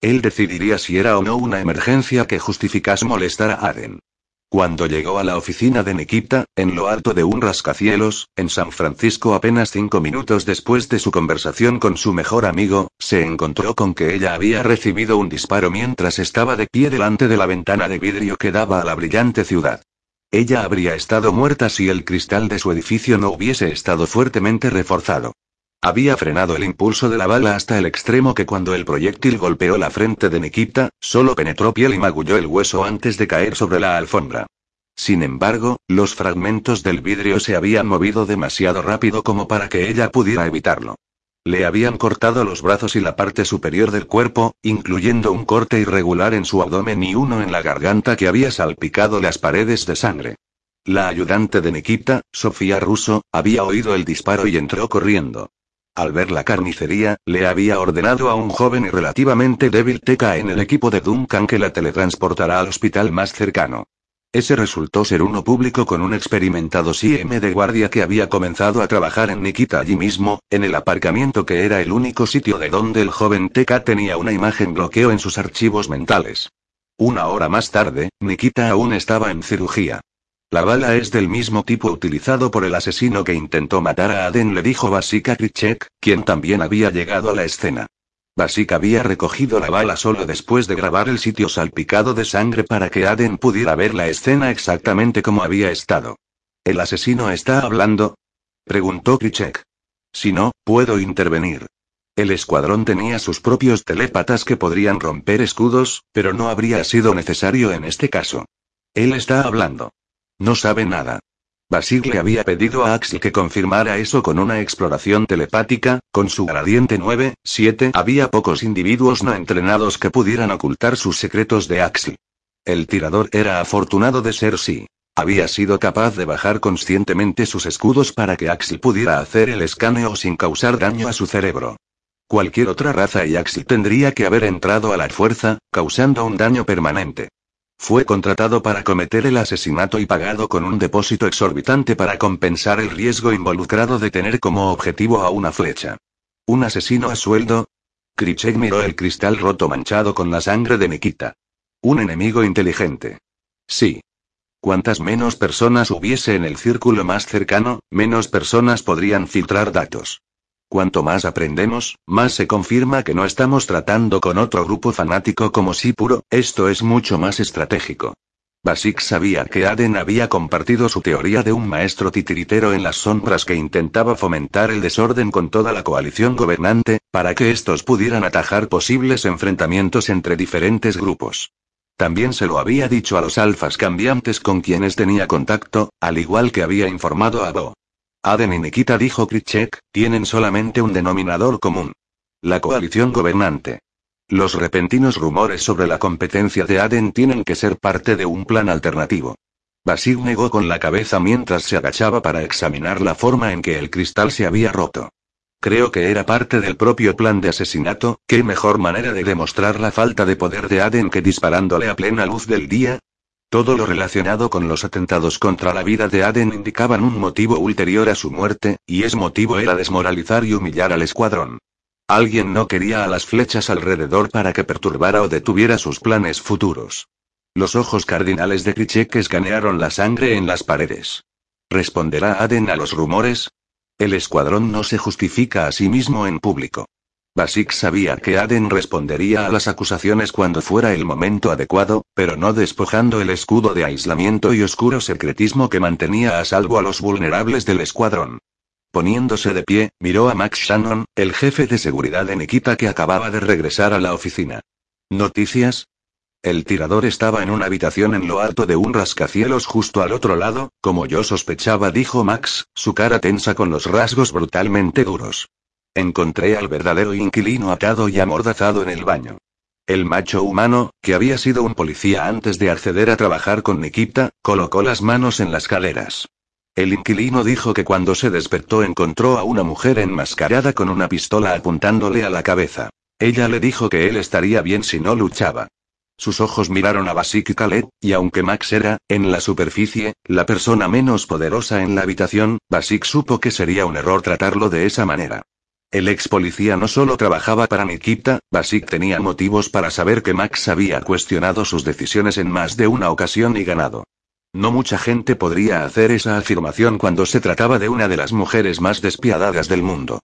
Él decidiría si era o no una emergencia que justificase molestar a Aden. Cuando llegó a la oficina de Nikita, en lo alto de un rascacielos, en San Francisco apenas cinco minutos después de su conversación con su mejor amigo, se encontró con que ella había recibido un disparo mientras estaba de pie delante de la ventana de vidrio que daba a la brillante ciudad. Ella habría estado muerta si el cristal de su edificio no hubiese estado fuertemente reforzado. Había frenado el impulso de la bala hasta el extremo que cuando el proyectil golpeó la frente de Nikita, solo penetró piel y magulló el hueso antes de caer sobre la alfombra. Sin embargo, los fragmentos del vidrio se habían movido demasiado rápido como para que ella pudiera evitarlo. Le habían cortado los brazos y la parte superior del cuerpo, incluyendo un corte irregular en su abdomen y uno en la garganta que había salpicado las paredes de sangre. La ayudante de Nikita, Sofía Russo, había oído el disparo y entró corriendo. Al ver la carnicería, le había ordenado a un joven y relativamente débil Teca en el equipo de Duncan que la teletransportará al hospital más cercano. Ese resultó ser uno público con un experimentado CM de guardia que había comenzado a trabajar en Nikita allí mismo, en el aparcamiento que era el único sitio de donde el joven Teka tenía una imagen bloqueo en sus archivos mentales. Una hora más tarde, Nikita aún estaba en cirugía. La bala es del mismo tipo utilizado por el asesino que intentó matar a Aden, le dijo Basika Krichek, quien también había llegado a la escena. Basic había recogido la bala solo después de grabar el sitio salpicado de sangre para que Aden pudiera ver la escena exactamente como había estado. ¿El asesino está hablando? preguntó Krichek. Si no, puedo intervenir. El escuadrón tenía sus propios telépatas que podrían romper escudos, pero no habría sido necesario en este caso. Él está hablando. No sabe nada. Basil le había pedido a Axel que confirmara eso con una exploración telepática, con su gradiente 9, 7 había pocos individuos no entrenados que pudieran ocultar sus secretos de Axel. El tirador era afortunado de ser sí. Había sido capaz de bajar conscientemente sus escudos para que Axel pudiera hacer el escaneo sin causar daño a su cerebro. Cualquier otra raza y Axel tendría que haber entrado a la fuerza, causando un daño permanente. Fue contratado para cometer el asesinato y pagado con un depósito exorbitante para compensar el riesgo involucrado de tener como objetivo a una flecha. ¿Un asesino a sueldo? Krichek miró el cristal roto manchado con la sangre de Nikita. Un enemigo inteligente. Sí. Cuantas menos personas hubiese en el círculo más cercano, menos personas podrían filtrar datos. Cuanto más aprendemos, más se confirma que no estamos tratando con otro grupo fanático como puro. esto es mucho más estratégico. Basic sabía que Aden había compartido su teoría de un maestro titiritero en las sombras que intentaba fomentar el desorden con toda la coalición gobernante, para que estos pudieran atajar posibles enfrentamientos entre diferentes grupos. También se lo había dicho a los alfas cambiantes con quienes tenía contacto, al igual que había informado a Bo. Aden y Nikita dijo Krichek, tienen solamente un denominador común. La coalición gobernante. Los repentinos rumores sobre la competencia de Aden tienen que ser parte de un plan alternativo. Basil negó con la cabeza mientras se agachaba para examinar la forma en que el cristal se había roto. Creo que era parte del propio plan de asesinato, qué mejor manera de demostrar la falta de poder de Aden que disparándole a plena luz del día, todo lo relacionado con los atentados contra la vida de Aden indicaban un motivo ulterior a su muerte, y ese motivo era desmoralizar y humillar al escuadrón. Alguien no quería a las flechas alrededor para que perturbara o detuviera sus planes futuros. Los ojos cardinales de Krichek escanearon la sangre en las paredes. ¿Responderá Aden a los rumores? El escuadrón no se justifica a sí mismo en público. Basic sabía que Aden respondería a las acusaciones cuando fuera el momento adecuado, pero no despojando el escudo de aislamiento y oscuro secretismo que mantenía a salvo a los vulnerables del escuadrón. Poniéndose de pie, miró a Max Shannon, el jefe de seguridad de Nikita que acababa de regresar a la oficina. ¿Noticias? El tirador estaba en una habitación en lo alto de un rascacielos justo al otro lado, como yo sospechaba, dijo Max, su cara tensa con los rasgos brutalmente duros. Encontré al verdadero inquilino atado y amordazado en el baño. El macho humano, que había sido un policía antes de acceder a trabajar con Nikita, colocó las manos en las caderas. El inquilino dijo que cuando se despertó encontró a una mujer enmascarada con una pistola apuntándole a la cabeza. Ella le dijo que él estaría bien si no luchaba. Sus ojos miraron a Basik y Khaled, y aunque Max era, en la superficie, la persona menos poderosa en la habitación, Basik supo que sería un error tratarlo de esa manera. El ex policía no solo trabajaba para Nikita, Basic tenía motivos para saber que Max había cuestionado sus decisiones en más de una ocasión y ganado. No mucha gente podría hacer esa afirmación cuando se trataba de una de las mujeres más despiadadas del mundo.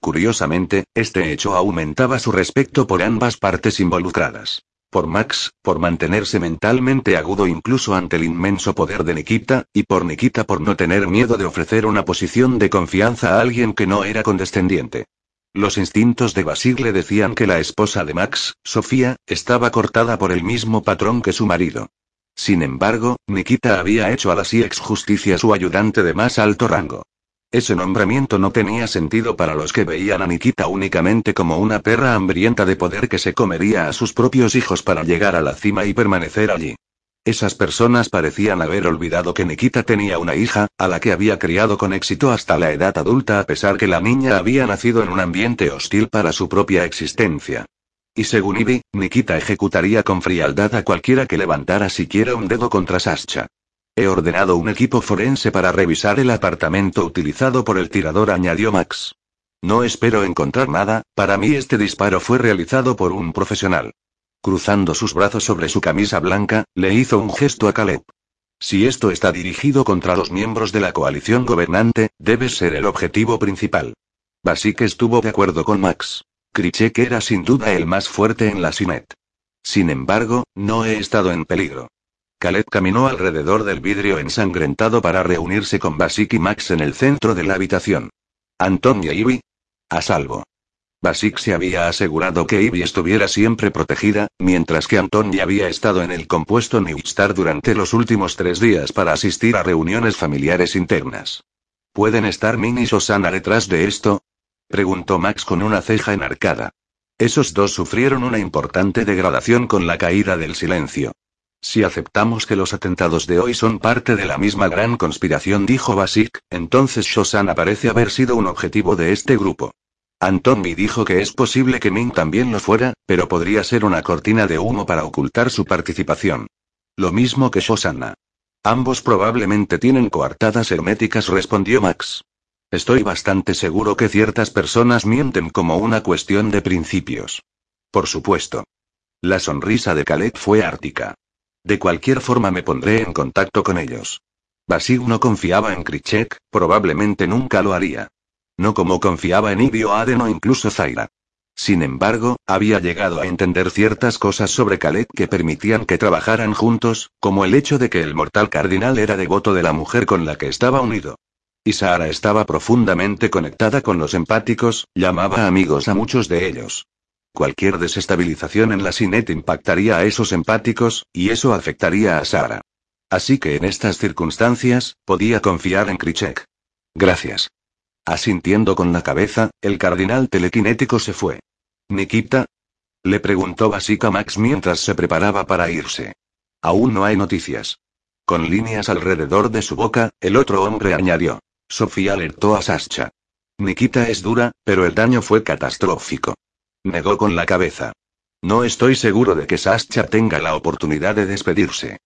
Curiosamente, este hecho aumentaba su respeto por ambas partes involucradas. Por Max, por mantenerse mentalmente agudo incluso ante el inmenso poder de Nikita, y por Nikita por no tener miedo de ofrecer una posición de confianza a alguien que no era condescendiente. Los instintos de Basir le decían que la esposa de Max, Sofía, estaba cortada por el mismo patrón que su marido. Sin embargo, Nikita había hecho a la ex Justicia su ayudante de más alto rango. Ese nombramiento no tenía sentido para los que veían a Nikita únicamente como una perra hambrienta de poder que se comería a sus propios hijos para llegar a la cima y permanecer allí. Esas personas parecían haber olvidado que Nikita tenía una hija, a la que había criado con éxito hasta la edad adulta a pesar que la niña había nacido en un ambiente hostil para su propia existencia. Y según Ivy, Nikita ejecutaría con frialdad a cualquiera que levantara siquiera un dedo contra Sascha. He ordenado un equipo forense para revisar el apartamento utilizado por el tirador, añadió Max. No espero encontrar nada, para mí este disparo fue realizado por un profesional. Cruzando sus brazos sobre su camisa blanca, le hizo un gesto a Caleb. Si esto está dirigido contra los miembros de la coalición gobernante, debe ser el objetivo principal. Basique estuvo de acuerdo con Max. Krichek era sin duda el más fuerte en la Sinet. Sin embargo, no he estado en peligro. Khaled caminó alrededor del vidrio ensangrentado para reunirse con Basik y Max en el centro de la habitación. Anton y Ivy. A salvo. Basik se había asegurado que Ivy estuviera siempre protegida, mientras que Anton ya había estado en el compuesto New Star durante los últimos tres días para asistir a reuniones familiares internas. ¿Pueden estar Min y Sosana detrás de esto? preguntó Max con una ceja enarcada. Esos dos sufrieron una importante degradación con la caída del silencio. Si aceptamos que los atentados de hoy son parte de la misma gran conspiración, dijo Basik, entonces Shosan parece haber sido un objetivo de este grupo. Antonmi dijo que es posible que Ming también lo fuera, pero podría ser una cortina de humo para ocultar su participación. Lo mismo que Shosanna. Ambos probablemente tienen coartadas herméticas, respondió Max. Estoy bastante seguro que ciertas personas mienten como una cuestión de principios. Por supuesto. La sonrisa de Khaled fue ártica. De cualquier forma me pondré en contacto con ellos. Basig no confiaba en Krichek, probablemente nunca lo haría. No como confiaba en Ibio Aden o incluso Zaira. Sin embargo, había llegado a entender ciertas cosas sobre Khaled que permitían que trabajaran juntos, como el hecho de que el mortal cardinal era devoto de la mujer con la que estaba unido. Y Sara estaba profundamente conectada con los empáticos, llamaba amigos a muchos de ellos. Cualquier desestabilización en la Sinet impactaría a esos empáticos, y eso afectaría a Sara. Así que en estas circunstancias, podía confiar en Krichek. Gracias. Asintiendo con la cabeza, el cardinal telequinético se fue. ¿Nikita? Le preguntó Basica Max mientras se preparaba para irse. Aún no hay noticias. Con líneas alrededor de su boca, el otro hombre añadió. Sofía alertó a Sascha. Nikita es dura, pero el daño fue catastrófico. Negó con la cabeza. No estoy seguro de que Sascha tenga la oportunidad de despedirse.